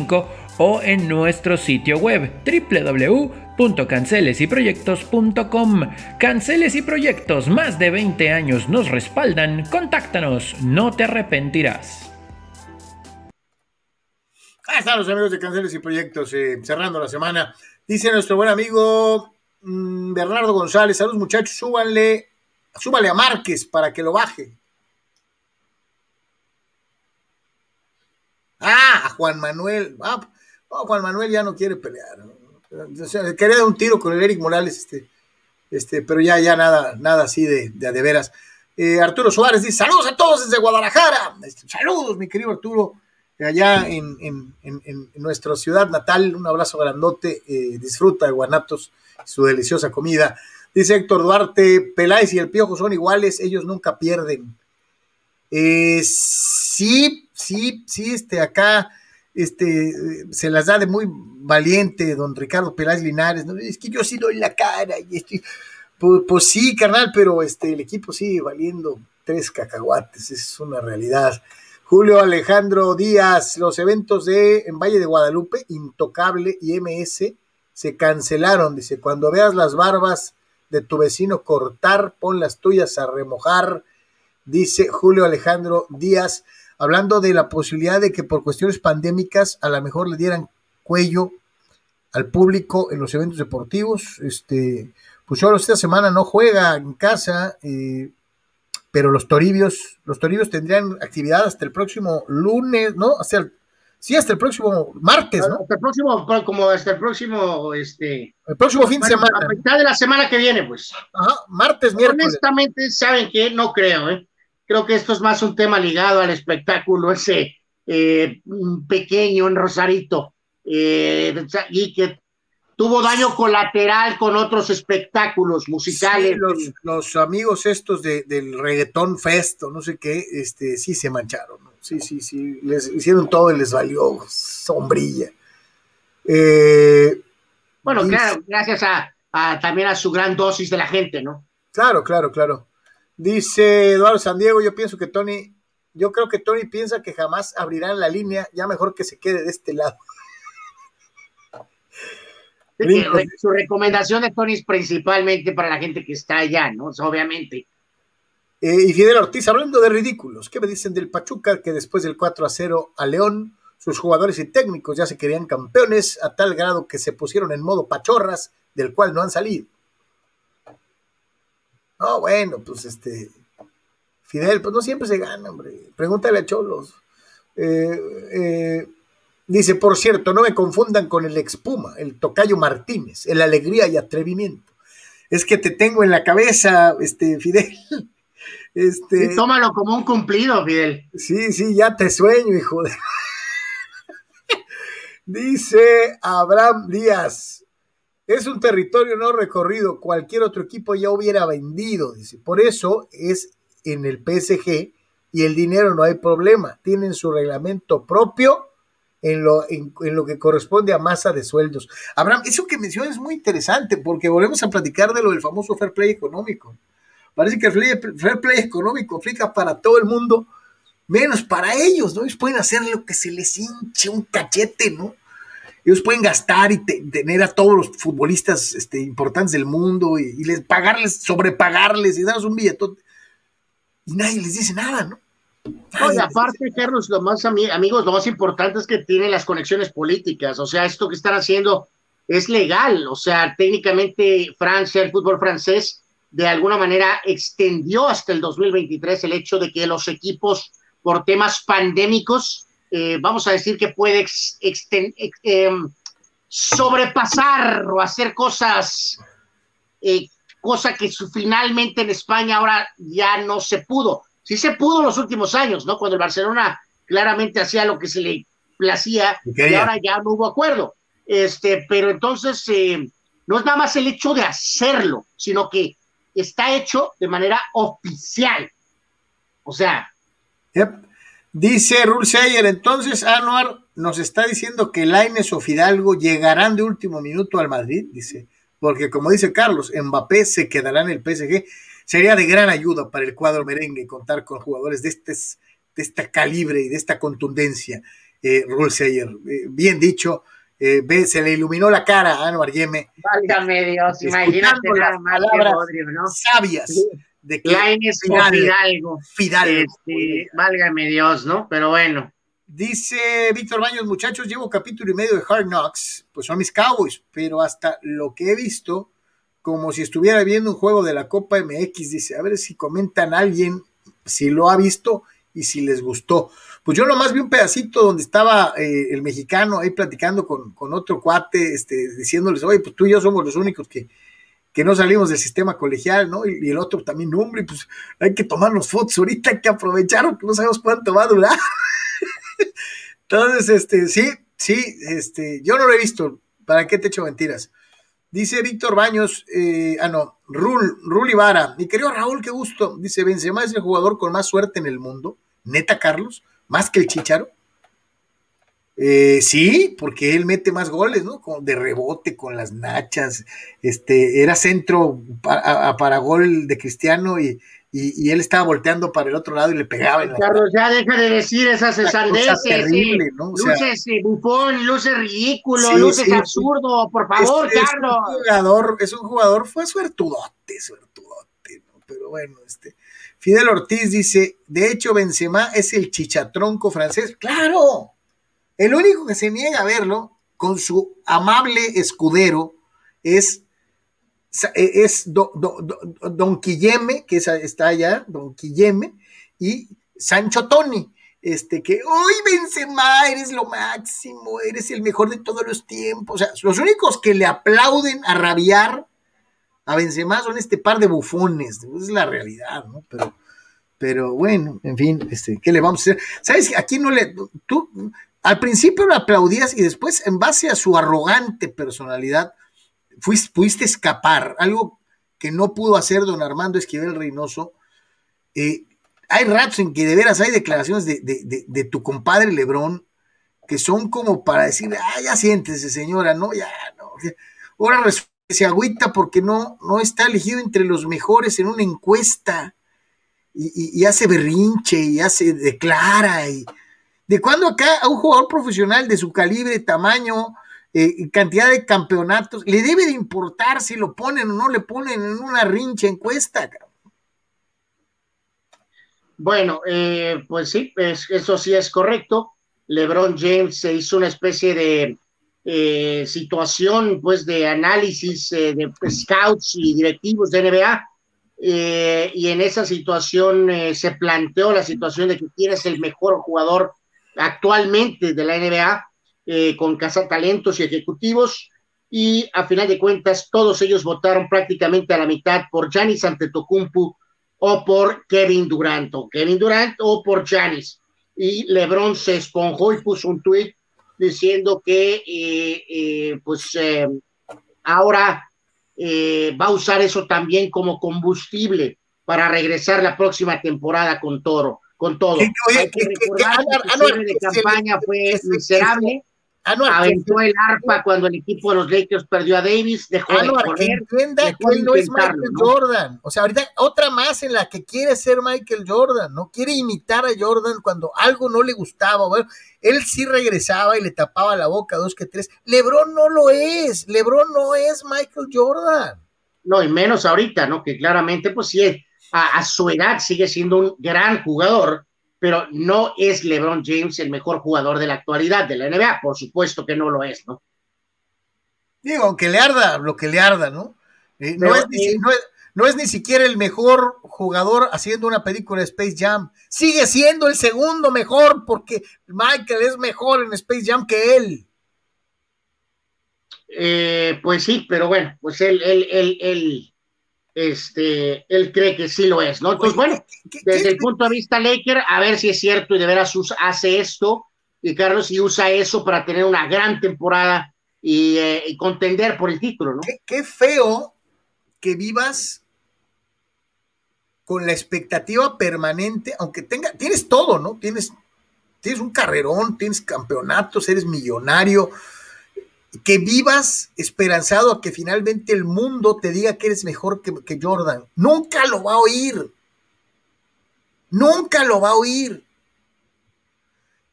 o en nuestro sitio web www www.cancelesyproyectos.com. Canceles y Proyectos, más de 20 años nos respaldan. Contáctanos, no te arrepentirás. Ahí están los amigos de Canceles y Proyectos eh, cerrando la semana. Dice nuestro buen amigo mm, Bernardo González, saludos muchachos, súbanle, súbale a Márquez para que lo baje. Ah, Juan Manuel. Ah, Juan Manuel ya no quiere pelear. Quería dar un tiro con el Eric Morales, este, este, pero ya, ya nada, nada así de, de, veras. Eh, Arturo Suárez dice: Saludos a todos desde Guadalajara. Este, saludos, mi querido Arturo, allá en, en, en, nuestra ciudad natal. Un abrazo grandote. Eh, disfruta de Guanatos, su deliciosa comida. Dice Héctor Duarte: Peláez y el Piojo son iguales, ellos nunca pierden. Eh, sí, sí, sí, este, acá este, se las da de muy valiente don Ricardo Peláez Linares, ¿no? es que yo sí doy la cara y estoy, pues, sí, carnal, pero este, el equipo sigue valiendo tres cacahuates, es una realidad. Julio Alejandro Díaz, los eventos de en Valle de Guadalupe, Intocable y MS se cancelaron, dice, cuando veas las barbas de tu vecino cortar, pon las tuyas a remojar, dice Julio Alejandro Díaz hablando de la posibilidad de que por cuestiones pandémicas a lo mejor le dieran cuello al público en los eventos deportivos. Este, pues solo esta semana no juega en casa, eh, pero los Toribios, los Toribios tendrían actividad hasta el próximo lunes, ¿no? Hasta el, sí, hasta el próximo martes, ¿no? Hasta el próximo, como hasta el próximo, este. El próximo fin de semana. A mitad de la semana que viene, pues. Ajá, martes, miércoles. Honestamente, ¿saben qué? No creo, ¿eh? Creo que esto es más un tema ligado al espectáculo ese eh, pequeño en Rosarito eh, y que tuvo daño colateral con otros espectáculos musicales. Sí, los, los, amigos estos de, del reggaetón fest o no sé qué, este, sí se mancharon. ¿no? Sí, sí, sí, les hicieron todo y les valió sombrilla. Eh, bueno, claro, gracias a, a, también a su gran dosis de la gente, ¿no? Claro, claro, claro. Dice Eduardo San Diego, yo pienso que Tony, yo creo que Tony piensa que jamás abrirán la línea, ya mejor que se quede de este lado. Su recomendación de Tony es principalmente para la gente que está allá, ¿no? obviamente. Eh, y Fidel Ortiz, hablando de ridículos, ¿qué me dicen del Pachuca que después del 4 a 0 a León, sus jugadores y técnicos ya se querían campeones a tal grado que se pusieron en modo pachorras, del cual no han salido? No, bueno, pues este. Fidel, pues no siempre se gana, hombre. Pregúntale a Cholos. Eh, eh, dice, por cierto, no me confundan con el expuma, el tocayo Martínez, el alegría y atrevimiento. Es que te tengo en la cabeza, este, Fidel. Este, sí, tómalo como un cumplido, Fidel. Sí, sí, ya te sueño, hijo de. dice Abraham Díaz, es un territorio no recorrido, cualquier otro equipo ya hubiera vendido, dice. Por eso es en el PSG y el dinero no hay problema. Tienen su reglamento propio en lo, en, lo que corresponde a masa de sueldos. Abraham, eso que mencionas es muy interesante porque volvemos a platicar de lo del famoso fair play económico. Parece que el fair play económico aplica para todo el mundo, menos para ellos, ¿no? Ellos pueden hacer lo que se les hinche un cachete, ¿no? Ellos pueden gastar y te, tener a todos los futbolistas este, importantes del mundo y, y, les pagarles, sobrepagarles y darles un billetote. Y nadie les dice nada, ¿no? No, y aparte, Carlos, lo más amigos, lo más importante es que tienen las conexiones políticas. O sea, esto que están haciendo es legal. O sea, técnicamente Francia, el fútbol francés, de alguna manera extendió hasta el 2023 el hecho de que los equipos por temas pandémicos eh, vamos a decir que puede ex, exten, ex, eh, sobrepasar o hacer cosas, eh, cosa que su, finalmente en España ahora ya no se pudo. Sí se pudo en los últimos años, ¿no? Cuando el Barcelona claramente hacía lo que se le placía y ahora ya no hubo acuerdo. Este, pero entonces eh, no es nada más el hecho de hacerlo, sino que está hecho de manera oficial. O sea, yep. Dice Rulseyer, entonces Anuar nos está diciendo que Laines o Fidalgo llegarán de último minuto al Madrid, dice, porque como dice Carlos, Mbappé se quedará en el PSG. Sería de gran ayuda para el cuadro merengue contar con jugadores de este, de este calibre y de esta contundencia, eh, Rulseyer. Eh, bien dicho, eh, ve, se le iluminó la cara a Anuar Yeme. Válgame Dios, imagínate que Rodrigo, ¿no? Sabias. De que Lainez Fidalgo. Fidalgo. Este, válgame Dios, ¿no? Pero bueno. Dice Víctor Baños, muchachos, llevo capítulo y medio de Hard Knocks, pues son mis Cowboys, pero hasta lo que he visto, como si estuviera viendo un juego de la Copa MX, dice, a ver si comentan alguien si lo ha visto y si les gustó. Pues yo nomás vi un pedacito donde estaba eh, el mexicano ahí platicando con, con, otro cuate, este, diciéndoles, oye, pues tú y yo somos los únicos que, que no salimos del sistema colegial, ¿no? Y, el otro también, hombre, pues hay que tomarnos fotos ahorita, hay que aprovechar, no sabemos cuánto va a durar. Entonces, este, sí, sí, este, yo no lo he visto. ¿Para qué te echo mentiras? Dice Víctor Baños, eh, ah, no, Rul, Rul Ibarra. Mi querido Raúl, qué gusto. Dice, Benzema es el jugador con más suerte en el mundo. Neta, Carlos, más que el Chicharo. Eh, sí, porque él mete más goles, ¿no? de rebote, con las nachas. Este, era centro para, para gol de Cristiano y, y, y, él estaba volteando para el otro lado y le pegaba. En la Carlos, ya deja de decir esas sandeces. Terrible, ¿no? O sea, luces eh, bufón, luces ridículo, sí, luces sí, absurdo, por favor, es, Carlos. Es un jugador, es un jugador, fue suertudote, suertudote, ¿no? Pero bueno, este. Fidel Ortiz dice, de hecho, Benzema es el chichatronco francés. ¡Claro! El único que se niega a verlo con su amable escudero es es do, do, Don Quilleme, que está allá, Don Quilleme, y Sancho Tony, este, que hoy Benzema, eres lo máximo, eres el mejor de todos los tiempos. O sea, los únicos que le aplauden a rabiar a Benzema son este par de bufones, es la realidad, ¿no? Pero, pero bueno, en fin, este, ¿qué le vamos a hacer? ¿Sabes? Aquí no le, tú, al principio lo aplaudías y después, en base a su arrogante personalidad, fuiste, pudiste escapar, algo que no pudo hacer don Armando Esquivel Reynoso. Eh, hay ratos en que de veras hay declaraciones de, de, de, tu compadre Lebrón que son como para decir, ah, ya siéntese señora, no, ya, no. Ahora se agüita porque no, no está elegido entre los mejores en una encuesta y, y, y hace berrinche y hace, declara y de cuando acá a un jugador profesional de su calibre, tamaño, eh, cantidad de campeonatos, le debe de importar si lo ponen o no le ponen en una rincha encuesta. Bueno, eh, pues sí, es, eso sí es correcto. LeBron James se hizo una especie de eh, situación, pues, de análisis eh, de scouts y directivos de NBA. y en esa situación se planteó la situación de que quién es el mejor jugador actualmente de la NBA eh, con talentos y ejecutivos, y a final de cuentas todos ellos votaron prácticamente a la mitad por Giannis Antetokounmpo o por Kevin Durant, o Kevin Durant o por Giannis. Y LeBron se esponjó y puso un tweet diciendo que eh, eh, pues eh, ahora va a usar eso también como combustible para regresar la próxima temporada con Toro, con todo. Que, oye, Hay que que- que- recordar que- que el no, cierre de que- campaña que- fue que- que- miserable. Anuar, que- Aventó el arpa cuando el equipo de los Lakers perdió a Davis, dejó de Anuar, que correr, entienda dejó que de él no es Michael ¿no? Jordan. O sea, ahorita otra más en la que quiere ser Michael Jordan, no quiere imitar a Jordan cuando algo no le gustaba. Bueno, él sí regresaba y le tapaba la boca dos que tres. LeBron no lo es. LeBron no es Michael Jordan. No, y menos ahorita, ¿no? Que claramente, pues sí, a, a su edad sigue siendo un gran jugador, pero no es LeBron James el mejor jugador de la actualidad de la NBA, por supuesto que no lo es, ¿no? Digo, aunque le arda lo que le arda, ¿no? Eh, no, Pero, es ni, si- eh, no, es, no es ni siquiera el mejor jugador haciendo una película de Space Jam. Sigue siendo el segundo mejor porque Michael es mejor en Space Jam que él. Eh, pues sí, pero bueno, pues él, él, él, él, este, él cree que sí lo es, ¿no? Entonces, Oye, bueno, ¿qué- qué- desde qué- el punto de vista Laker, a ver si es cierto y de veras hace esto, y Carlos, y usa eso para tener una gran temporada y, eh, y contender por el título, ¿no? qué, qué feo que vivas con la expectativa permanente, aunque tenga, tienes todo, ¿no? Tienes, tienes un carrerón, tienes campeonatos, eres millonario, que vivas esperanzado a que finalmente el mundo te diga que eres mejor que, que Jordan. Nunca lo va a oír. Nunca lo va a oír.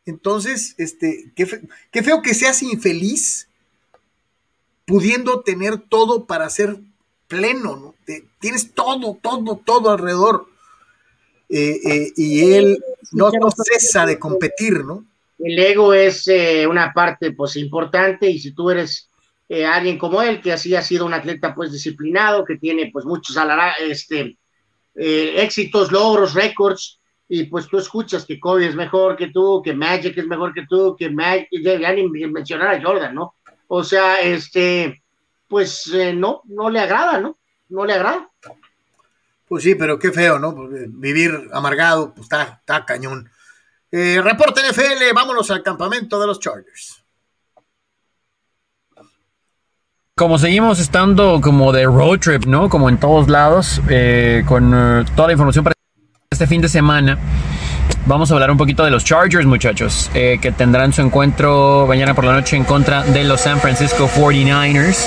Entonces, este, qué, fe- qué feo que seas infeliz pudiendo tener todo para ser pleno, ¿no? tienes todo, todo, todo alrededor. Eh, eh, y él no, cesa de competir, ¿no? El ego es eh, una parte pues importante y si tú eres alguien como él, que así ha sido un atleta pues disciplinado, que tiene pues muchos este, éxitos, logros, récords, y pues tú escuchas que Kobe es mejor que tú, que Magic es mejor que tú, que Magic, ya ni mencionar a Jordan, ¿no? O sea, este, pues no, no le agrada, ¿no? No le agrada. Pues sí, pero qué feo, ¿no? Vivir amargado, pues está, está cañón. Eh, reporte NFL, vámonos al campamento de los Chargers. Como seguimos estando como de road trip, ¿no? Como en todos lados, eh, con eh, toda la información para este fin de semana. Vamos a hablar un poquito de los Chargers, muchachos, eh, que tendrán su encuentro mañana por la noche en contra de los San Francisco 49ers.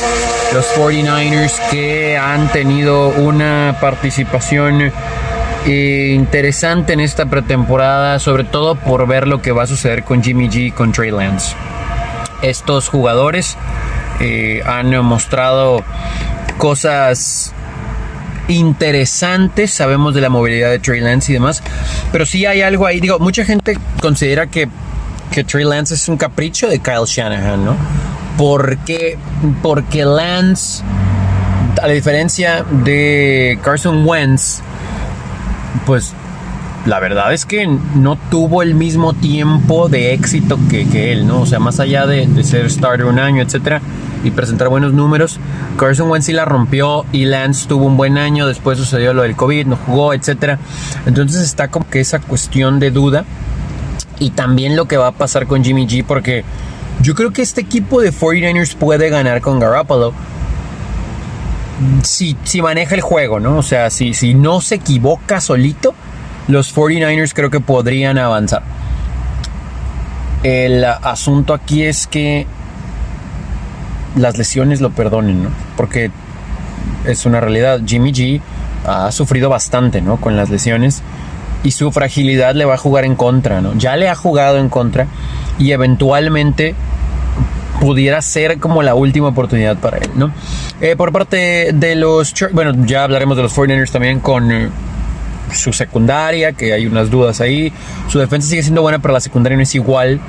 Los 49ers que han tenido una participación interesante en esta pretemporada, sobre todo por ver lo que va a suceder con Jimmy G y con Trey Lance. Estos jugadores eh, han mostrado cosas interesantes. Sabemos de la movilidad de Trey Lance y demás. Pero sí hay algo ahí. Digo, mucha gente considera que, que Trey Lance es un capricho de Kyle Shanahan, ¿no? Porque, porque Lance, a la diferencia de Carson Wentz, pues la verdad es que no tuvo el mismo tiempo de éxito que, él, ¿no? O sea, más allá de, de ser starter un año, etcétera y presentar buenos números. Carson Wentz sí la rompió y Lance tuvo un buen año, después sucedió lo del COVID, no jugó, etc. Entonces está como que esa cuestión de duda y también lo que va a pasar con Jimmy G porque yo creo que este equipo de 49ers puede ganar con Garoppolo. Si, si maneja el juego, ¿no? O sea, si, si no se equivoca solito, los 49ers creo que podrían avanzar. El asunto aquí es que las lesiones lo perdonen, ¿no? Porque es una realidad. Jimmy G ha sufrido bastante, ¿no? Con las lesiones y su fragilidad le va a jugar en contra, ¿no? Ya le ha jugado en contra y eventualmente pudiera ser como la última oportunidad para él, ¿no? Eh, por parte de los, bueno, ya hablaremos de los 49ers también con eh, su secundaria, que hay unas dudas ahí. Su defensa sigue siendo buena, pero la secundaria no es igual.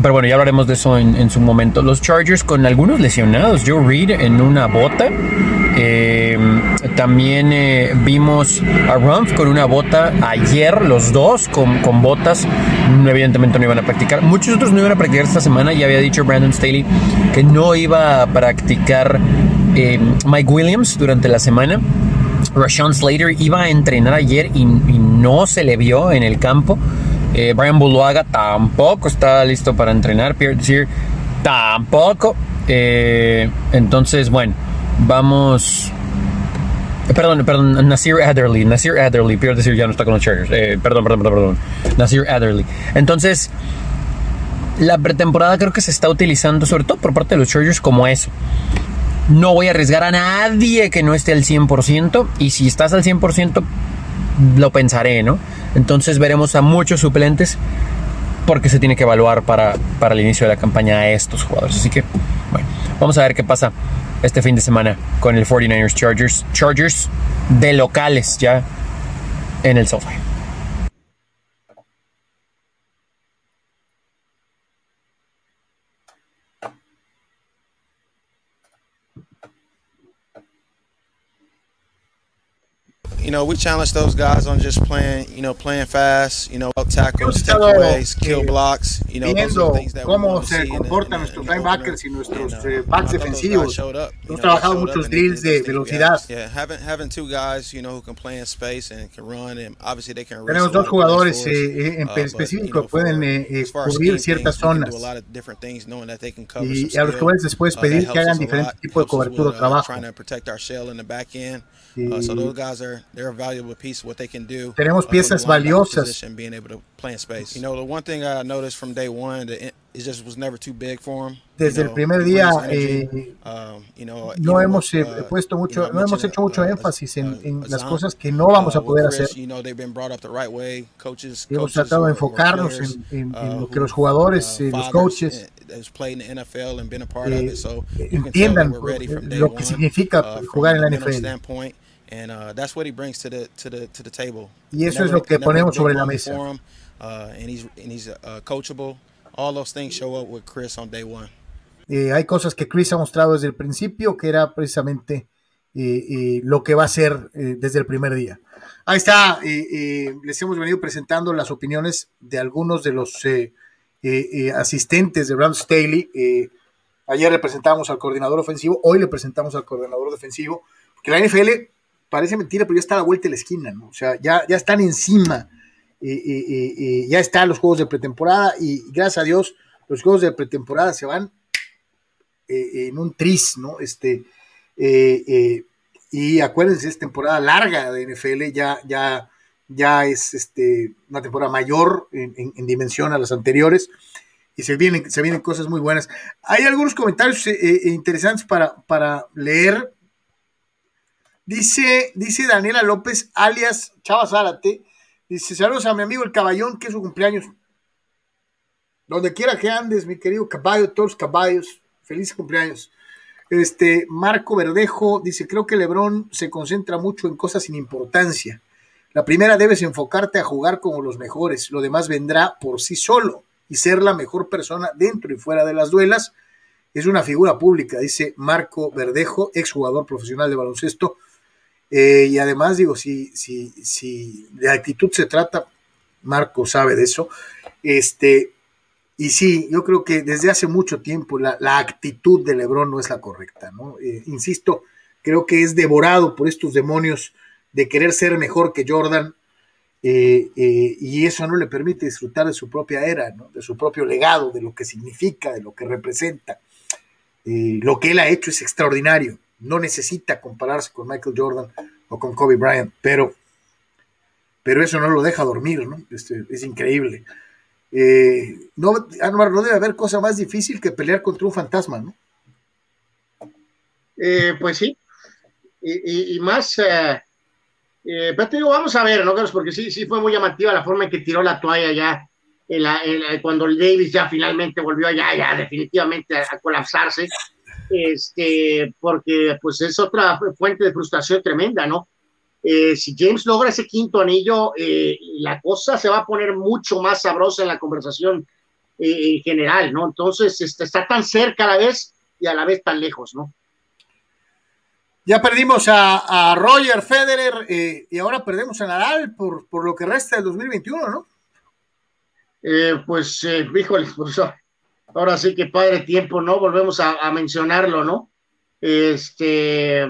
Pero bueno, ya hablaremos de eso en, su momento. Los Chargers con algunos lesionados. Joe Reed en una bota. Eh, también eh, vimos a Rumpf con una bota ayer, los dos con, con, botas. Evidentemente no iban a practicar. Muchos otros no iban a practicar esta semana. Ya había dicho Brandon Staley que no iba a practicar eh, Mike Williams durante la semana. Rashawn Slater iba a entrenar ayer y, no se le vio en el campo. Eh, Brian Buluaga tampoco está listo para entrenar. Pierre Desir tampoco. Entonces, bueno, vamos. Eh, perdón, perdón, Nasir Adderley. Nasir Adderley. Pierre Desir ya no está con los Chargers. perdón, perdón, perdón, perdón. Nasir Adderley. Entonces, la pretemporada creo que se está utilizando, sobre todo por parte de los Chargers, como eso. No voy a arriesgar a nadie que no esté al 100%. Y si estás al 100%, lo pensaré, ¿no? Entonces veremos a muchos suplentes porque se tiene que evaluar para, para el inicio de la campaña a estos jugadores. Así que, bueno, vamos a ver qué pasa este fin de semana con el 49ers Chargers. Chargers de locales ya en el SoFi. You know, we challenge those guys on just playing, you know, playing fast, you know, tackles, takeaways, kill eh, blocks, you know, viendo cómo se comportan nuestros linebackers y nuestros eh, backs defensivos. Hemos trabajado muchos drills de velocidad. Tenemos dos jugadores eh, en uh, específico que pueden cubrir ciertas zonas. Y a los jugadores les puedes uh, pedir que hagan diferentes tipos de cobertura o trabajo. Uh, so those guys are they're a valuable piece of what they can do. Tenemos uh, piezas valiosas. Being able to play in space. You know, the one thing I noticed from day one, it just was never too big for him. Desde el primer día eh, um, no hemos eh, uh, puesto mucho, no hemos hecho mucho énfasis en, en las cosas que no vamos a poder hacer. Hemos tratado de enfocarnos en, en, en lo que los jugadores, los coaches has played in the NFL and been a part of eh, it. So you can tell entiendan that we're ready from day lo que one. significa jugar en la NFL. And uh, that's what he brings to the to the to the table. Y eso es Never- lo que ponemos sobre la mesa. him, uh, and he's and he's uh, coachable. All those things show up with Chris on day one. Eh, hay cosas que Chris ha mostrado desde el principio, que era precisamente eh, eh, lo que va a ser eh, desde el primer día. Ahí está, eh, eh, les hemos venido presentando las opiniones de algunos de los asistentes de Brandon Staley. Ayer le presentamos al coordinador ofensivo, hoy le presentamos al coordinador defensivo, porque la NFL parece mentira, pero ya está a la vuelta de la esquina, ¿no? O sea, ya, ya están encima, eh, eh, eh, eh, ya están los juegos de pretemporada y gracias a Dios los juegos de pretemporada se van en un tris, ¿no? Este, y acuérdense, es temporada larga de NFL, ya, ya, ya es este, una temporada mayor en, en- en dimensión a las anteriores, y se vienen, se vienen cosas muy buenas. Hay algunos comentarios interesantes para, para leer. Dice, dice Daniela López, alias Chava Zárate, dice, saludos a mi amigo el caballón, que es su cumpleaños. Donde quiera que andes, mi querido caballo, todos los caballos, feliz cumpleaños. Este, Marco Verdejo dice, creo que Lebron se concentra mucho en cosas sin importancia. La primera debes enfocarte a jugar como los mejores, lo demás vendrá por sí solo y ser la mejor persona dentro y fuera de las duelas. Es una figura pública, dice Marco Verdejo, exjugador profesional de baloncesto. Eh, y además digo, si, si, si de actitud se trata, Marco sabe de eso. Este, y sí, yo creo que desde hace mucho tiempo la, la actitud de Lebron no es la correcta, ¿no? Eh, insisto, creo que es devorado por estos demonios de querer ser mejor que Jordan eh, y eso no le permite disfrutar de su propia era, de su propio legado, de lo que significa, de lo que representa. Lo que él ha hecho es extraordinario, no necesita compararse con Michael Jordan o con Kobe Bryant, pero, pero eso no lo deja dormir, ¿no? Este, es increíble. Eh, no, no debe haber cosa más difícil que pelear contra un fantasma, ¿no? Eh, pues sí, y, y- y más, eh, eh, pero te digo, vamos a ver, ¿no, Carlos? Porque sí, sí fue muy llamativa la forma en que tiró la toalla ya, cuando el Davis ya finalmente volvió ya, ya definitivamente a colapsarse, este, porque pues es otra fuente de frustración tremenda, ¿no? Eh, si James logra ese quinto anillo, eh, la cosa se va a poner mucho más sabrosa en la conversación eh, en general, ¿no? Entonces, este, está tan cerca a la vez y a la vez tan lejos, ¿no? Ya perdimos a, a Roger Federer y ahora perdemos a Nadal por, por lo que resta del 2021, ¿no? Pues, híjole, pues, ahora sí que padre tiempo, ¿no? Volvemos a, mencionarlo, ¿no? Este,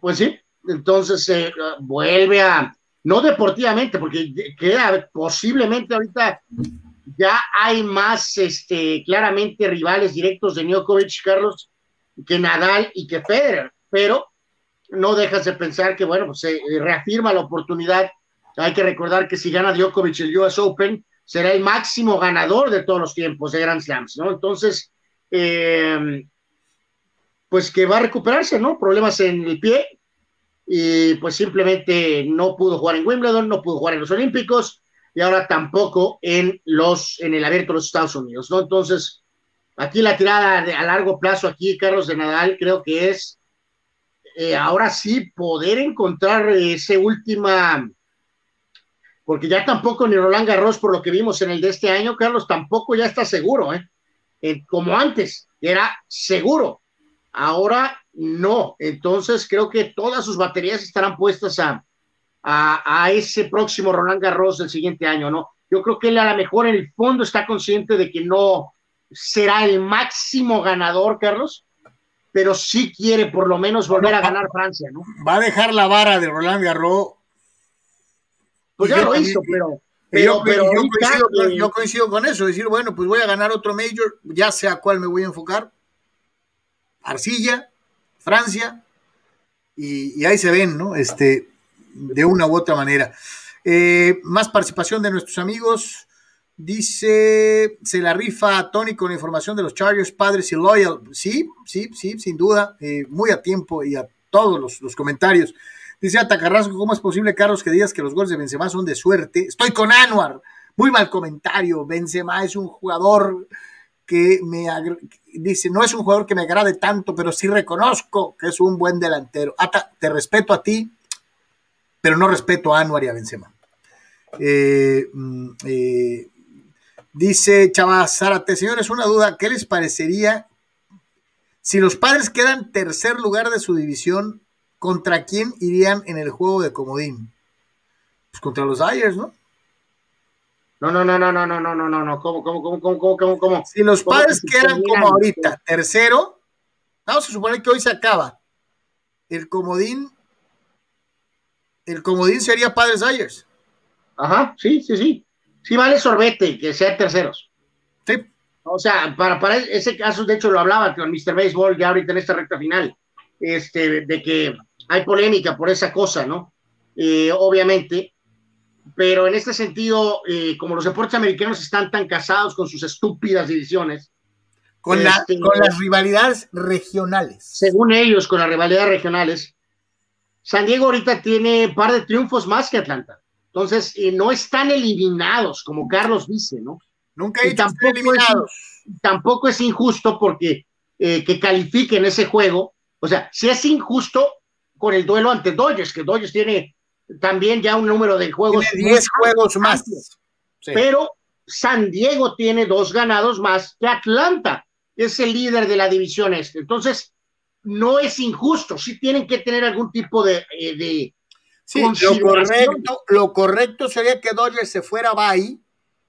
pues sí, entonces eh, vuelve a, no deportivamente, porque queda posiblemente ahorita ya hay más, este, claramente rivales directos de Djokovic, Carlos, que Nadal y que Federer, pero no dejas de pensar que, bueno, pues se reafirma la oportunidad. Hay que recordar que si gana Djokovic el US Open, será el máximo ganador de todos los tiempos de Grand Slams, ¿no? Entonces, eh, pues que va a recuperarse, ¿no? Problemas en el pie y pues simplemente no pudo jugar en Wimbledon, no pudo jugar en los Olímpicos y ahora tampoco en los en el Abierto de los Estados Unidos, ¿no? Entonces, aquí la tirada de, a largo plazo aquí, Carlos de Nadal, creo que es eh, ahora sí poder encontrar ese última porque ya tampoco ni Roland Garros, por lo que vimos en el de este año, Carlos, tampoco ya está seguro, ¿eh? Eh, como antes, era seguro. Ahora no. Entonces creo que todas sus baterías estarán puestas a, a, a, ese próximo Roland Garros del siguiente año, ¿no? Yo creo que él a lo mejor en el fondo está consciente de que no será el máximo ganador, Carlos, pero sí quiere por lo menos volver a ganar Francia, ¿no? Va a dejar la vara de Roland Garros pues ya lo hizo, pero. Pero, yo, pero yo, coincido, que... yo, coincido, con eso, decir, bueno, pues voy a ganar otro Major, ya sé a cuál me voy a enfocar. Arcilla, Francia, y, y ahí se ven, ¿no? Este, de una u otra manera. Eh, más participación de nuestros amigos. Dice, se la rifa a Tony con la información de los Chargers, padres y loyal. Sí, sí, sí, sin duda, eh, muy a tiempo y a todos los, los comentarios. Dice Atacarrasco, ¿cómo es posible, Carlos, que digas que los goles de Benzema son de suerte? Estoy con Anuar. Muy mal comentario. Benzema es un jugador que me dice, no es un jugador que me agrade tanto, pero sí reconozco que es un buen delantero. Ata, te respeto a ti, pero no respeto a Anuar y a Benzema. Eh, mm, eh, dice Chava Zárate, señores, una duda, ¿qué les parecería si los padres quedan tercer lugar de su división, contra quién irían en el juego de comodín? Pues contra los Ayers, ¿no? No, no, no, no, no, no, no, no, no, no. ¿Cómo, cómo, cómo, cómo, cómo, cómo? Si los padres quedan como ahorita, tercero, vamos a suponer que hoy se acaba. El comodín, el comodín sería Padres Ayers. Ajá, sí, sí, sí. Sí vale sorbete que sean terceros. Sí. O sea, para, para ese caso, de hecho, lo hablaba con Mr. Baseball ya ahorita en esta recta final, este, de que hay polémica por esa cosa, ¿no? Eh, obviamente, pero en este sentido, eh, como los deportes americanos están tan casados con sus estúpidas divisiones. Con, este, con las rivalidades regionales. Según ellos, con las rivalidades regionales, San Diego ahorita tiene un par de triunfos más que Atlanta. Entonces, eh, no están eliminados, como Carlos dice, ¿no? Nunca he tampoco eliminados. Es, tampoco es injusto porque eh, que califiquen ese juego. O sea, si es injusto con el duelo ante Dodgers, que Dodgers tiene también ya un número de juegos. Tiene 10 juegos más. Pero San Diego tiene dos ganados más que Atlanta, que es el líder de la división este. Entonces, no es injusto, sí tienen que tener algún tipo de... Eh, de sí, lo correcto, lo correcto sería que Dodgers se fuera a Bay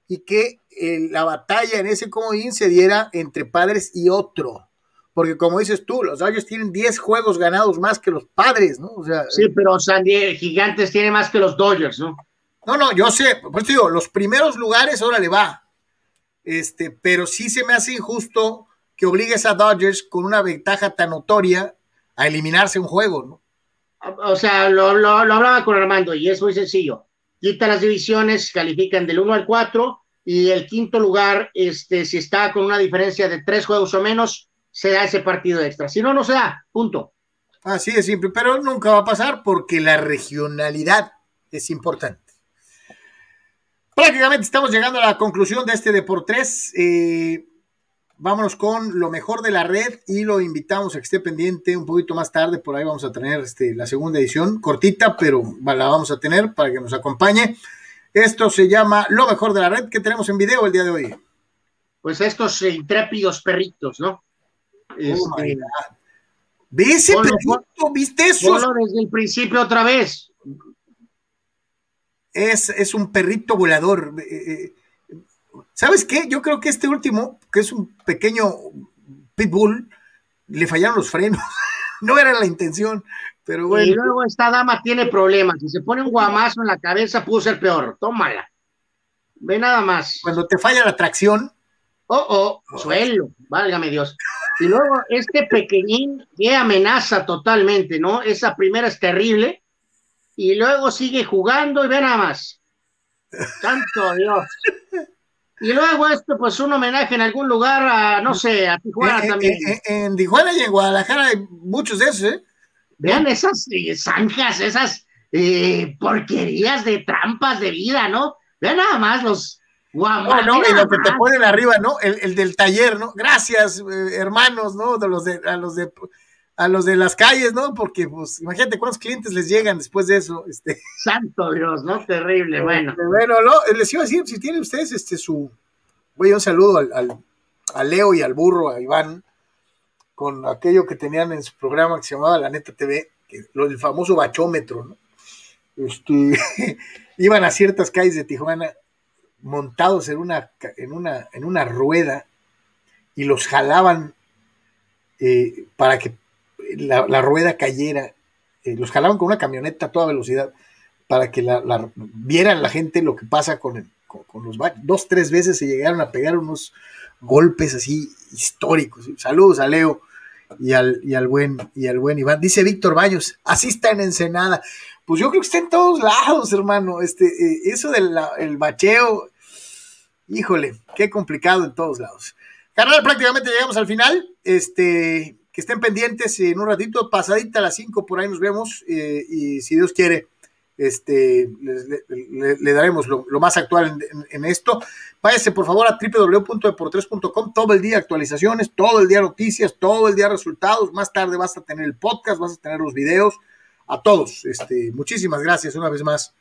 y que eh, la batalla en ese comodín se diera entre padres y otro porque como dices tú, los Dodgers tienen 10 juegos ganados más que los padres, ¿no? O sea, sí, pero San Diego Gigantes tiene más que los Dodgers, ¿no? No, no, yo sé, por eso digo, los primeros lugares, ahora le va. Este, pero sí se me hace injusto que obligues a Dodgers con una ventaja tan notoria a eliminarse un juego, ¿no? O sea, lo, lo, hablaba con Armando y es muy sencillo. Quita las divisiones, califican del 1 al 4 y el quinto lugar, este, si está con una diferencia de tres juegos o menos, se da ese partido extra. Si no, no se da, punto. Así de simple, pero nunca va a pasar porque la regionalidad es importante. Prácticamente estamos llegando a la conclusión de este Deportes. Eh, vámonos con lo mejor de la red y lo invitamos a que esté pendiente un poquito más tarde. Por ahí vamos a tener este, la segunda edición, cortita, pero la vamos a tener para que nos acompañe. Esto se llama Lo mejor de la red que tenemos en video el día de hoy. Pues estos intrépidos perritos, ¿no? Oh este, ¿Ves ese? ¿Viste eso? Solo desde el principio otra vez. Es, es un perrito volador. Eh, eh, ¿Sabes qué? Yo creo que este último, que es un pequeño pitbull, le fallaron los frenos. no era la intención, pero bueno. Y luego esta dama tiene problemas. Si se pone un guamazo en la cabeza, pudo ser peor. Tómala. Ve nada más. Cuando te falla la tracción. Oh, oh, suelo, válgame Dios. Y luego este pequeñín que amenaza totalmente, ¿no? Esa primera es terrible. Y luego sigue jugando y ve nada más. Santo Dios. Y luego esto, pues un homenaje en algún lugar a, no sé, a Tijuana también. en Tijuana y en Guadalajara hay muchos de esos, ¿eh? Vean esas eh, zanjas, esas eh, porquerías de trampas de vida, ¿no? Vean nada más los, no, no, y lo que te ponen arriba, ¿no? El, del taller, ¿no? Gracias, eh, hermanos, ¿no? De los de, a los de a los de las calles, ¿no? Porque, pues, imagínate cuántos clientes les llegan después de eso. Este. Santo Dios, ¿no? Terrible, bueno. Bueno, no, les iba a decir, si tienen ustedes este su. Voy un saludo al, a Leo y al burro, a Iván, con aquello que tenían en su programa que se llamaba La Neta TV, que, lo del famoso bachómetro, ¿no? Este, iban a ciertas calles de Tijuana montados en una, en una, en una rueda y los jalaban eh, para que la, rueda cayera, eh, los jalaban con una camioneta a toda velocidad para que vieran la gente lo que pasa con, con, los Dos, tres veces se llegaron a pegar unos golpes así históricos. Saludos a Leo y al, y al, buen, y al buen Iván. Dice Víctor Baños, así está en Ensenada. Pues yo creo que está en todos lados, hermano. Este, eh, eso del el bacheo, híjole, qué complicado en todos lados. Carnal, prácticamente llegamos al final. Este, que estén pendientes en un ratito, pasadita a las 5, por ahí nos vemos. Eh, y si Dios quiere, este, le, daremos lo, más actual en, esto. Váyase por favor a www.deportres.com, todo el día actualizaciones, todo el día noticias, todo el día resultados. Más tarde vas a tener el podcast, vas a tener los videos. A todos, este, muchísimas gracias una vez más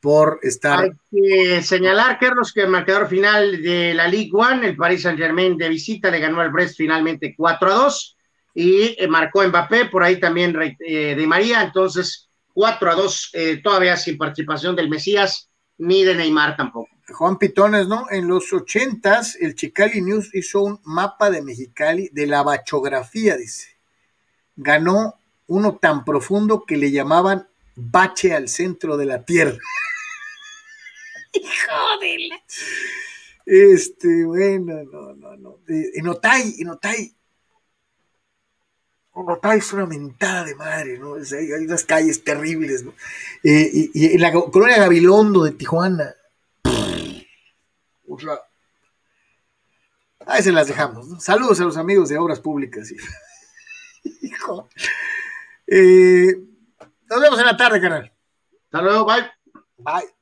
por estar. Hay que señalar, Carlos, que el marcador final de la Ligue One, el Paris Saint Germain de visita le ganó al Brest finalmente 4 a 2 y eh, marcó Mbappé, por ahí también eh, de María, entonces 4 a 2, eh, todavía sin participación del Mesías ni de Neymar tampoco. Juan Pitones, ¿no? En los ochentas, el Chicali News hizo un mapa de Mexicali de la bachografía, dice. Ganó uno tan profundo que le llamaban bache al centro de la tierra. Joder. Este, bueno, no, no, no. En Otay, en Otay, Otay es una mentada de madre, ¿no? hay, unas calles terribles, ¿no? Eh, y, en la colonia Gabilondo de Tijuana. O sea, ahí se las dejamos, ¿no? Saludos a los amigos de Obras Públicas. Hijo. Eh, nos vemos en la tarde, canal. Hasta luego, bye. Bye.